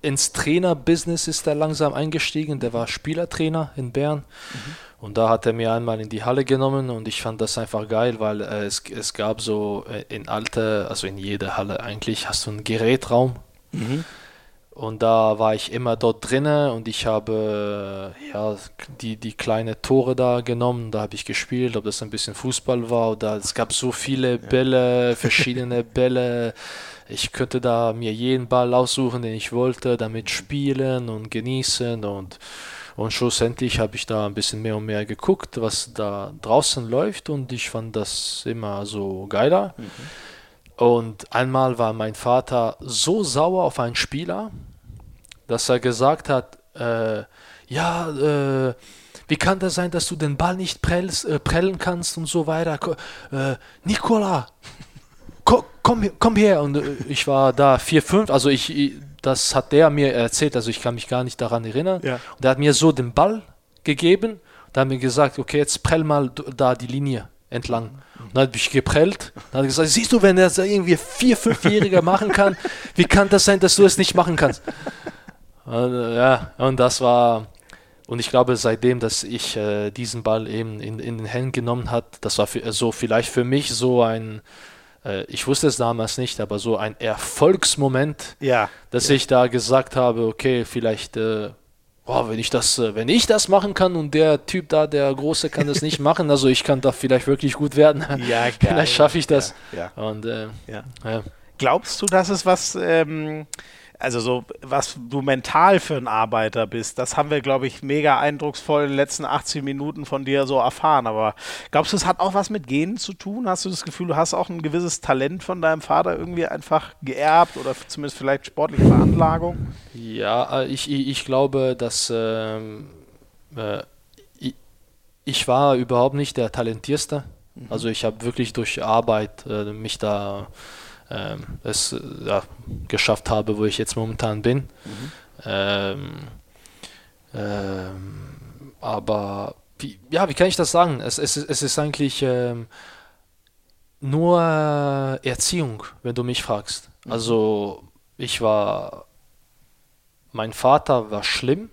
ins Trainerbusiness ist er langsam eingestiegen. Der war Spielertrainer in Bern. Und da hat er mir einmal in die Halle genommen und ich fand das einfach geil, weil äh, es, es gab so äh, in alte, also in jeder Halle eigentlich, hast du einen Gerätraum und da war ich immer dort drinne und ich habe äh, ja, die, die kleine Tore da genommen, da habe ich gespielt, ob das ein bisschen Fußball war oder es gab so viele Bälle, verschiedene Bälle. Ich könnte da mir jeden Ball aussuchen, den ich wollte, damit spielen und genießen. Und, und schlussendlich habe ich da ein bisschen mehr und mehr geguckt, was da draußen läuft. Und ich fand das immer so geiler. Und einmal war mein Vater so sauer auf einen Spieler, dass er gesagt hat, äh, ja, äh, wie kann das sein, dass du den Ball nicht prellst, äh, prellen kannst und so weiter? Äh, Nikola, komm, komm, komm her. Und äh, ich war da vier, fünf, also ich, das hat der mir erzählt, also ich kann mich gar nicht daran erinnern. Ja. Und er hat mir so den Ball gegeben, da hat mir gesagt, okay, jetzt prell mal da die Linie entlang. Und dann habe ich geprellt. Dann hat er gesagt, siehst du, wenn er das irgendwie vier, fünfjähriger machen kann, wie kann das sein, dass du es nicht machen kannst? Und, äh, ja, und das war, und ich glaube, seitdem, dass ich äh, diesen Ball eben in, in den Händen genommen hat, das war für, so vielleicht für mich so ein, äh, ich wusste es damals nicht, aber so ein Erfolgsmoment, ja, dass ja. ich da gesagt habe, okay, vielleicht äh, boah, wenn ich das, äh, wenn ich das machen kann und der Typ da, der Große, kann das nicht machen, also ich kann da vielleicht wirklich gut werden. Ja, geil. vielleicht schaffe ich das. Ja, ja. Und, äh, ja. Glaubst du, dass es was, ähm, also so, was du mental für ein Arbeiter bist, das haben wir, glaube ich, mega eindrucksvoll in den letzten 18 Minuten von dir so erfahren. Aber glaubst du, es hat auch was mit Genen zu tun? Hast du das Gefühl, du hast auch ein gewisses Talent von deinem Vater irgendwie einfach geerbt oder zumindest vielleicht sportliche Veranlagung? Ja, äh, ich, ich, ich glaube, dass ähm, äh, ich, ich, war überhaupt nicht der Talentierste. Mhm. Also ich habe wirklich durch Arbeit äh, mich da ähm, es ja, geschafft habe, wo ich jetzt momentan bin. Mhm. Ähm, ähm, aber wie, ja, wie kann ich das sagen? Es, es, es ist eigentlich ähm, nur Erziehung, wenn du mich fragst. Mhm. Also ich war, mein Vater war schlimm,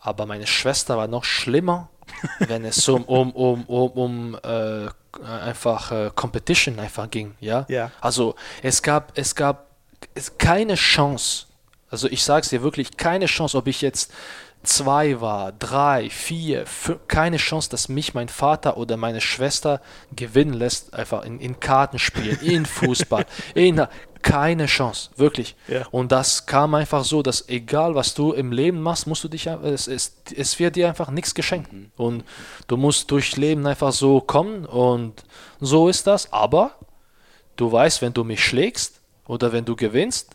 aber meine Schwester war noch schlimmer, wenn es um, um, um, um, um äh, einfach äh, Competition einfach ging, ja? ja. Also es gab, es gab es keine Chance, also ich sage es dir wirklich, keine Chance, ob ich jetzt zwei war, drei, vier, fünf, keine Chance, dass mich mein Vater oder meine Schwester gewinnen lässt, einfach in, in Kartenspielen, in Fußball, in keine Chance, wirklich. Ja. Und das kam einfach so, dass egal was du im Leben machst, musst du dich, es, es, es wird dir einfach nichts geschenkt. Mhm. Und du musst durchs Leben einfach so kommen und so ist das. Aber du weißt, wenn du mich schlägst oder wenn du gewinnst,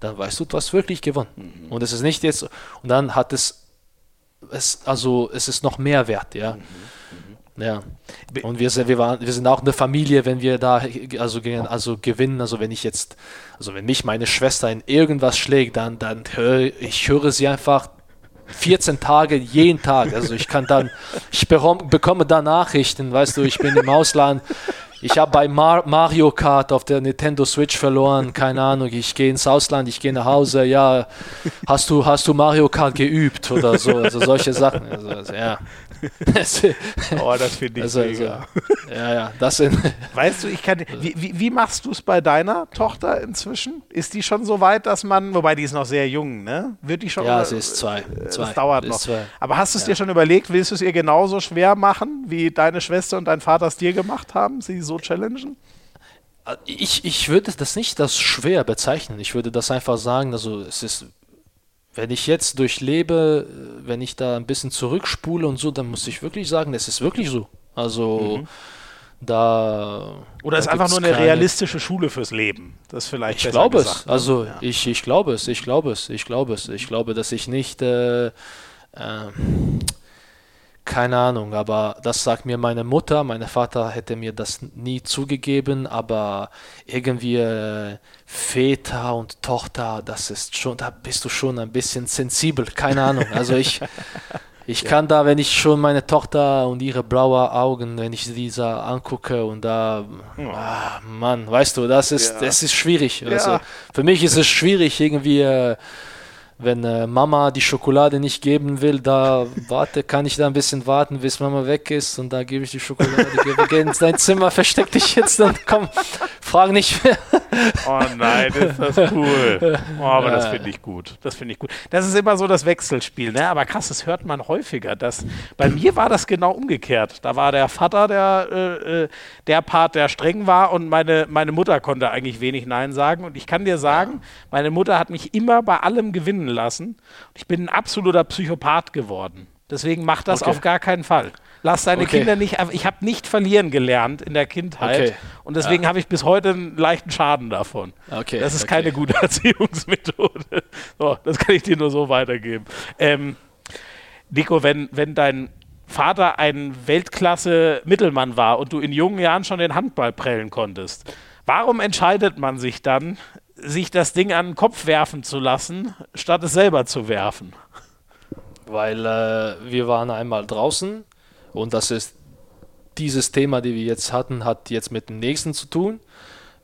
dann weißt du, du hast wirklich gewonnen. Mhm. Und es ist nicht jetzt, und dann hat es, es also es ist noch mehr wert, ja. Mhm. Ja. Und wir sind, wir, waren, wir sind auch eine Familie, wenn wir da also, also gewinnen. Also wenn ich jetzt, also wenn mich meine Schwester in irgendwas schlägt, dann, dann höre ich höre sie einfach 14 Tage jeden Tag. Also ich kann dann, ich bekomme da Nachrichten, weißt du, ich bin im Ausland. Ich habe bei Mar Mario Kart auf der Nintendo Switch verloren, keine Ahnung, ich gehe ins Ausland, ich gehe nach Hause, ja, hast du, hast du Mario Kart geübt oder so, also solche Sachen. Also, ja. oh, das finde ich also, mega. Also, ja, ja, das sind Weißt du, ich kann. Wie, wie, wie machst du es bei deiner Tochter inzwischen? Ist die schon so weit, dass man, wobei die ist noch sehr jung, ne? Wird die schon? Ja, sie ist zwei. Äh, zwei. Das dauert noch. Zwei. Aber hast du es ja. dir schon überlegt, willst du es ihr genauso schwer machen, wie deine Schwester und dein Vater es dir gemacht haben, sie so challengen? Ich, ich würde das nicht als schwer bezeichnen. Ich würde das einfach sagen, also es ist wenn ich jetzt durchlebe, wenn ich da ein bisschen zurückspule und so, dann muss ich wirklich sagen, es ist wirklich so. Also mhm. da. Oder ist einfach nur eine keine... realistische Schule fürs Leben. Das vielleicht. Ich glaube es. Ne? Also ja. ich, ich glaube es, ich glaube es, ich glaube es. Ich glaube, dass ich nicht. Äh, äh, keine Ahnung, aber das sagt mir meine Mutter. Mein Vater hätte mir das nie zugegeben, aber irgendwie äh, Väter und Tochter, das ist schon, da bist du schon ein bisschen sensibel. Keine Ahnung. Also ich, ich ja. kann da, wenn ich schon meine Tochter und ihre blauen Augen, wenn ich diese angucke und da, oh. ah, Mann, weißt du, das ist, ja. das ist schwierig. Ja. Also für mich ist es schwierig irgendwie. Äh, wenn äh, Mama die Schokolade nicht geben will, da warte, kann ich da ein bisschen warten, bis Mama weg ist und da gebe ich die Schokolade. Geh in dein Zimmer, versteck dich jetzt und komm, frag nicht mehr. Oh nein, ist das cool. Oh, aber ja. das finde ich gut. Das finde ich gut. Das ist immer so das Wechselspiel, ne? Aber krass, das hört man häufiger. Das, bei mir war das genau umgekehrt. Da war der Vater der, äh, äh, der Part, der streng war und meine, meine Mutter konnte eigentlich wenig Nein sagen. Und ich kann dir sagen, meine Mutter hat mich immer bei allem gewinnen lassen. Ich bin ein absoluter Psychopath geworden. Deswegen mach das okay. auf gar keinen Fall. Lass deine okay. Kinder nicht. Ich habe nicht verlieren gelernt in der Kindheit. Okay. Und deswegen ja. habe ich bis heute einen leichten Schaden davon. Okay. Das ist keine gute Erziehungsmethode. So, das kann ich dir nur so weitergeben. Ähm, Nico, wenn, wenn dein Vater ein Weltklasse-Mittelmann war und du in jungen Jahren schon den Handball prellen konntest, warum entscheidet man sich dann, sich das Ding an den Kopf werfen zu lassen, statt es selber zu werfen? Weil äh, wir waren einmal draußen und das ist dieses Thema, die wir jetzt hatten, hat jetzt mit dem nächsten zu tun.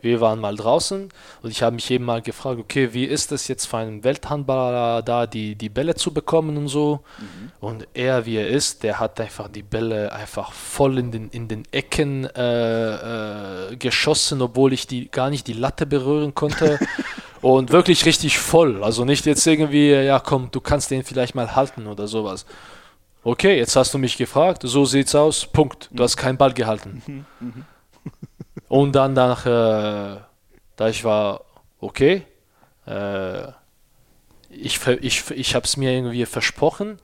Wir waren mal draußen und ich habe mich eben mal gefragt, okay, wie ist es jetzt für einen Welthandballer da, die, die Bälle zu bekommen und so. Mhm. Und er, wie er ist, der hat einfach die Bälle einfach voll in den, in den Ecken äh, äh, geschossen, obwohl ich die gar nicht die Latte berühren konnte. und wirklich richtig voll. Also nicht jetzt irgendwie, ja komm, du kannst den vielleicht mal halten oder sowas. Okay, jetzt hast du mich gefragt, so sieht's aus, Punkt. Du hast keinen Ball gehalten. Mhm. Mhm. Und dann nach, äh, da ich war, okay, äh, ich, ich, ich habe es mir irgendwie versprochen,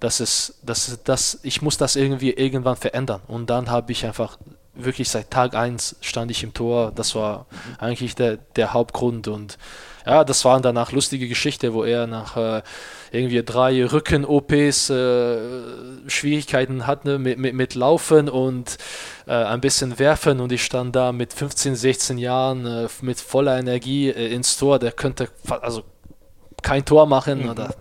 dass es, dass, dass ich muss das irgendwie irgendwann verändern. Und dann habe ich einfach wirklich seit Tag 1 stand ich im Tor. Das war eigentlich der, der Hauptgrund. Und ja, das waren danach lustige Geschichten, wo er nach äh, irgendwie drei Rücken-OPs äh, Schwierigkeiten hatte mit, mit, mit Laufen und äh, ein bisschen werfen und ich stand da mit 15, 16 Jahren äh, mit voller Energie äh, ins Tor. Der könnte also kein Tor machen. Mhm. Oder,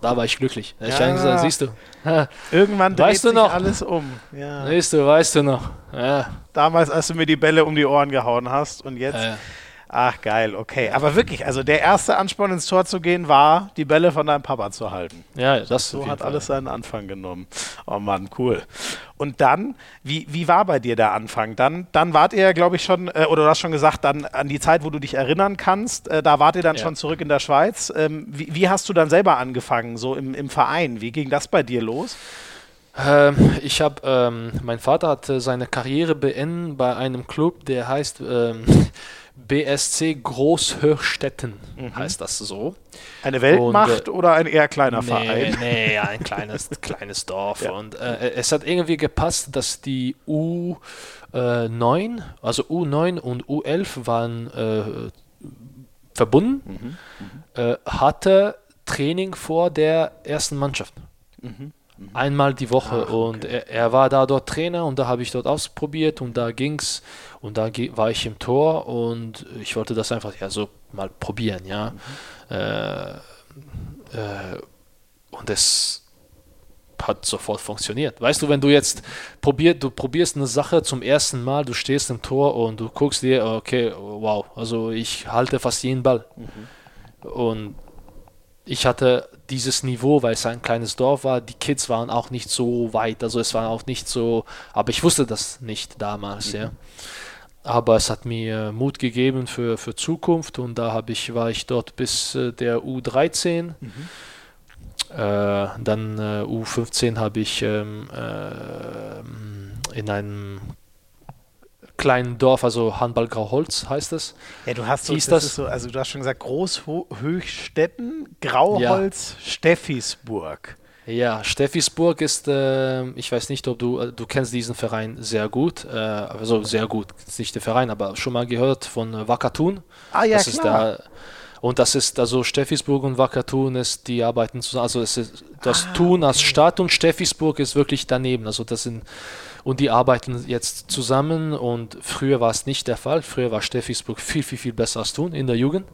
da war ich glücklich. Ja. Ich gesagt, siehst du. Irgendwann dreht weißt du noch? alles um. Ja. Siehst du, weißt du noch. Ja. Damals, als du mir die Bälle um die Ohren gehauen hast und jetzt. Ja. Ach, geil, okay. Aber wirklich, also der erste Ansporn ins Tor zu gehen war, die Bälle von deinem Papa zu halten. Ja, das So hat Fall. alles seinen Anfang genommen. Oh Mann, cool. Und dann, wie, wie war bei dir der Anfang? Dann, dann wart ihr, glaube ich, schon, äh, oder du hast schon gesagt, dann an die Zeit, wo du dich erinnern kannst, äh, da wart ihr dann ja. schon zurück in der Schweiz. Ähm, wie, wie, hast du dann selber angefangen, so im, im Verein? Wie ging das bei dir los? Ähm, ich habe, ähm, mein Vater hatte seine Karriere beendet bei einem Club, der heißt ähm, BSC Großhöchstetten mhm. heißt das so. Eine Weltmacht und, äh, oder ein eher kleiner nee, Verein? Nee, ein kleines, kleines Dorf. Ja. Und äh, es hat irgendwie gepasst, dass die U9, äh, also U9 und U11 waren äh, verbunden, mhm. Mhm. Äh, hatte Training vor der ersten Mannschaft. Mhm. Mhm. Einmal die Woche. Ach, okay. Und er, er, war da dort Trainer und da habe ich dort ausprobiert und da ging's und da war ich im Tor und ich wollte das einfach ja so mal probieren, ja. Mhm. Äh, äh, und es hat sofort funktioniert. Weißt du, wenn du jetzt probierst, du probierst eine Sache zum ersten Mal, du stehst im Tor und du guckst dir, okay, wow, also ich halte fast jeden Ball. Mhm. Und ich hatte dieses Niveau, weil es ein kleines Dorf war, die Kids waren auch nicht so weit, also es war auch nicht so, aber ich wusste das nicht damals, mhm. ja. Aber es hat mir Mut gegeben für, für Zukunft und da habe ich, war ich dort bis äh, der U13. Mhm. Äh, dann äh, U15 habe ich ähm, äh, in einem kleinen Dorf, also Handball Grauholz heißt es. Ja, du hast so, das, das? so, also du hast schon gesagt, Großhöchstetten, Grauholz, ja. Steffisburg. Ja, Steffisburg ist, äh, ich weiß nicht, ob du, äh, du kennst diesen Verein sehr gut, äh, also sehr gut, nicht der Verein, aber schon mal gehört von Wakatun. Ah ja, das klar. Ist der, und das ist, also Steffisburg und Wakatun ist, die arbeiten zusammen, also es ist, das ah, Thun als Stadt und Steffisburg ist wirklich daneben, also das sind und die arbeiten jetzt zusammen und früher war es nicht der Fall. Früher war Steffisburg viel, viel, viel besser als tun in der Jugend.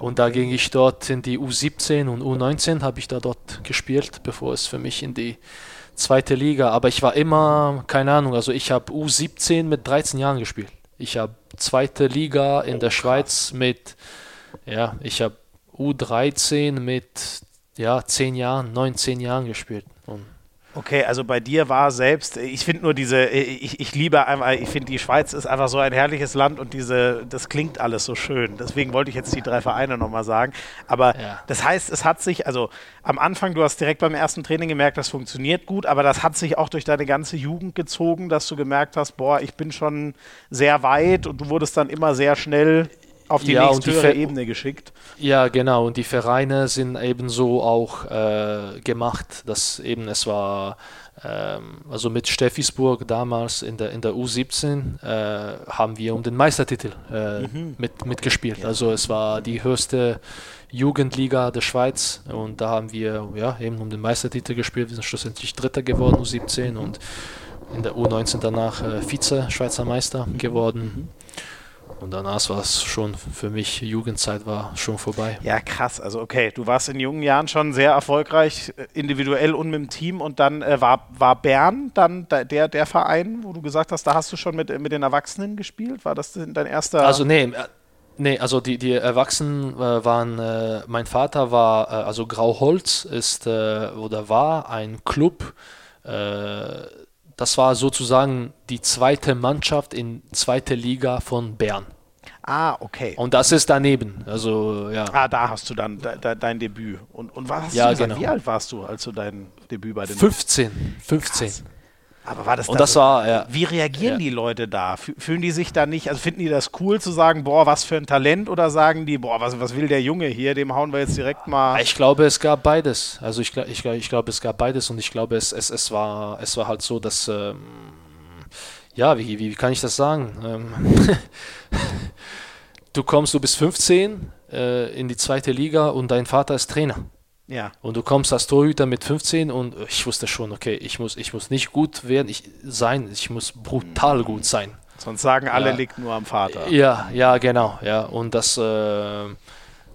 Und da ging ich dort in die U17 und U19 habe ich da dort gespielt, bevor es für mich in die zweite Liga. Aber ich war immer, keine Ahnung, also ich habe U17 mit 13 Jahren gespielt. Ich habe zweite Liga in oh, der Schweiz mit, ja, ich habe U13 mit ja, 10 Jahren, 19 Jahren gespielt. Okay, also bei dir war selbst, ich finde nur diese, ich, ich liebe einmal, ich finde die Schweiz ist einfach so ein herrliches Land und diese, das klingt alles so schön. Deswegen wollte ich jetzt die drei Vereine nochmal sagen. Aber ja. das heißt, es hat sich, also am Anfang, du hast direkt beim ersten Training gemerkt, das funktioniert gut, aber das hat sich auch durch deine ganze Jugend gezogen, dass du gemerkt hast, boah, ich bin schon sehr weit und du wurdest dann immer sehr schnell auf die ja, nächste Ebene geschickt. Ja, genau. Und die Vereine sind ebenso auch äh, gemacht, dass eben es war ähm, also mit Steffisburg damals in der, in der U17 äh, haben wir um den Meistertitel äh, mhm. mit, mitgespielt. Ja. Also es war die höchste Jugendliga der Schweiz und da haben wir ja eben um den Meistertitel gespielt. Wir sind schlussendlich Dritter geworden, U17 und in der U19 danach äh, Vize-Schweizer Meister mhm. geworden. Und danach war es schon für mich, Jugendzeit war schon vorbei. Ja, krass. Also okay, du warst in jungen Jahren schon sehr erfolgreich, äh, individuell und mit dem Team. Und dann äh, war, war Bern dann der, der Verein, wo du gesagt hast, da hast du schon mit, mit den Erwachsenen gespielt? War das dein erster? Also nee, äh, nee also die, die Erwachsenen äh, waren, äh, mein Vater war, äh, also Grauholz ist oder war ein Club, das war sozusagen die zweite Mannschaft in zweite Liga von Bern. Ah, okay. Und das ist daneben. Also, ja. Ah, da hast du dann de, de, dein Debüt. Und, und was hast ja, du gesagt? Genau. Wie alt warst du, als du dein Debüt bei den 15. 15. Krass. Aber war das Und das so, war, ja. Wie reagieren ja. die Leute da? Fühlen die sich da nicht, also finden die das cool zu sagen, boah, was für ein Talent oder sagen die, boah, was, was will der Junge hier, dem hauen wir jetzt direkt mal. Ich glaube, es gab beides. Also ich, ich, ich glaube, es gab beides und ich glaube, es, es, es, war, es war halt so, dass, ähm, ja, wie, wie kann ich das sagen? Ähm, du kommst, du bist 15 äh, in die zweite Liga und dein Vater ist Trainer. Ja. Und du kommst als Torhüter mit 15 und ich wusste schon, okay, ich muss, ich muss nicht gut werden, ich sein, ich muss brutal mhm. gut sein. Sonst sagen alle, ja. liegt nur am Vater. Ja, ja, genau, ja. Und das, äh,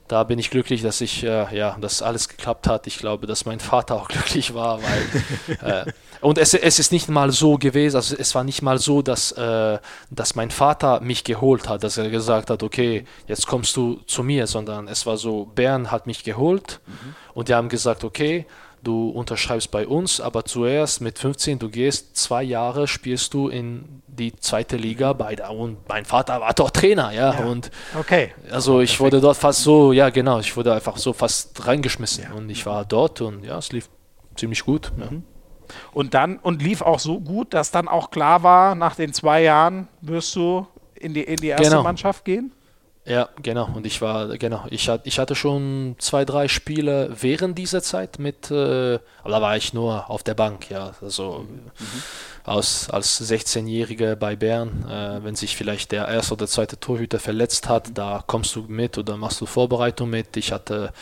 da bin ich glücklich, dass ich, äh, ja, dass alles geklappt hat. Ich glaube, dass mein Vater auch glücklich war, weil äh, und es, es ist nicht mal so gewesen, also es war nicht mal so, dass, äh, dass mein Vater mich geholt hat, dass er gesagt hat, okay, jetzt kommst du zu mir, sondern es war so, Bern hat mich geholt mhm. und die haben gesagt, okay, du unterschreibst bei uns, aber zuerst mit 15, du gehst zwei Jahre, spielst du in die zweite Liga bei der, und mein Vater war dort Trainer, ja, ja. und okay. also ich wurde dort fast so, ja genau, ich wurde einfach so fast reingeschmissen ja. und ich war dort und ja, es lief ziemlich gut. Mhm. Und dann, und lief auch so gut, dass dann auch klar war, nach den zwei Jahren wirst du in die, in die erste genau. Mannschaft gehen? Ja, genau. Und ich war, genau, ich, ich hatte schon zwei, drei Spiele während dieser Zeit mit, äh, aber da war ich nur auf der Bank, ja. Also mhm. Aus, als 16-Jähriger bei Bern, äh, wenn sich vielleicht der erste oder zweite Torhüter verletzt hat, da kommst du mit oder machst du Vorbereitung mit. Ich hatte,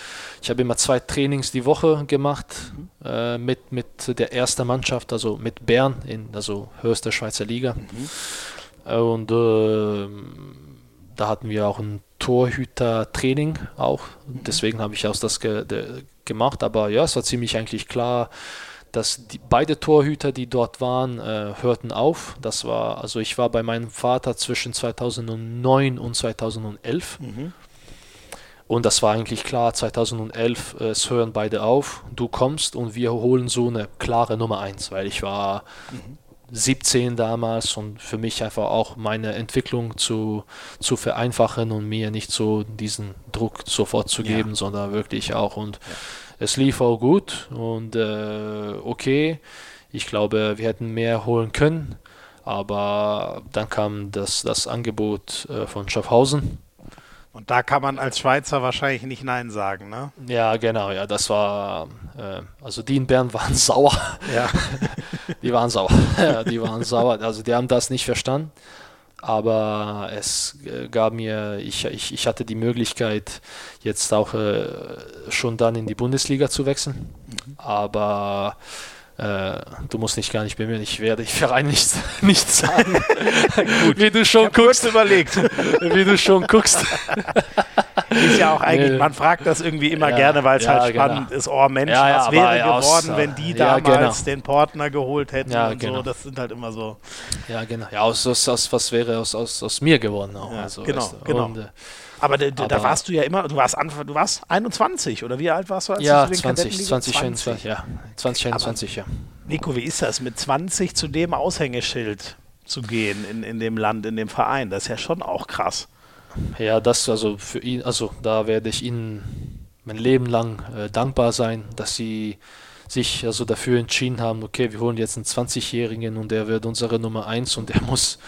ich habe immer zwei Trainings die Woche gemacht mhm. äh, mit, mit der ersten Mannschaft, also mit Bern in, also höchster Schweizer Liga. Mhm. Und äh, da hatten wir auch ein Torhüter-Training auch. Deswegen habe ich auch das ge gemacht. Aber ja, es war ziemlich eigentlich klar, dass die, beide Torhüter, die dort waren, äh, hörten auf. Das war, also ich war bei meinem Vater zwischen 2009 und 2011. Mhm. Und das war eigentlich klar, 2011, äh, es hören beide auf, du kommst und wir holen so eine klare Nummer 1, weil ich war mhm. 17 damals und für mich einfach auch meine Entwicklung zu, zu vereinfachen und mir nicht so diesen Druck sofort zu geben, ja. sondern wirklich auch und ja. Es lief auch gut und äh, okay. Ich glaube, wir hätten mehr holen können, aber dann kam das, das Angebot äh, von Schaffhausen und da kann man als Schweizer wahrscheinlich nicht Nein sagen, ne? Ja, genau, ja, das war, äh, also die in Bern waren sauer. Ja. die waren sauer. die waren sauer. Also die haben das nicht verstanden. Aber es äh, gab mir, ich, ich, ich hatte die Möglichkeit, jetzt auch äh, schon dann in die Bundesliga zu wechseln. Mhm. Aber äh, du musst dich gar nicht bemühen, ich werde die Verein nicht, nicht sagen. Gut, wie du schon guckst. überlegt. wie du schon guckst. ist ja auch eigentlich, man fragt das irgendwie immer ja, gerne, weil es ja, halt genau. spannend genau. ist. Oh Mensch, was wäre geworden, aus, wenn die damals genau. den Partner geholt hätten und genau. so. Das sind halt immer so. Ja, genau. Ja, aus, aus, aus was wäre aus, aus, aus mir geworden auch. Also, genau, weißt du. genau. Und, äh, aber, de, de, da warst du ja immer, du warst, Anfang, du warst 21 oder wie alt warst du? Als ja, du 20, 20, 20, ja. 2021, ja. Nico, wie ist das, mit 20 zu dem Aushängeschild zu gehen in, in dem Land, in dem Verein? Das ist ja schon auch krass. Ja, das also für ihn, also da werde ich Ihnen mein Leben lang äh, dankbar sein, dass Sie sich also dafür entschieden haben, okay, wir holen jetzt einen 20-Jährigen und der wird unsere Nummer 1 und der muss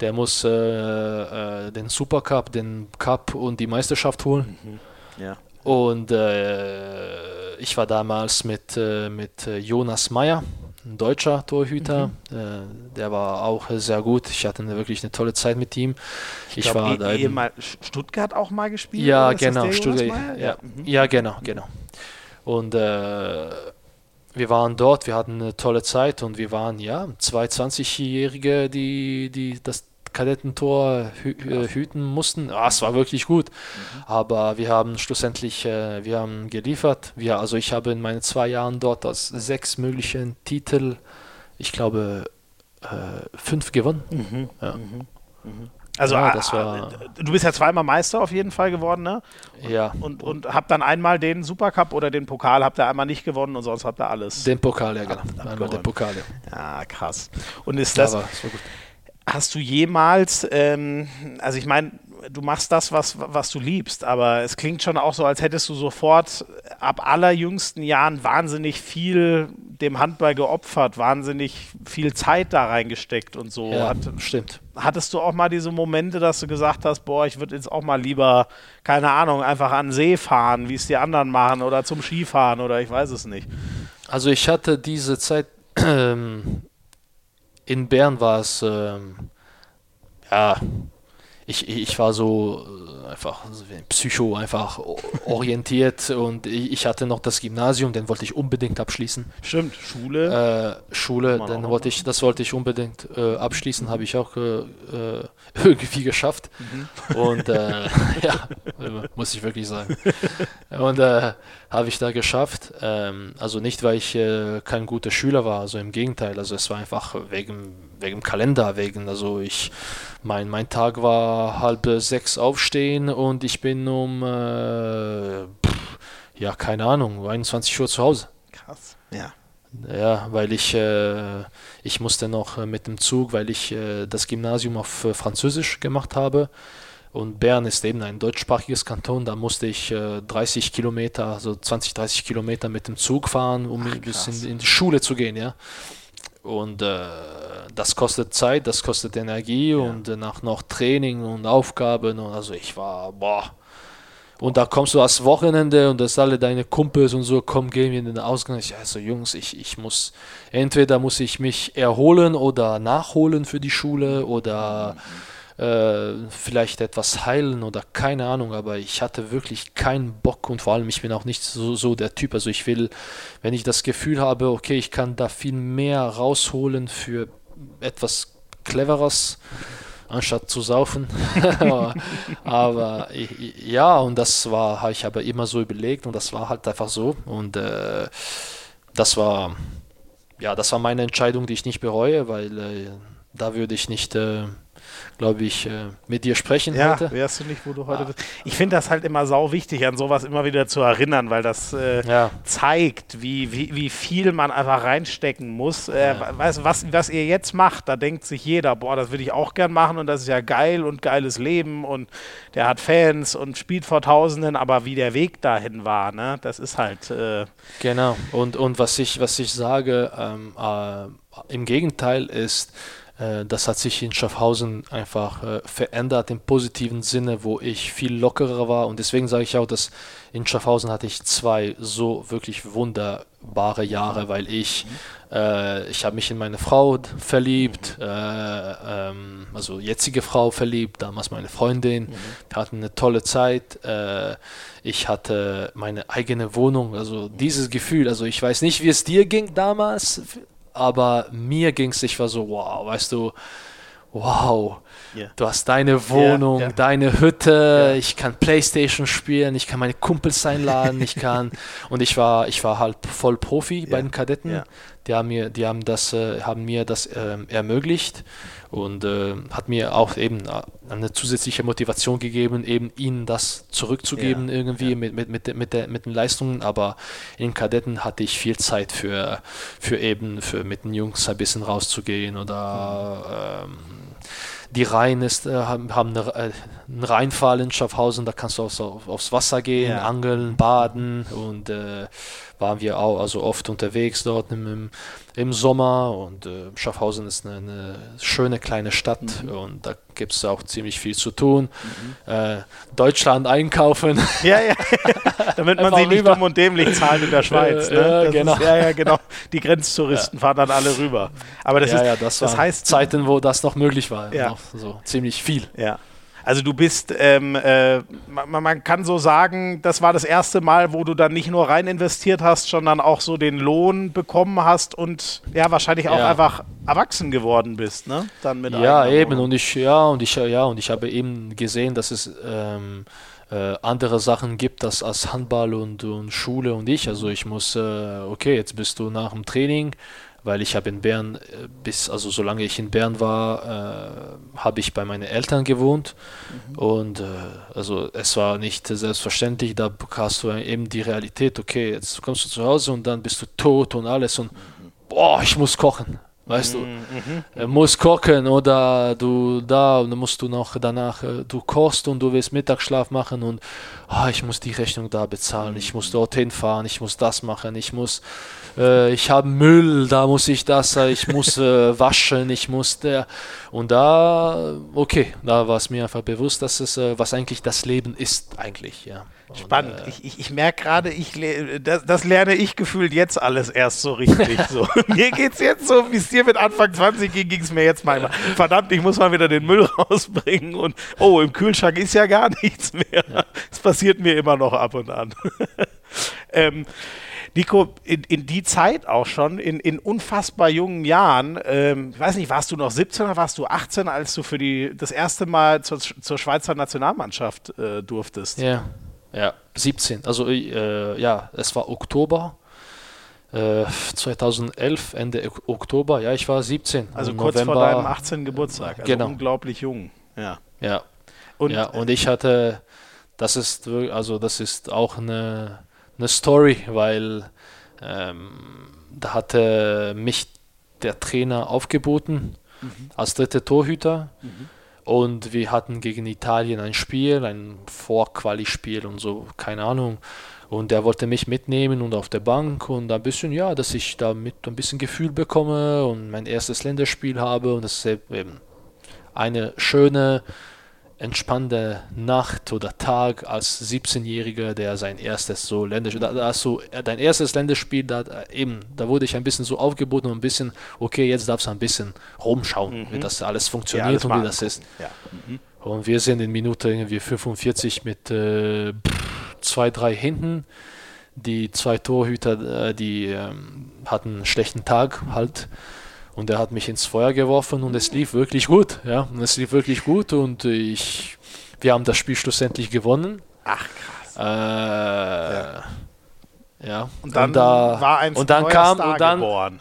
der muss äh, äh, den Supercup, den Cup und die Meisterschaft holen. Mhm. Ja. Und äh, ich war damals mit, äh, mit Jonas Meyer, ein deutscher Torhüter. Mhm. Äh, der war auch sehr gut. Ich hatte wirklich eine tolle Zeit mit ihm. Ich, ich glaub, war da eben, Stuttgart auch mal gespielt. Ja, genau. Stuttgart, ja, ja. Mhm. ja, genau, genau. Und äh, wir waren dort, wir hatten eine tolle Zeit und wir waren ja zwei 20-Jährige, die, die das Kadettentor hü äh, hüten mussten. Ah, es war wirklich gut. Mhm. Aber wir haben schlussendlich, äh, wir haben geliefert. Wir, also ich habe in meinen zwei Jahren dort aus sechs möglichen Titel, ich glaube, äh, fünf gewonnen. Mhm. Ja. Mhm. mhm. Also ja, das war du bist ja zweimal Meister auf jeden Fall geworden, ne? Ja. Und, und habt dann einmal den Supercup oder den Pokal habt ihr einmal nicht gewonnen und sonst habt ihr alles. Den Pokal, ja genau. Ab, einmal den Pokal, ja. Ja, krass. Und ist das, ja, das hast du jemals, ähm, also ich meine, du machst das, was, was du liebst, aber es klingt schon auch so, als hättest du sofort ab allerjüngsten Jahren wahnsinnig viel dem Handball geopfert, wahnsinnig viel Zeit da reingesteckt und so. Ja, Hat, stimmt. Hattest du auch mal diese Momente, dass du gesagt hast, boah, ich würde jetzt auch mal lieber, keine Ahnung, einfach an den See fahren, wie es die anderen machen oder zum Skifahren oder ich weiß es nicht. Also ich hatte diese Zeit, ähm, in Bern war es, ähm, ja, ich, ich war so äh, einfach psycho einfach orientiert und ich hatte noch das Gymnasium, den wollte ich unbedingt abschließen. Stimmt, Schule. Äh, Schule, dann wollte ich, das wollte ich unbedingt äh, abschließen, habe ich auch äh, äh irgendwie geschafft. Mhm. Und äh, ja, muss ich wirklich sagen. Und habe ich da geschafft. Ähm, also nicht, weil ich kein guter Schüler war, also im Gegenteil. Also es war einfach wegen, wegen Kalender, wegen, also ich mein, mein Tag war halb sechs aufstehen und ich bin um, äh, pff, ja, keine Ahnung, 21 Uhr zu Hause. Krass, ja. Ja, weil ich, äh, ich musste noch mit dem Zug, weil ich äh, das Gymnasium auf äh, Französisch gemacht habe. Und Bern ist eben ein deutschsprachiges Kanton, da musste ich äh, 30 Kilometer, also 20, 30 Kilometer mit dem Zug fahren, um Ach, bis in, in, die Schule zu gehen, ja. Und äh, das kostet Zeit, das kostet Energie ja. und danach noch Training und Aufgaben. Und also ich war, boah. Und da kommst du als Wochenende und dass alle deine Kumpels und so kommen, gehen wir in den Ausgang. Ich also Jungs, ich, ich muss, entweder muss ich mich erholen oder nachholen für die Schule oder mhm äh, vielleicht etwas heilen oder keine Ahnung, aber ich hatte wirklich keinen Bock und vor allem ich bin auch nicht so, so der Typ. Also ich will, wenn ich das Gefühl habe, okay, ich kann da viel mehr rausholen für etwas Cleveres, anstatt zu saufen. aber ja, und das war, habe ich aber immer so überlegt und das war halt einfach so. Und äh, das war, ja, das war meine Entscheidung, die ich nicht bereue, weil äh, da würde ich nicht äh, glaube ich, äh, mit dir sprechen ja, heute. wärst du nicht, wo du heute ah. bist. Ich finde das halt immer sau wichtig, an sowas immer wieder zu erinnern, weil das äh, ja. zeigt, wie, wie, wie viel man einfach reinstecken muss. Äh, ja. weißt, was, was ihr jetzt macht, da denkt sich jeder, boah, das würde ich auch gern machen und das ist ja geil und geiles Leben und der hat Fans und spielt vor Tausenden, aber wie der Weg dahin war, ne, das ist halt. Äh genau, und, und was, ich, was ich sage, ähm, äh, im Gegenteil ist, das hat sich in Schaffhausen einfach äh, verändert im positiven Sinne, wo ich viel lockerer war. Und deswegen sage ich auch, dass in Schaffhausen hatte ich zwei so wirklich wunderbare Jahre, weil ich, äh, ich habe mich in meine Frau verliebt, äh, ähm, also jetzige Frau verliebt, damals meine Freundin. Mhm. Wir hatten eine tolle Zeit. Äh, ich hatte meine eigene Wohnung, also dieses Gefühl, also ich weiß nicht, wie es dir ging damals, aber mir ging es, ich war so, wow, weißt du, wow, yeah. du hast deine Wohnung, yeah, yeah. deine Hütte, ich kann Playstation spielen, ich kann meine Kumpels einladen, ich kann und ich war, ich war halt voll Profi bei den Kadetten. Die haben mir, die haben das, äh, haben mir das äh, ermöglicht und äh, hat mir auch eben äh, eine zusätzliche Motivation gegeben, eben ihnen das zurückzugeben ja, irgendwie ja. Mit, mit, mit, mit, der, mit den Leistungen. Aber in Kadetten hatte ich viel Zeit für, für eben für mit den Jungs ein bisschen rauszugehen oder mhm. ähm, die Reihen ist, äh, haben, haben eine, äh, einen Rheinfall in Schaffhausen, da kannst du aufs, aufs Wasser gehen, ja. angeln, baden und äh, waren wir auch also oft unterwegs dort im, im Sommer und äh, Schaffhausen ist eine, eine, schöne kleine Stadt mhm. und da gibt es auch ziemlich viel zu tun. Mhm. Äh, Deutschland einkaufen. Ja, ja, damit man sich nicht dumm und dämlich zahlt in der Schweiz. Ne? Ja, genau. Ist, ja, ja, genau. Die Grenztouristen fahren dann alle rüber. Aber das ja, ist, ja, das, das heißt Zeiten, wo das noch möglich war. Ja. Noch so ziemlich viel. Ja. Also du bist, ähm, äh, man, man, kann so sagen, das war das erste Mal, wo du dann nicht nur rein investiert hast, sondern auch so den Lohn bekommen hast und ja wahrscheinlich auch ja. einfach erwachsen geworden bist, ne? Dann mit ja eben Wohnung. und ich ja und ich ja und ich habe eben gesehen, dass es ähm, äh, andere Sachen gibt als, als Handball und, und Schule und ich. Also ich muss, äh, okay, jetzt bist du nach dem Training weil ich habe in Bern äh, bis, also solange ich in Bern war, äh, habe ich bei meinen Eltern gewohnt mhm. und äh, also es war nicht selbstverständlich, da hast du eben die Realität, okay, jetzt kommst du zu Hause und dann bist du tot und alles und mhm. boah, ich muss kochen. Weißt du, mhm. mhm. muss kochen oder du da und dann musst du noch danach, äh, du kochst und du willst Mittagsschlaf machen und oh, ich muss die Rechnung da bezahlen, ich muss dorthin fahren, ich muss das machen, ich muss äh, ich habe Müll, da muss ich das, äh, ich muss äh, waschen, ich muss der. Und da, okay, da war es mir einfach bewusst, dass es, äh, was eigentlich das Leben ist, eigentlich, ja. Spannend. Und, äh, ich ich, ich merke gerade, ich, das, das, lerne ich gefühlt jetzt alles erst so richtig. so. mir geht es jetzt so, wie es dir mit Anfang 20 ging, ging es mir jetzt mal. Verdammt, ich muss mal wieder den Müll rausbringen und oh, im Kühlschrank ist ja gar nichts mehr. Es ja. passiert mir immer noch ab und an. ähm, Nico, in, in, die Zeit auch schon, in, in unfassbar jungen Jahren, ähm, ich weiß nicht, warst du noch 17 oder warst du 18, als du für die, das erste Mal zur, zur Schweizer Nationalmannschaft äh, durftest? Ja, ja, 17. Also äh, ja, es war Oktober. 2011, äh, Ende Oktober, ja, ich war 17. Also kurz November, vor deinem 18. Geburtstag, also genau. unglaublich jung. Ja. Ja. Und, ja, und ich hatte, das ist also das ist auch eine eine Story, weil ähm, da hatte mich der Trainer aufgeboten mhm. als dritter Torhüter. Mhm. Und wir hatten gegen Italien ein Spiel, ein Vorquali-Spiel und so, keine Ahnung. Und er wollte mich mitnehmen und auf der Bank und ein bisschen, ja, dass ich damit ein bisschen Gefühl bekomme und mein erstes Länderspiel habe. Und das ist eben eine schöne entspannte Nacht oder Tag als 17-Jähriger, der sein erstes so Länderspiel, da, da hast du äh, dein erstes Länderspiel, da äh, eben, da wurde ich ein bisschen so aufgeboten und ein bisschen, okay, jetzt darfst du ein bisschen rumschauen, mhm. wie das alles funktioniert ja, alles und wie das ist. Ja. Mhm. Und wir sind in Minute irgendwie 45 mit äh, zwei, drei hinten. Die zwei Torhüter, äh, die ähm, hatten einen schlechten Tag halt. Und er hat mich ins Feuer geworfen und es lief wirklich gut. Ja, und es lief wirklich gut und ich, wir haben das Spiel schlussendlich gewonnen. Ach krass. Äh, ja. ja. Und dann und da, war ein und dann kam Star und dann, geboren.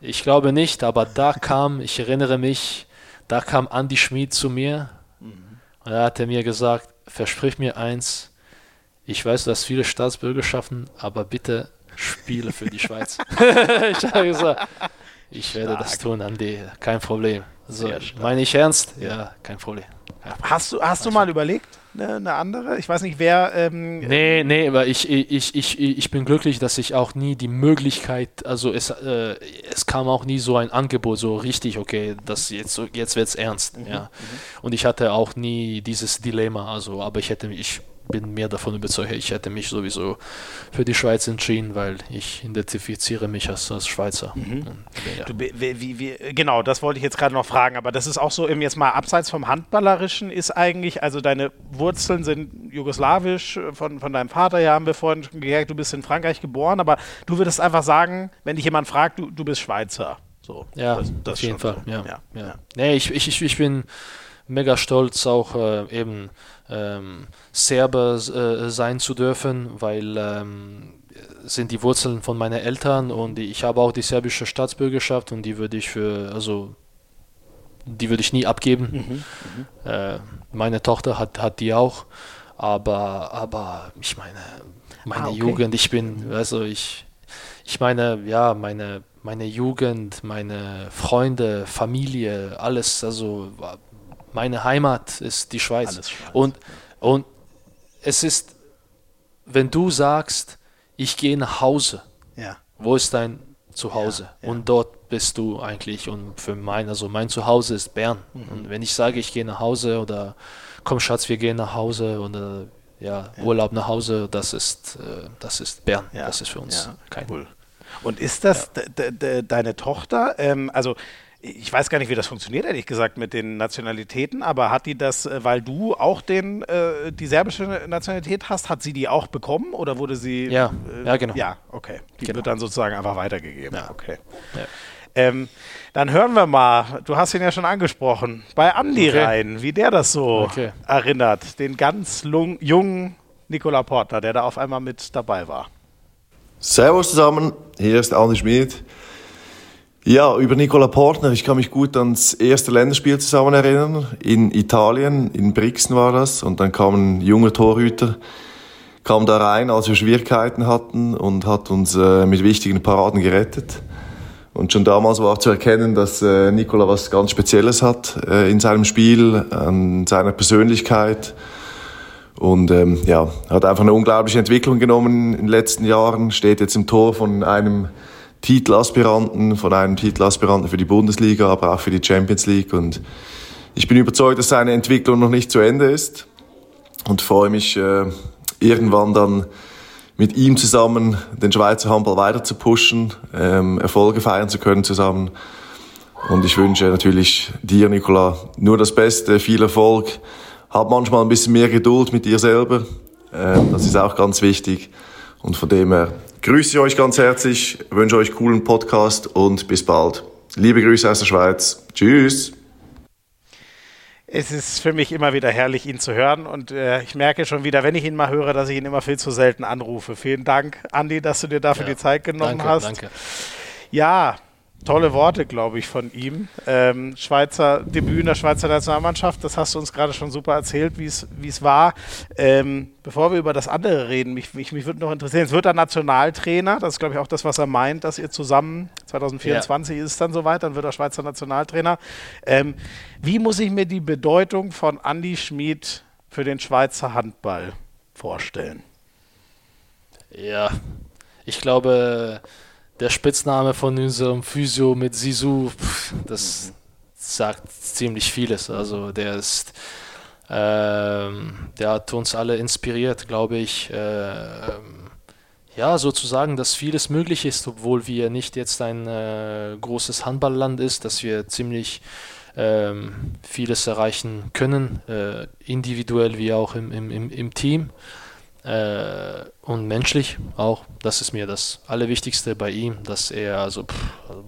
Ich glaube nicht, aber da kam, ich erinnere mich, da kam Andy Schmid zu mir mhm. und er hatte mir gesagt, versprich mir eins, ich weiß, du hast viele Staatsbürgerschaften, aber bitte spiele für die Schweiz. ich habe gesagt, ich werde das tun, Andi, kein Problem. So, meine ich ernst? Ja, kein Problem. Hast du, hast du mal überlegt, eine, eine, andere? Ich weiß nicht, wer. Ähm, nee, nee, aber ich, ich, ich, ich bin glücklich, dass ich auch nie die Möglichkeit, also es, äh, es kam auch nie so ein Angebot, so richtig, okay, das jetzt, jetzt wird es ernst. Mhm, ja. Mhm. Und ich hatte auch nie dieses Dilemma, also, aber ich hätte mich bin mehr davon überzeugt, ich hätte mich sowieso für die Schweiz entschieden, weil ich identifiziere mich als, als Schweizer. Mhm. Ja. du, wie, wie, genau, das wollte ich jetzt gerade noch fragen, aber das ist auch so, eben jetzt mal abseits vom Handballerischen ist eigentlich, also deine Wurzeln sind jugoslawisch, von, von deinem Vater ja haben wir vorhin schon gehört, du bist in Frankreich geboren, aber du würdest einfach sagen, wenn dich jemand fragt, du, du bist Schweizer. So, ja, das, das auf jeden Fall. So. Ja, ja, ja. Nee, ich, ich, ich bin mega stolz auch äh, eben ähm, Serbe äh, sein zu dürfen, weil ähm, sind die Wurzeln von meinen Eltern und ich habe auch die serbische Staatsbürgerschaft und die würde ich für, also die würde ich nie abgeben. Mhm, mhm. äh, meine Tochter hat, hat die auch, aber, aber ich meine, meine ah, okay. Jugend, ich bin, also ich, ich meine, ja, meine, meine Jugend, meine Freunde, Familie, alles, also meine Heimat ist die Schweiz. Schweiz. Und, und es ist, wenn du sagst, ich gehe nach Hause, ja. wo ist dein Zuhause? Ja, ja. Und dort bist du eigentlich. Und für mein, also mein Zuhause ist Bern. Mhm. Und wenn ich sage, ich gehe nach Hause oder komm Schatz, wir gehen nach Hause oder ja, Urlaub nach Hause, das ist, äh, das ist Bern. Das ist für uns kein. Cool. Und ist das deine Tochter? Ähm, also ich weiß gar nicht, wie das funktioniert, ehrlich gesagt, mit den Nationalitäten, aber hat die das, äh, weil du auch den, äh, die serbische Nationalität hast, hat sie die auch bekommen oder wurde sie. Ja, äh, ja genau. Ja, okay. Die genau. wird dann sozusagen einfach weitergegeben. Ja. Okay. Ja. Ähm, dann hören wir mal, du hast ihn ja schon angesprochen, bei Andi okay. rein, wie der das so okay. erinnert. Den ganz jungen Nikola Portner, der da auf einmal mit dabei war. Servus zusammen, hier ist Andi Schmid. Ja, über Nicola Portner. Ich kann mich gut ans erste Länderspiel zusammen erinnern. In Italien, in Brixen war das. Und dann kam ein junger Torhüter, kam da rein, als wir Schwierigkeiten hatten und hat uns äh, mit wichtigen Paraden gerettet. Und schon damals war zu erkennen, dass äh, Nicola was ganz Spezielles hat äh, in seinem Spiel, an seiner Persönlichkeit. Und ähm, ja, hat einfach eine unglaubliche Entwicklung genommen in den letzten Jahren, steht jetzt im Tor von einem Titelaspiranten, von einem Titelaspiranten für die Bundesliga, aber auch für die Champions League. Und ich bin überzeugt, dass seine Entwicklung noch nicht zu Ende ist und freue mich, äh, irgendwann dann mit ihm zusammen den Schweizer Handball weiter zu pushen, ähm, Erfolge feiern zu können zusammen. Und ich wünsche natürlich dir, Nicola, nur das Beste, viel Erfolg. Hab manchmal ein bisschen mehr Geduld mit dir selber. Ähm, das ist auch ganz wichtig. Und von dem her grüße ich euch ganz herzlich, wünsche euch einen coolen Podcast und bis bald. Liebe Grüße aus der Schweiz. Tschüss. Es ist für mich immer wieder herrlich, ihn zu hören. Und äh, ich merke schon wieder, wenn ich ihn mal höre, dass ich ihn immer viel zu selten anrufe. Vielen Dank, Andi, dass du dir dafür ja, die Zeit genommen danke, hast. Danke. Ja, tolle Worte, glaube ich, von ihm. Ähm, Schweizer Debüt in der Schweizer Nationalmannschaft, das hast du uns gerade schon super erzählt, wie es war. Ähm, bevor wir über das andere reden, mich, mich, mich würde noch interessieren, es wird er Nationaltrainer, das ist, glaube ich, auch das, was er meint, dass ihr zusammen, 2024 ja. ist es dann soweit, dann wird er Schweizer Nationaltrainer. Ähm, wie muss ich mir die Bedeutung von Andy Schmid für den Schweizer Handball vorstellen? Ja, ich glaube, der Spitzname von unserem Physio mit Sisu, das sagt ziemlich vieles. Also der ist, ähm, der hat uns alle inspiriert, glaube ich. Äh, ja, sozusagen, dass vieles möglich ist, obwohl wir nicht jetzt ein äh, großes Handballland ist, dass wir ziemlich ähm, vieles erreichen können, äh, individuell wie auch im, im, im Team. Äh, und menschlich auch. Das ist mir das Allerwichtigste bei ihm, dass er also pff,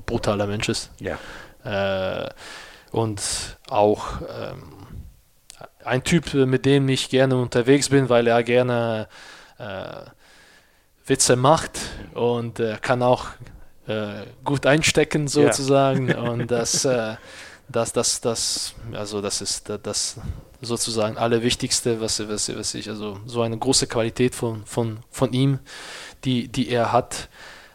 brutaler Mensch ist. Ja. Äh, und auch ähm, ein Typ, mit dem ich gerne unterwegs bin, weil er gerne äh, Witze macht und äh, kann auch äh, gut einstecken sozusagen. Ja. und das, äh, das, das, das, also das ist das, sozusagen Allerwichtigste, was, was, was ich, also so eine große Qualität von, von, von ihm, die, die er hat.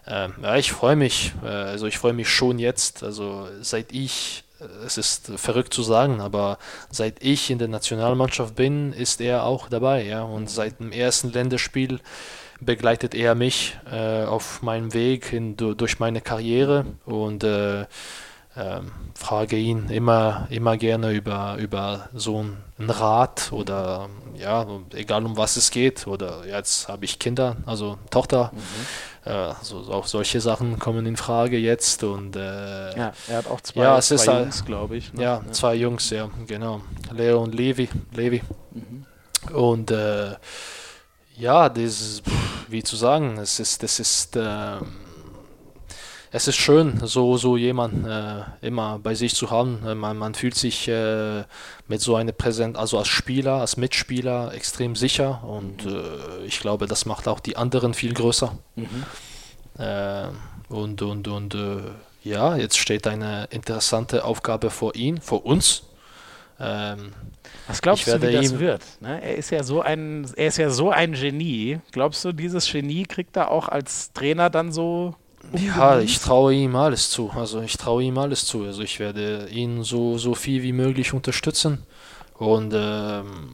Ähm, ja, ich freue mich, äh, also ich freue mich schon jetzt, also seit ich, äh, es ist verrückt zu sagen, aber seit ich in der Nationalmannschaft bin, ist er auch dabei, ja, und seit dem ersten Länderspiel begleitet er mich äh, auf meinem Weg in, durch meine Karriere und äh, ähm, frage ihn immer, immer gerne über, über so einen Rat oder ja, egal um was es geht. Oder jetzt habe ich Kinder, also Tochter. Mhm. Äh, so, auch solche Sachen kommen in Frage jetzt. Und, äh, ja, er hat auch zwei, ja, zwei ist, Jungs, glaube ich. Ne? Ja, ja, zwei Jungs, ja, genau. Leo und Levi. Levi. Mhm. Und äh, ja, das, wie zu sagen, es ist, das ist, ähm, es ist schön, so, so jemand äh, immer bei sich zu haben. Äh, man, man fühlt sich äh, mit so einer Präsenz, also als Spieler, als Mitspieler extrem sicher und mhm. äh, ich glaube, das macht auch die anderen viel größer. Mhm. Äh, und und, und äh, ja, jetzt steht eine interessante Aufgabe vor ihn, vor uns. Ähm, was glaubst du, wie das wird? Ne? Er ist ja so ein, er ist ja so ein Genie. Glaubst du, dieses Genie kriegt er auch als Trainer dann so Ja, ich traue ihm alles zu. Also ich traue ihm alles zu. Also ich werde ihn so, so viel wie möglich unterstützen und ähm,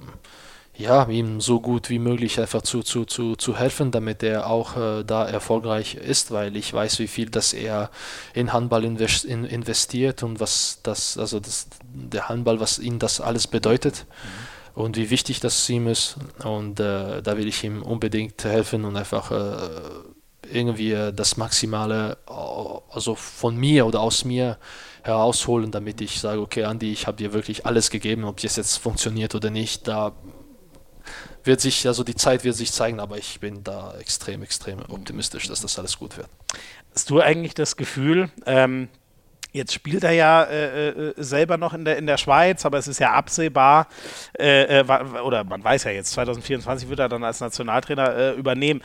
ja, ihm so gut wie möglich einfach zu, zu, zu, zu helfen, damit er auch äh, da erfolgreich ist, weil ich weiß, wie viel das er in Handball invest, in, investiert und was das, also das, der Handball, was ihm das alles bedeutet mhm. und wie wichtig das ihm ist. Und äh, da will ich ihm unbedingt helfen und einfach äh, irgendwie das Maximale also von mir oder aus mir herausholen, damit ich sage, okay, Andi, ich habe dir wirklich alles gegeben, ob es jetzt funktioniert oder nicht, da wird sich, also die Zeit wird sich zeigen, aber ich bin da extrem, extrem optimistisch, dass das alles gut wird. Hast du eigentlich das Gefühl, ähm, Jetzt spielt er ja äh, äh, selber noch in der, in der Schweiz, aber es ist ja absehbar, äh, äh oder man weiß ja jetzt, 2024 wird er dann als Nationaltrainer äh, übernehmen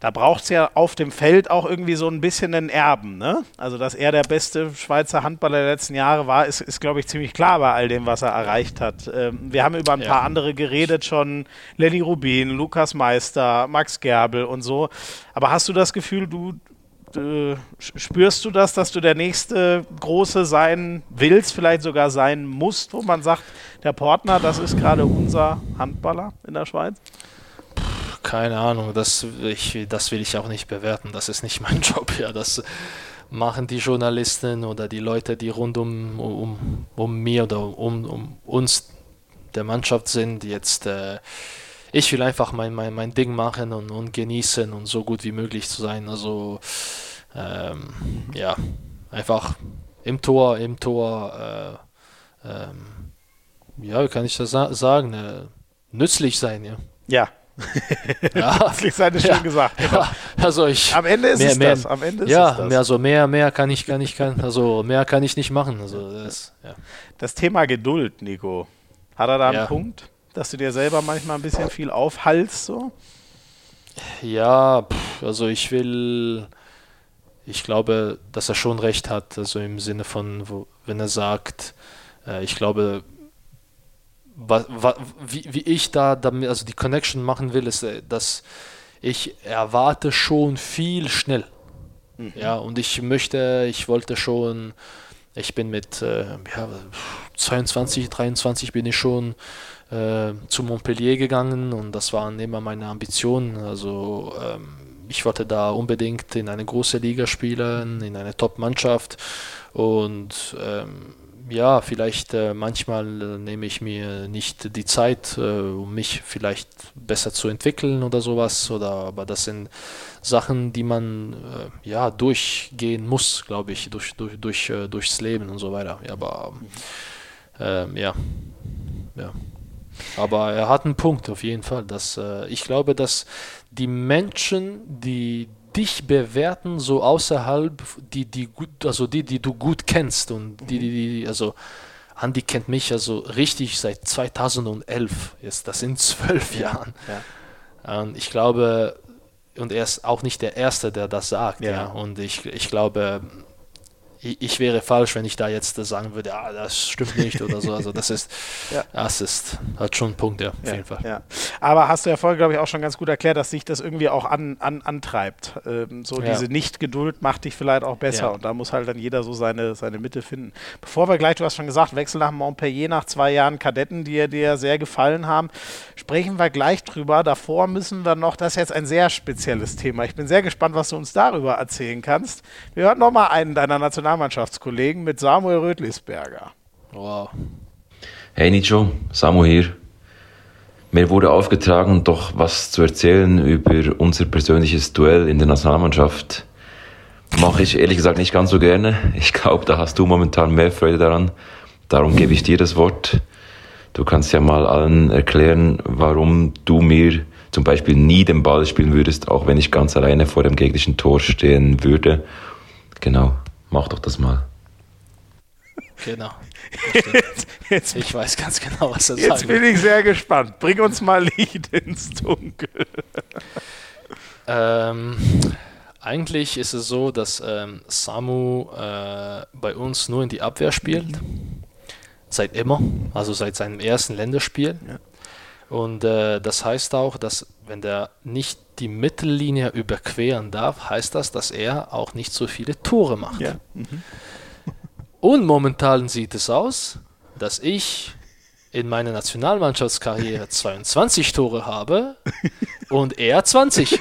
da braucht es ja auf dem Feld auch irgendwie so ein bisschen einen Erben. Ne? Also, dass er der beste Schweizer Handballer der letzten Jahre war, ist, ist glaube ich, ziemlich klar bei all dem, was er erreicht hat. Ähm, wir haben über ein ja. paar andere geredet schon. Lenny Rubin, Lukas Meister, Max Gerbel und so. Aber hast du das Gefühl, du, äh, spürst du das, dass du der nächste Große sein willst, vielleicht sogar sein musst, wo man sagt, der Portner, das ist gerade unser Handballer in der Schweiz? Keine Ahnung, das, ich, das will ich auch nicht bewerten. Das ist nicht mein Job. Ja, das machen die Journalisten oder die Leute, die rund um, um, um mir oder um, um uns der Mannschaft sind. Jetzt, äh, ich will einfach mein, mein, mein Ding machen und, und genießen und so gut wie möglich zu sein. Also, ähm, ja, einfach im Tor, im Tor, äh, ähm, ja, wie kann ich das sagen? Äh, nützlich sein, ja. Ja, ja. Sein ist ja. schön gesagt. Genau. Ja. Also ich, Am Ende ist mehr, es mehr, das. Am Ende ist ja, es das. Mehr, also mehr, mehr kann ich, kann ich, kann, also mehr kann ich nicht machen. Also das, ja. das Thema Geduld, Nico. Hat er da einen Punkt, dass du dir selber manchmal ein bisschen viel aufhalst? So? Ja, pff, also ich will, ich glaube, dass er schon recht hat. Also im Sinne von, wo, wenn er sagt, äh, ich glaube, was, was, wie, wie ich da damit, also die Connection machen will, ist, äh, dass ich erwarte schon viel schnell. Mhm. Ja, und ich möchte, ich wollte schon, ich bin mit äh, ja, 22, 23 bin ich schon äh, zu Montpellier gegangen und das waren immer meine Ambitionen. Also ähm, ich wollte da unbedingt in eine große Liga spielen, in eine Top-Mannschaft und ähm, ja, vielleicht äh, manchmal äh, nehme ich mir nicht die Zeit, äh, um mich vielleicht besser zu entwickeln oder sowas. Oder aber das sind Sachen, die man äh, ja durchgehen muss, glaube ich, durch, durch, durch, äh, durchs Leben und so weiter. Ja, aber ähm, ja. ja. Aber er hat einen Punkt auf jeden Fall. Dass, ich glaube, dass die Menschen, die dich bewerten, so außerhalb, die, die gut, also die, die du gut kennst und die, die, die also Andi kennt mich also richtig seit 2011, jetzt, das sind zwölf ja, Jahren. Ja. Und ich glaube, und er ist auch nicht der Erste, der das sagt, ja. ja. Und ich, ich glaube, ich, wäre falsch, wenn ich da jetzt sagen würde, ah, das stimmt nicht oder so. Also das ist, ja. das ist, hat schon einen Punkt, ja, auf ja, jeden Fall. Ja. Aber hast du ja vorhin, glaube ich, auch schon ganz gut erklärt, dass sich das irgendwie auch an, an, antreibt. Ähm, so diese Nicht-Geduld macht dich vielleicht auch besser und da muss halt dann jeder so seine, seine Mitte finden. Bevor wir gleich, du hast schon gesagt, Wechsel nach Montpellier nach zwei Jahren Kadetten, die dir sehr gefallen haben, sprechen wir gleich drüber. Davor müssen wir noch, das ist jetzt ein sehr spezielles Thema. Ich bin sehr gespannt, was du uns darüber erzählen kannst. Wir hören nochmal einen deiner National Nationalmannschaftskollegen mit Samuel Rötlisberger. Wow. Hey Nicho, Samu hier. Mir wurde aufgetragen, doch was zu erzählen über unser persönliches Duell in der Nationalmannschaft. Mache ich ehrlich gesagt nicht ganz so gerne. Ich glaube, da hast du momentan mehr Freude daran. Darum gebe ich dir das Wort. Du kannst ja mal allen erklären, warum du mir zum Beispiel nie den Ball spielen würdest, auch wenn ich ganz alleine vor dem gegnerischen Tor stehen würde. Genau. Mach doch das mal. Genau. Jetzt, ich weiß ganz genau, was er sagt. Jetzt bin ich sehr gespannt. Bring uns mal Licht ins Dunkel. Ähm, eigentlich ist es so, dass ähm, Samu äh, bei uns nur in die Abwehr spielt. Seit immer, also seit seinem ersten Länderspiel. Ja. Und äh, das heißt auch, dass wenn der nicht die Mittellinie überqueren darf, heißt das, dass er auch nicht so viele Tore macht. Ja. Mhm. Und momentan sieht es aus, dass ich in meiner Nationalmannschaftskarriere 22 Tore habe und er 20.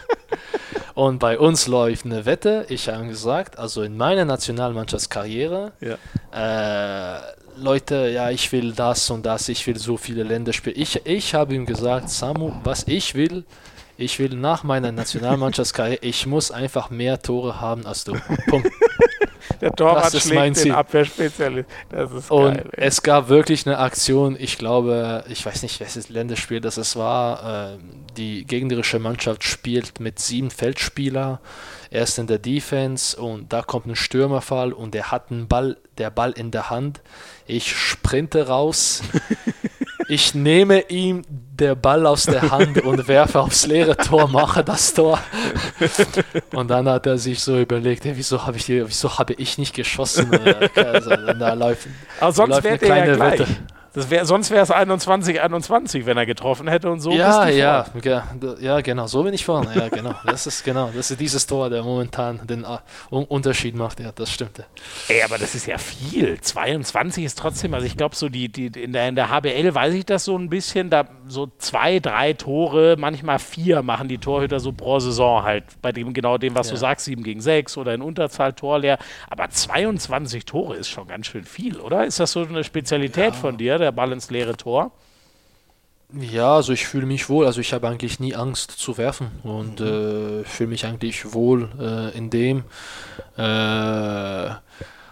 und bei uns läuft eine Wette, ich habe gesagt, also in meiner Nationalmannschaftskarriere, ja. äh, Leute, ja, ich will das und das, ich will so viele Länderspiele. Ich, ich habe ihm gesagt, Samu, was ich will, ich will nach meiner Nationalmannschaftskarriere, ich muss einfach mehr Tore haben als du. Punkt. Der Torwart das schlägt den Abwehrspezialist. Das ist Und geil, es gab wirklich eine Aktion, ich glaube, ich weiß nicht, welches Länderspiel das es war. Äh, die gegnerische Mannschaft spielt mit sieben Feldspielern erst in der Defense und da kommt ein Stürmerfall und der hat einen Ball, der Ball in der Hand. Ich sprinte raus. ich nehme ihm der Ball aus der Hand und werfe aufs leere Tor, mache das Tor. Und dann hat er sich so überlegt, hey, wieso habe ich, wieso habe ich nicht geschossen? Also, da läuft, Aber sonst wäre der ja gleich. Das wär, sonst wäre es 21, 21, wenn er getroffen hätte und so. Ja, ja, ja, ja, genau, so bin ich vorne. Ja, genau. Das ist genau, das ist dieses Tor, der momentan den uh, Unterschied macht. Ja, das stimmt. Ey, aber das ist ja viel. 22 ist trotzdem, also ich glaube, so die, die in der, in der HBL weiß ich das so ein bisschen, da so zwei, drei Tore, manchmal vier machen die Torhüter so pro Saison halt. Bei dem genau dem, was ja. du sagst, 7 gegen 6 oder in Unterzahl Torleer. Aber 22 Tore ist schon ganz schön viel, oder? Ist das so eine Spezialität ja. von dir? Der Ball ins leere Tor? Ja, also ich fühle mich wohl. Also ich habe eigentlich nie Angst zu werfen und mhm. äh, fühle mich eigentlich wohl äh, in dem. Äh,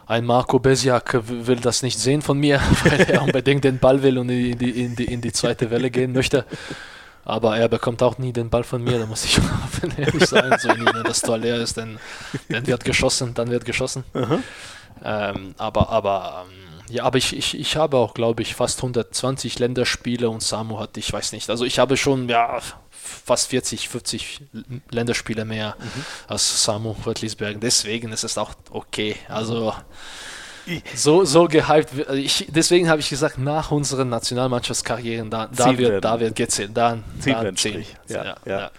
ein Marco Besiak will das nicht sehen von mir, weil er unbedingt den Ball will und in die, in die, in die zweite Welle gehen möchte. Aber er bekommt auch nie den Ball von mir, da muss ich ehrlich sein. So, wenn das Tor leer ist, dann, dann wird geschossen, dann wird geschossen. Mhm. Ähm, aber aber ähm, ja, aber ich, ich, ich habe auch, glaube ich, fast 120 Länderspiele und Samu hat, ich weiß nicht. Also ich habe schon ja, fast 40, 50 Länderspiele mehr mhm. als Samu Röttlisbergen. Deswegen ist es auch okay. Also so, so gehypt. Ich, deswegen habe ich gesagt, nach unseren Nationalmannschaftskarrieren, da, da, wird, da wird gezählt. Dann, dann zählen. Ja, ja, ja.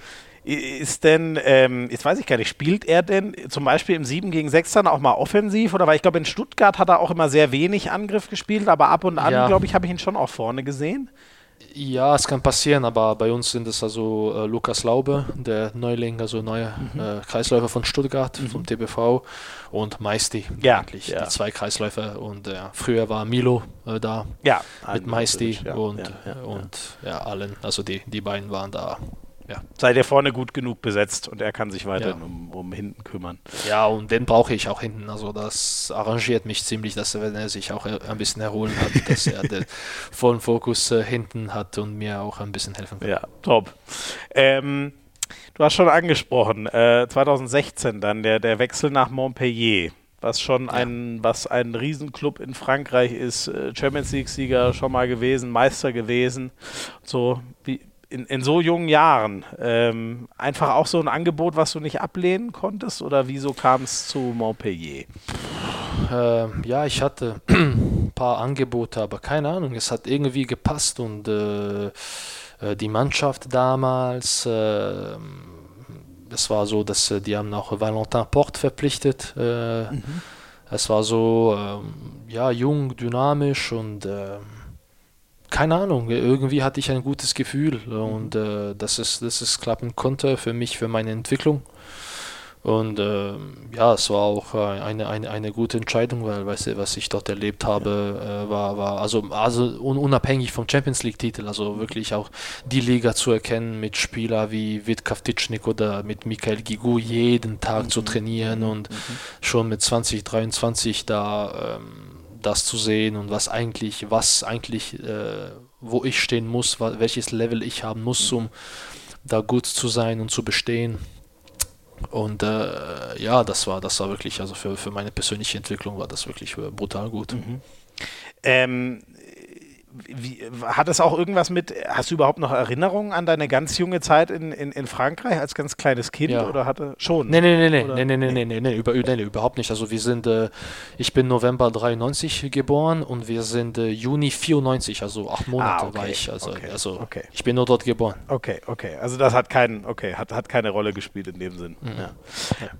Ist denn, ähm, jetzt weiß ich gar nicht, spielt er denn zum Beispiel im 7 gegen 6 dann auch mal offensiv? Oder weil ich glaube, in Stuttgart hat er auch immer sehr wenig Angriff gespielt, aber ab und an, ja. glaube ich, habe ich ihn schon auch vorne gesehen. Ja, es kann passieren, aber bei uns sind es also äh, Lukas Laube, der Neuling, also neuer mhm. äh, Kreisläufer von Stuttgart, mhm. vom TBV und Meisti, ja, eigentlich, ja. die zwei Kreisläufer. Und äh, früher war Milo äh, da ja, mit Meisti ja, und, und ja, allen, also die, die beiden waren da ja. Seid ihr vorne gut genug besetzt und er kann sich weiter ja. um, um hinten kümmern. Ja, und den brauche ich auch hinten. Also das arrangiert mich ziemlich, dass er, wenn er sich auch ein bisschen erholen hat, dass er den vollen Fokus äh, hinten hat und mir auch ein bisschen helfen kann. Ja, top. Ähm, du hast schon angesprochen, äh, 2016 dann der, der Wechsel nach Montpellier was schon ein, was ein Riesenclub in Frankreich ist, äh, Champions League-Sieger schon mal gewesen, Meister gewesen. So, wie, in, in so jungen Jahren ähm, einfach auch so ein Angebot, was du nicht ablehnen konntest? Oder wieso kam es zu Montpellier? Äh, ja, ich hatte ein paar Angebote, aber keine Ahnung, es hat irgendwie gepasst und äh, äh die Mannschaft damals, äh, es war so, dass äh, die haben auch Valentin Port verpflichtet. Äh, mhm. Es war so, ähm, ja, jung, dynamisch und ähm, keine Ahnung, irgendwie hatte ich ein gutes Gefühl und äh, dass, es, dass es klappen konnte für mich, für meine Entwicklung. Und äh, ja, es war auch äh, eine, eine, eine gute Entscheidung, weil weißt du, was ich dort erlebt habe, äh, war, war also, also unabhängig vom Champions League-Titel, also wirklich auch die Liga zu erkennen mit Spielern wie Vitka oder mit Michael Gigou jeden Tag mhm. zu trainieren und mhm. schon mit 2023 da ähm, das zu sehen und was eigentlich, was eigentlich, äh, wo ich stehen muss, welches Level ich haben muss, um da gut zu sein und zu bestehen. Und äh, ja, das war, das war wirklich, also für, für meine persönliche Entwicklung war das wirklich brutal gut. Mhm. Ähm, wie, hat es auch irgendwas mit, hast du überhaupt noch Erinnerungen an deine ganz junge Zeit in, in, in Frankreich als ganz kleines Kind Ja. oder hatte schon? Nee, nee, nee, nee, nee, nee, nee, nee, nee, nee, über, nee, nee, überhaupt nicht. Also wir sind, äh, ich bin November 93 geboren und wir sind äh, Juni 94, also acht Monate Ah, okay, war ich. Also, okay, also okay. ich bin nur dort geboren. Okay, okay. Also das hat keinen, okay, hat, hat keine Rolle gespielt in dem Sinn. Ja.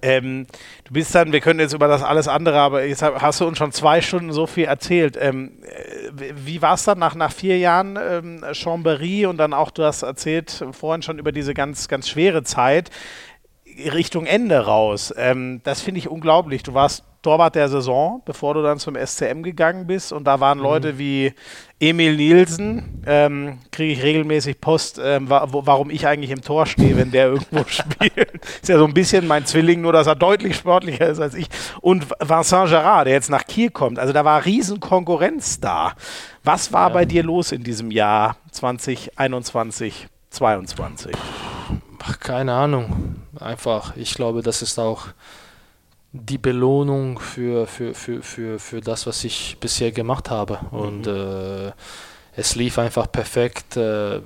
Ähm, du bist dann, wir können jetzt über das alles andere, aber jetzt hast du uns schon zwei Stunden so viel erzählt. Ähm, äh, wie war es dann nach, nach vier Jahren ähm, Chambéry und dann auch, du hast erzählt vorhin schon über diese ganz, ganz schwere Zeit Richtung Ende raus. Ähm, das finde ich unglaublich. Du warst Torwart der Saison, bevor du dann zum SCM gegangen bist. Und da waren Leute wie Emil Nielsen, ähm, kriege ich regelmäßig Post, ähm, wa warum ich eigentlich im Tor stehe, wenn der irgendwo spielt. Ist ja so ein bisschen mein Zwilling, nur dass er deutlich sportlicher ist als ich. Und Vincent Gerard, der jetzt nach Kiel kommt. Also da war riesen Konkurrenz da. Was war bei dir los in diesem Jahr 2021, 22? Ach, keine Ahnung. Einfach, ich glaube, das ist auch die Belohnung für, für, für, für, für das, was ich bisher gemacht habe. Und äh, es lief einfach perfekt. Äh,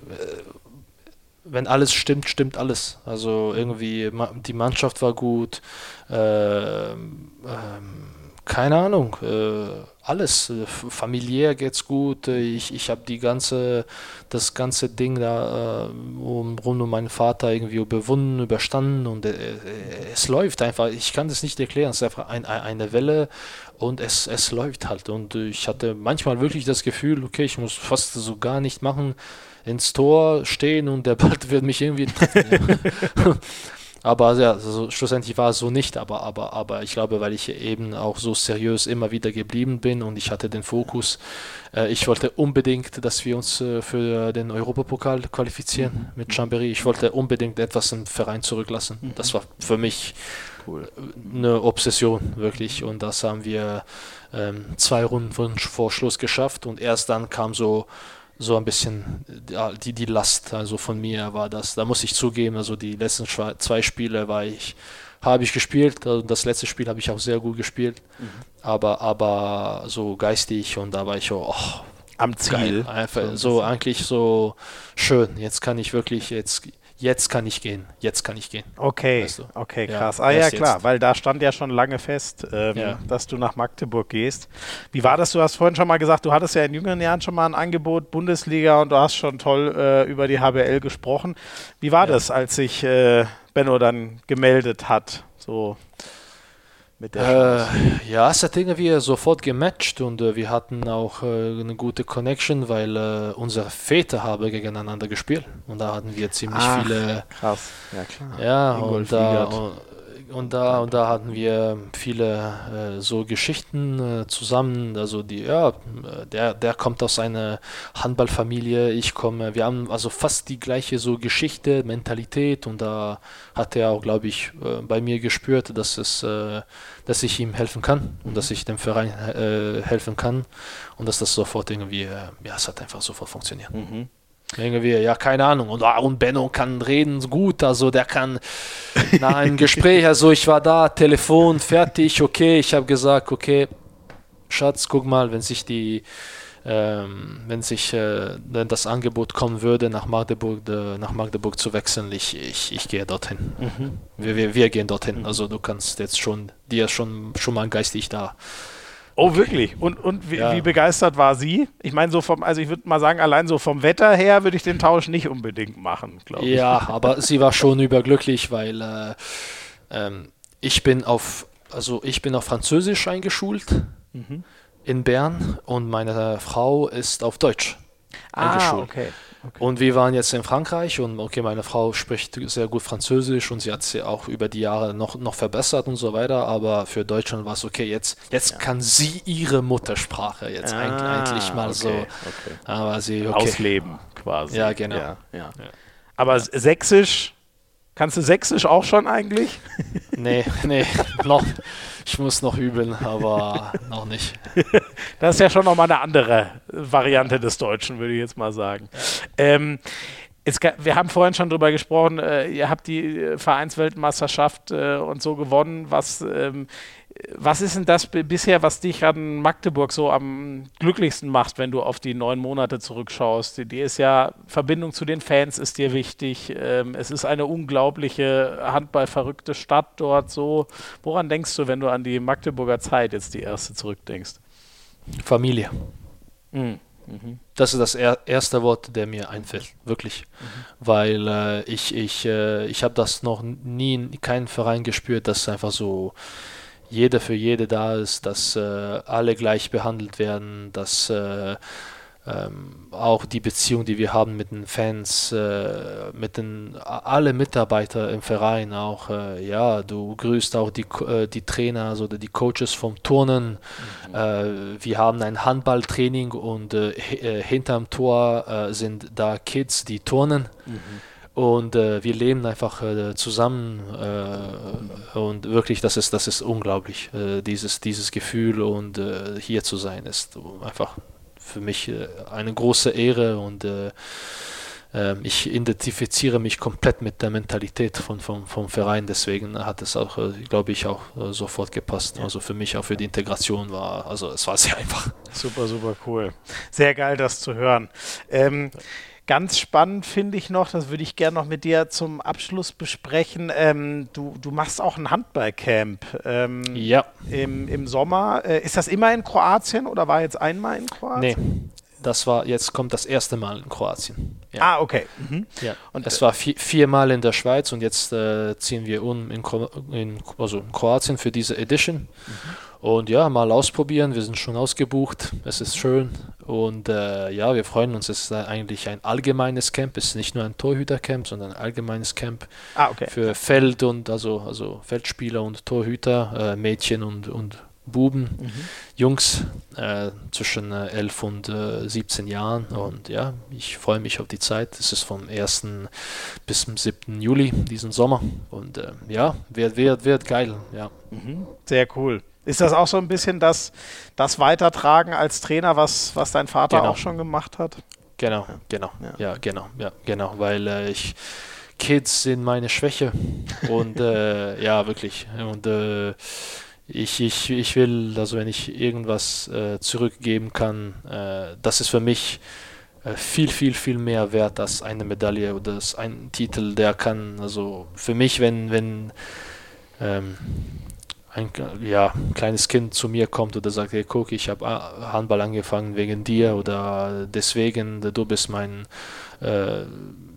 wenn alles stimmt, stimmt alles. Also irgendwie, ma- die Mannschaft war gut. Äh, ähm, keine Ahnung, äh, alles. Äh, familiär geht's gut. Äh, Ich, ich habe die ganze, das ganze Ding da äh, um, rund um meinen Vater irgendwie überwunden, überstanden und es läuft einfach. Ich kann das nicht erklären. Es ist einfach ein, ein, eine Welle und es, es läuft halt. Und ich hatte manchmal wirklich das Gefühl, okay, ich muss fast so gar nicht machen, ins Tor stehen und der Ball wird mich irgendwie treffen. Aber ja, so, schlussendlich war es so nicht, aber, aber, aber ich glaube, weil ich eben auch so seriös immer wieder geblieben bin und ich hatte den Fokus, äh, ich wollte unbedingt, dass wir uns äh, für den Europapokal qualifizieren mit Chambéry. Ich wollte unbedingt etwas im Verein zurücklassen. Das war für mich eine Obsession, wirklich. Und das haben wir ähm, zwei Runden von, vor Schluss geschafft und erst dann kam so so ein bisschen die, die Last, also von mir war das, da muss ich zugeben, also die letzten zwei Spiele war ich, habe ich gespielt, also das letzte Spiel habe ich auch sehr gut gespielt, aber, aber so geistig und da war ich auch, oh, Am Ziel. geil, einfach So so eigentlich so schön, jetzt kann ich wirklich, jetzt, jetzt kann ich gehen, jetzt kann ich gehen. Okay, Weißt du? okay, Ja, krass. ah ja, erst klar, jetzt. weil da stand ja schon lange fest, ähm, Ja. dass du nach Magdeburg gehst. Wie war das? Du hast vorhin schon mal gesagt, du hattest ja in jüngeren Jahren schon mal ein Angebot Bundesliga und du hast schon toll äh, über die HBL gesprochen. Wie war das, als sich äh, Benno dann gemeldet hat? So mit der? Äh, ja, es hat irgendwie sofort gematcht und äh, wir hatten auch äh, eine gute Connection, weil äh, unsere Väter haben gegeneinander gespielt und da hatten wir ziemlich Ach, viele Krass, ja klar. Ja, Ingolf und. Und, da und da hatten wir viele äh, so Geschichten äh, zusammen. Also die, ja, der, der kommt aus einer Handballfamilie, ich komme, wir haben also fast die gleiche so Geschichte, Mentalität und da hat er auch, glaube ich, äh, bei mir gespürt, dass es, äh, dass ich ihm helfen kann und dass ich dem Verein äh, helfen kann und dass das sofort irgendwie, äh, ja, es hat einfach sofort funktioniert. Mhm. Irgendwie, ja, keine Ahnung. Und, ah, und Benno kann reden gut, also der kann nach einem Gespräch, also ich war da, Telefon, fertig, okay, ich habe gesagt, okay, Schatz, guck mal, wenn sich die, ähm, wenn sich äh, wenn das Angebot kommen würde, nach Magdeburg, äh, nach Magdeburg zu wechseln, ich, ich, ich gehe dorthin. Wir, wir, wir gehen dorthin. Also du kannst jetzt schon, dir schon, schon mal geistig da. Oh, wirklich? Und, und wie, Ja. wie begeistert war sie? Ich meine, so vom, also ich würde mal sagen, allein so vom Wetter her würde ich den Tausch nicht unbedingt machen, glaube ich. Ja, aber sie war schon überglücklich, weil äh, ähm, ich bin auf, also ich bin auf Französisch eingeschult Mhm. in Bern und meine Frau ist auf Deutsch Ah, eingeschult. okay. Und wir waren jetzt in Frankreich und okay, meine Frau spricht sehr gut Französisch und sie hat sie auch über die Jahre noch, noch verbessert und so weiter, aber für Deutschland war es okay, jetzt, jetzt kann sie ihre Muttersprache jetzt eigentlich, eigentlich mal so, Ah, okay. aber sie, okay. Ausleben quasi. Ja, genau. Ja, ja. Aber Sächsisch, kannst du Sächsisch auch schon eigentlich? Nee, nee, noch. Ich muss noch üben, aber noch nicht. Das ist ja schon nochmal eine andere Variante des Deutschen, würde ich jetzt mal sagen. Ähm, es, wir haben vorhin schon drüber gesprochen, äh, ihr habt die äh, Vereinsweltmeisterschaft äh, und so gewonnen. Was, ähm, Was ist denn das bisher, was dich an Magdeburg so am glücklichsten macht, wenn du auf die neun Monate zurückschaust? Die, die ist ja, Verbindung zu den Fans ist dir wichtig. Ähm, es ist eine unglaubliche handballverrückte Stadt dort so. Woran denkst du, wenn du an die Magdeburger Zeit jetzt die erste zurückdenkst? Familie. Mhm. Mhm. Das ist das er erste Wort, der mir einfällt, wirklich. Mhm. Weil äh, ich, ich, äh, ich habe das noch nie in keinem Verein gespürt, dass einfach so jeder für jede da ist, dass äh, alle gleich behandelt werden, dass äh, ähm, auch die Beziehung, die wir haben mit den Fans, äh, mit den alle Mitarbeiter im Verein auch, äh, ja, du grüßt auch die, äh, die Trainer, also die Coaches vom Turnen. Mhm. Äh, wir haben ein Handballtraining und äh, äh, hinterm Tor sind da Kids, die turnen. Mhm. Und wir leben einfach zusammen und wirklich, das ist, das ist unglaublich. dieses, dieses Gefühl und hier zu sein ist einfach für mich äh, eine große Ehre und äh, ähm, ich identifiziere mich komplett mit der Mentalität von, vom, vom Verein, deswegen hat es auch, äh, glaube ich, auch sofort gepasst. Also für mich auch für die Integration war, also es war sehr einfach. Super, super cool. Sehr geil, das zu hören. Ähm, Ganz spannend finde ich noch, das würde ich gerne noch mit dir zum Abschluss besprechen. Ähm, du, du machst auch ein Handballcamp ähm, ja. im, im Sommer. Äh, ist das immer in Kroatien oder war jetzt einmal in Kroatien? Nee, das war, jetzt kommt das erste Mal in Kroatien. Ja. Ah, okay. Mhm. Ja. Und es war vier, viermal in der Schweiz und jetzt äh, ziehen wir um in, in, also in Kroatien für diese Edition. Mhm. Und ja, mal ausprobieren. Wir sind schon ausgebucht. Es ist schön. Und äh, ja, wir freuen uns. Es ist eigentlich ein allgemeines Camp. Es ist nicht nur ein Torhütercamp, sondern ein allgemeines Camp ah, okay. für Feld und also, also Feldspieler und Torhüter, äh, Mädchen und, und Buben, mhm. Jungs äh, zwischen äh, 11 und äh, 17 Jahren. Und ja, ich freue mich auf die Zeit. Es ist vom 1. bis zum 7. Juli diesen Sommer. Und äh, ja, wird, wird, wird geil. Ja. Mhm. Sehr cool. Ist das auch so ein bisschen das, das Weitertragen als Trainer, was, was dein Vater genau. auch schon gemacht hat? Genau, genau, ja, ja genau, ja, genau, weil äh, ich Kids sind meine Schwäche und äh, ja, wirklich. Und äh, ich, ich, ich will, also wenn ich irgendwas äh, zurückgeben kann, äh, das ist für mich äh, viel, viel, viel mehr wert als eine Medaille oder ein Titel, der kann, also für mich, wenn, wenn ähm, ein ja, kleines Kind zu mir kommt oder sagt, hey, guck, ich habe Handball angefangen wegen dir oder deswegen, du bist mein äh,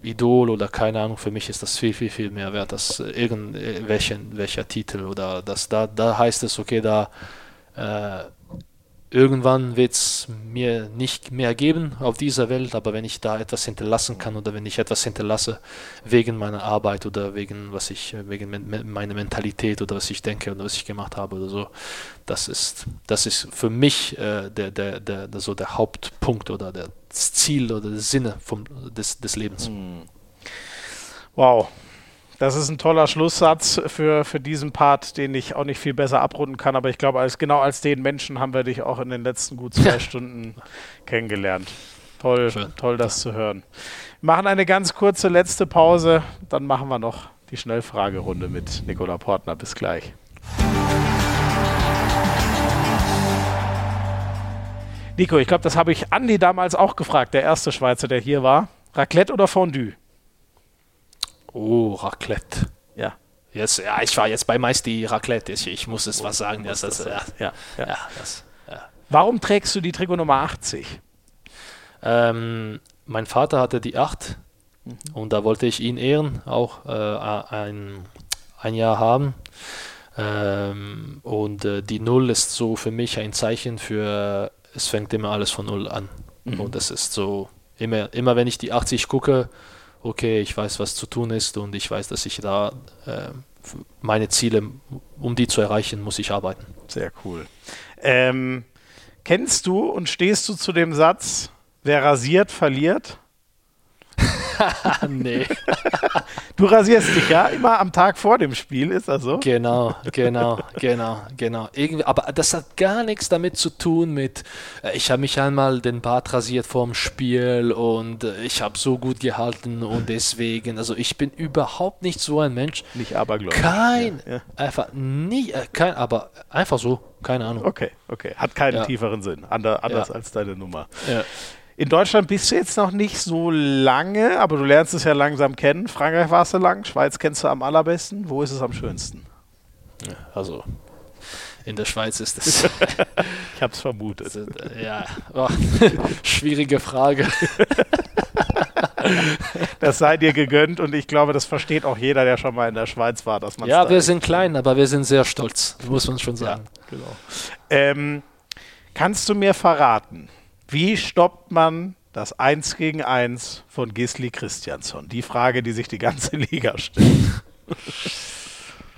Idol oder keine Ahnung, für mich ist das viel, viel, viel mehr wert als irgendwelchen welcher Titel oder das, da, da heißt es, okay, da äh, irgendwann wird es mir nicht mehr geben auf dieser Welt, aber wenn ich da etwas hinterlassen kann oder wenn ich etwas hinterlasse wegen meiner Arbeit oder wegen was ich wegen meiner Mentalität oder was ich denke oder was ich gemacht habe oder so, das ist das ist für mich äh, der, der, der, der so der Hauptpunkt oder das Ziel oder der Sinne vom, des, des Lebens. Hm. Wow, das ist ein toller Schlusssatz für, für diesen Part, den ich auch nicht viel besser abrunden kann. Aber ich glaube, als, genau als den Menschen haben wir dich auch in den letzten gut zwei Stunden kennengelernt. Toll, Schön. toll, das zu hören. Wir machen eine ganz kurze letzte Pause. Dann machen wir noch die Schnellfragerunde mit Nicola Portner. Bis gleich. Nico, ich glaube, das habe ich Andi damals auch gefragt, der erste Schweizer, der hier war. Raclette oder Fondue? Oh, Raclette. Ja. Yes, ja, ich war jetzt bei Meisti Raclette. Ich, ich muss es oh, was sagen. Das, das, ja, ja, ja. ja, das, ja. Warum trägst du die Trikot Nummer 80? Ähm, mein Vater hatte die 8 mhm. und da wollte ich ihn ehren, auch äh, ein, ein Jahr haben. Ähm, und äh, die 0 ist so für mich ein Zeichen für, es fängt immer alles von 0 an. Mhm. Und das ist so, immer, immer wenn ich die 80 gucke, okay, ich weiß, was zu tun ist und ich weiß, dass ich da äh, meine Ziele, um die zu erreichen, muss ich arbeiten. Sehr cool. Ähm, kennst du und stehst du zu dem Satz, wer rasiert, verliert? nee. Du rasierst dich ja immer am Tag vor dem Spiel, ist das so? Genau, genau, genau, genau. Irgendwie, aber das hat gar nichts damit zu tun mit, äh, ich habe mich einmal den Bart rasiert vorm Spiel und äh, ich habe so gut gehalten und deswegen, also ich bin überhaupt nicht so ein Mensch. Nicht abergläubisch. Kein, Ja, ja. einfach nie, äh, kein, aber einfach so, keine Ahnung. Okay, okay. Hat keinen Ja. tieferen Sinn. Ander, anders als deine Nummer. Ja. In Deutschland bist du jetzt noch nicht so lange, aber du lernst es ja langsam kennen. Frankreich warst du lang, Schweiz kennst du am allerbesten. Wo ist es am schönsten? Also in der Schweiz ist es. Ich habe es vermutet. äh, ja, oh, schwierige Frage. Das sei dir gegönnt und ich glaube, das versteht auch jeder, der schon mal in der Schweiz war, dass man Ja, wir sind klein, aber wir sind sehr stolz, muss man schon sagen. Genau. Ähm, kannst du mir verraten, wie stoppt man das 1 gegen 1 von Gisli Christiansson? Die Frage, die sich die ganze Liga stellt.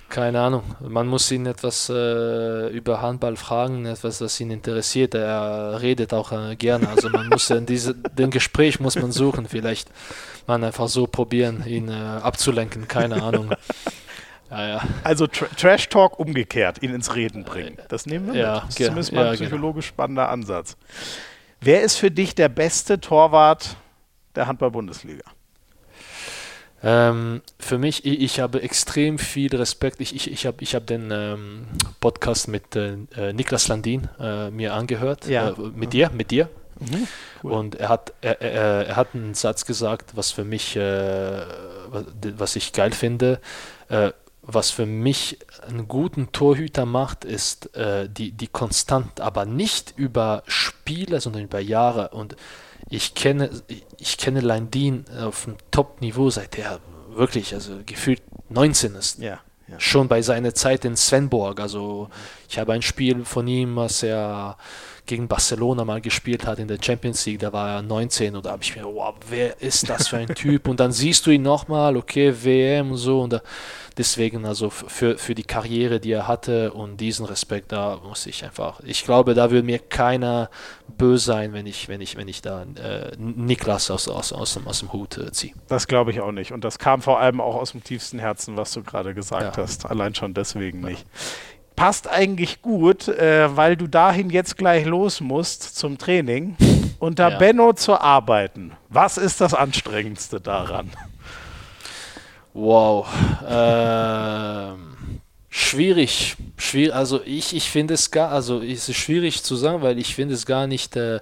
Keine Ahnung. Man muss ihn etwas äh, über Handball fragen, etwas, was ihn interessiert. Er redet auch äh, gerne. Also man muss in diese, den Gespräch muss man suchen. Vielleicht man einfach so probieren, ihn äh, abzulenken. Keine Ahnung. Ja, ja. Also Tr Trash Talk umgekehrt, ihn ins Reden bringen. Das nehmen wir Ja, mit. Das ist zumindest mal ein genau. psychologisch spannender Ansatz. Wer ist für dich der beste Torwart der Handball-Bundesliga? Ähm, für mich, ich, ich habe extrem viel Respekt. Ich, ich, ich habe ich hab den ähm, Podcast mit äh, äh, Niklas Landin äh, mir angehört. Ja. Äh, mit dir, mit dir. Cool. Und er hat, er, er, er hat einen Satz gesagt, was für mich, äh, was, was ich geil finde. Äh, was für mich einen guten Torhüter macht, ist äh, die, die konstant, aber nicht über Spiele, sondern über Jahre. Und ich kenne, ich kenne Landin auf dem Top-Niveau, seit er wirklich, also gefühlt 19 ist Ja. ja. schon bei seiner Zeit in Svenborg. Also ich habe ein Spiel von ihm, was er gegen Barcelona mal gespielt hat in der Champions League, da war er 19 und da habe ich mir, wow, wer ist das für ein Typ? Und dann siehst du ihn nochmal, okay, WM und so und da, deswegen also für, für die Karriere, die er hatte und diesen Respekt, da muss ich einfach, ich glaube, da würde mir keiner böse sein, wenn ich, wenn ich, wenn ich da äh, Niklas aus, aus, aus, dem, aus dem Hut äh, ziehe. Das glaube ich auch nicht. Und das kam vor allem auch aus dem tiefsten Herzen, was du gerade gesagt Ja. hast. Allein schon deswegen nicht. Passt eigentlich gut, äh, weil du dahin jetzt gleich los musst zum Training. Unter Ja. Benno zu arbeiten. Was ist das Anstrengendste daran? Wow. Ähm, schwierig. Schwierig. Also ich, ich finde es gar, also es ist schwierig zu sagen, weil ich finde es gar nicht äh,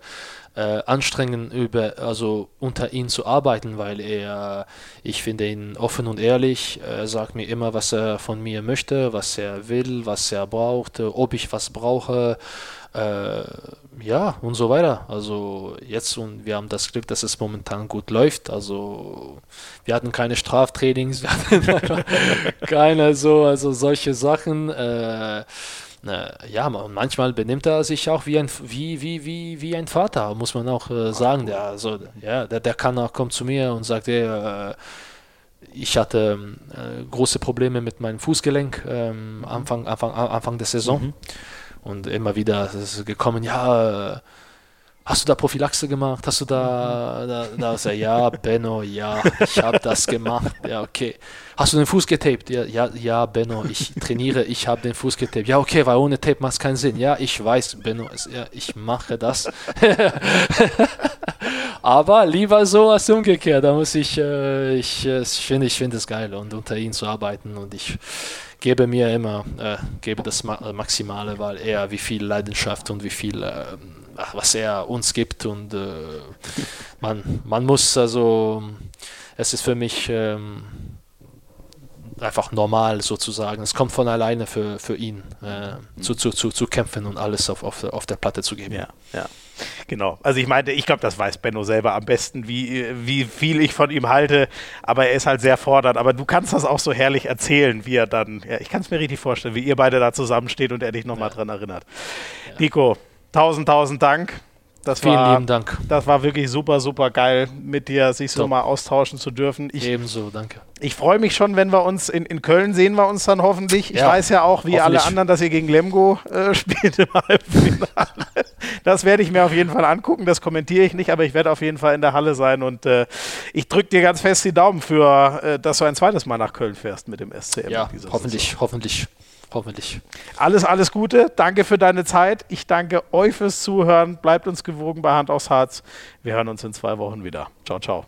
äh, anstrengend über, also unter ihm zu arbeiten, weil er, ich finde ihn offen und ehrlich. Er sagt mir immer, was er von mir möchte, was er will, was er braucht, ob ich was brauche. Äh, ja, und so weiter. Also jetzt und wir haben das Glück, dass es momentan gut läuft. Also wir hatten keine Straftrainings, wir hatten keine so, also solche Sachen. Äh, äh, ja, und manchmal benimmt er sich auch wie ein wie wie wie wie ein Vater, muss man auch äh, sagen. Der, also, ja, der, der kann auch kommt zu mir und sagt, ey, äh, ich hatte ähm, äh, große Probleme mit meinem Fußgelenk ähm, Anfang, Anfang, Anfang der Saison. Und immer wieder ist es gekommen, ja, hast du da Prophylaxe gemacht? Hast du da, da, da ist er, ja, Benno, ja, ich habe das gemacht. Ja, okay. Hast du den Fuß getaped? Ja, ja, ja, Benno, ich trainiere, ich habe den Fuß getaped. Ja, okay, weil ohne Tape macht es keinen Sinn. Ja, ich weiß, Benno, ist, ja, ich mache das. Aber lieber so als umgekehrt. Da muss ich, äh, ich, äh, ich finde, ich finde es geil und unter ihm zu arbeiten und ich gebe mir immer, äh, gebe das Ma äh, Maximale, weil er wie viel Leidenschaft und wie viel, äh, was er uns gibt und äh, man, man muss also, es ist für mich ähm, einfach normal sozusagen. Es kommt von alleine für, für ihn äh, zu, zu, zu, zu kämpfen und alles auf, auf, auf der Platte zu geben. Ja, ja. Genau. Also ich meinte, ich glaube, das weiß Benno selber am besten, wie, wie viel ich von ihm halte. Aber er ist halt sehr fordernd. Aber du kannst das auch so herrlich erzählen, wie er dann, ja, ich kann es mir richtig vorstellen, wie ihr beide da zusammensteht und er dich nochmal dran erinnert. Nico, tausend, tausend Dank. Das Vielen war, lieben Dank. Das war wirklich super, super geil, mit dir sich so Top. mal austauschen zu dürfen. Ich, Ebenso, danke. ich freue mich schon, wenn wir uns in, in Köln sehen, wir uns dann hoffentlich. Ich Ja, weiß ja auch, wie alle hoffentlich. anderen, dass ihr gegen Lemgo äh, spielt im Halbfinale. Das werde ich mir auf jeden Fall angucken. Das kommentiere ich nicht, aber ich werde auf jeden Fall in der Halle sein und äh, ich drücke dir ganz fest die Daumen für, äh, dass du ein zweites Mal nach Köln fährst mit dem SCM. Ja, in dieser hoffentlich, hoffentlich, hoffentlich. alles, alles Gute. Danke für deine Zeit. Ich danke euch fürs Zuhören. Bleibt uns gewogen bei Hand aufs Harz. Wir hören uns in zwei Wochen wieder. Ciao, ciao.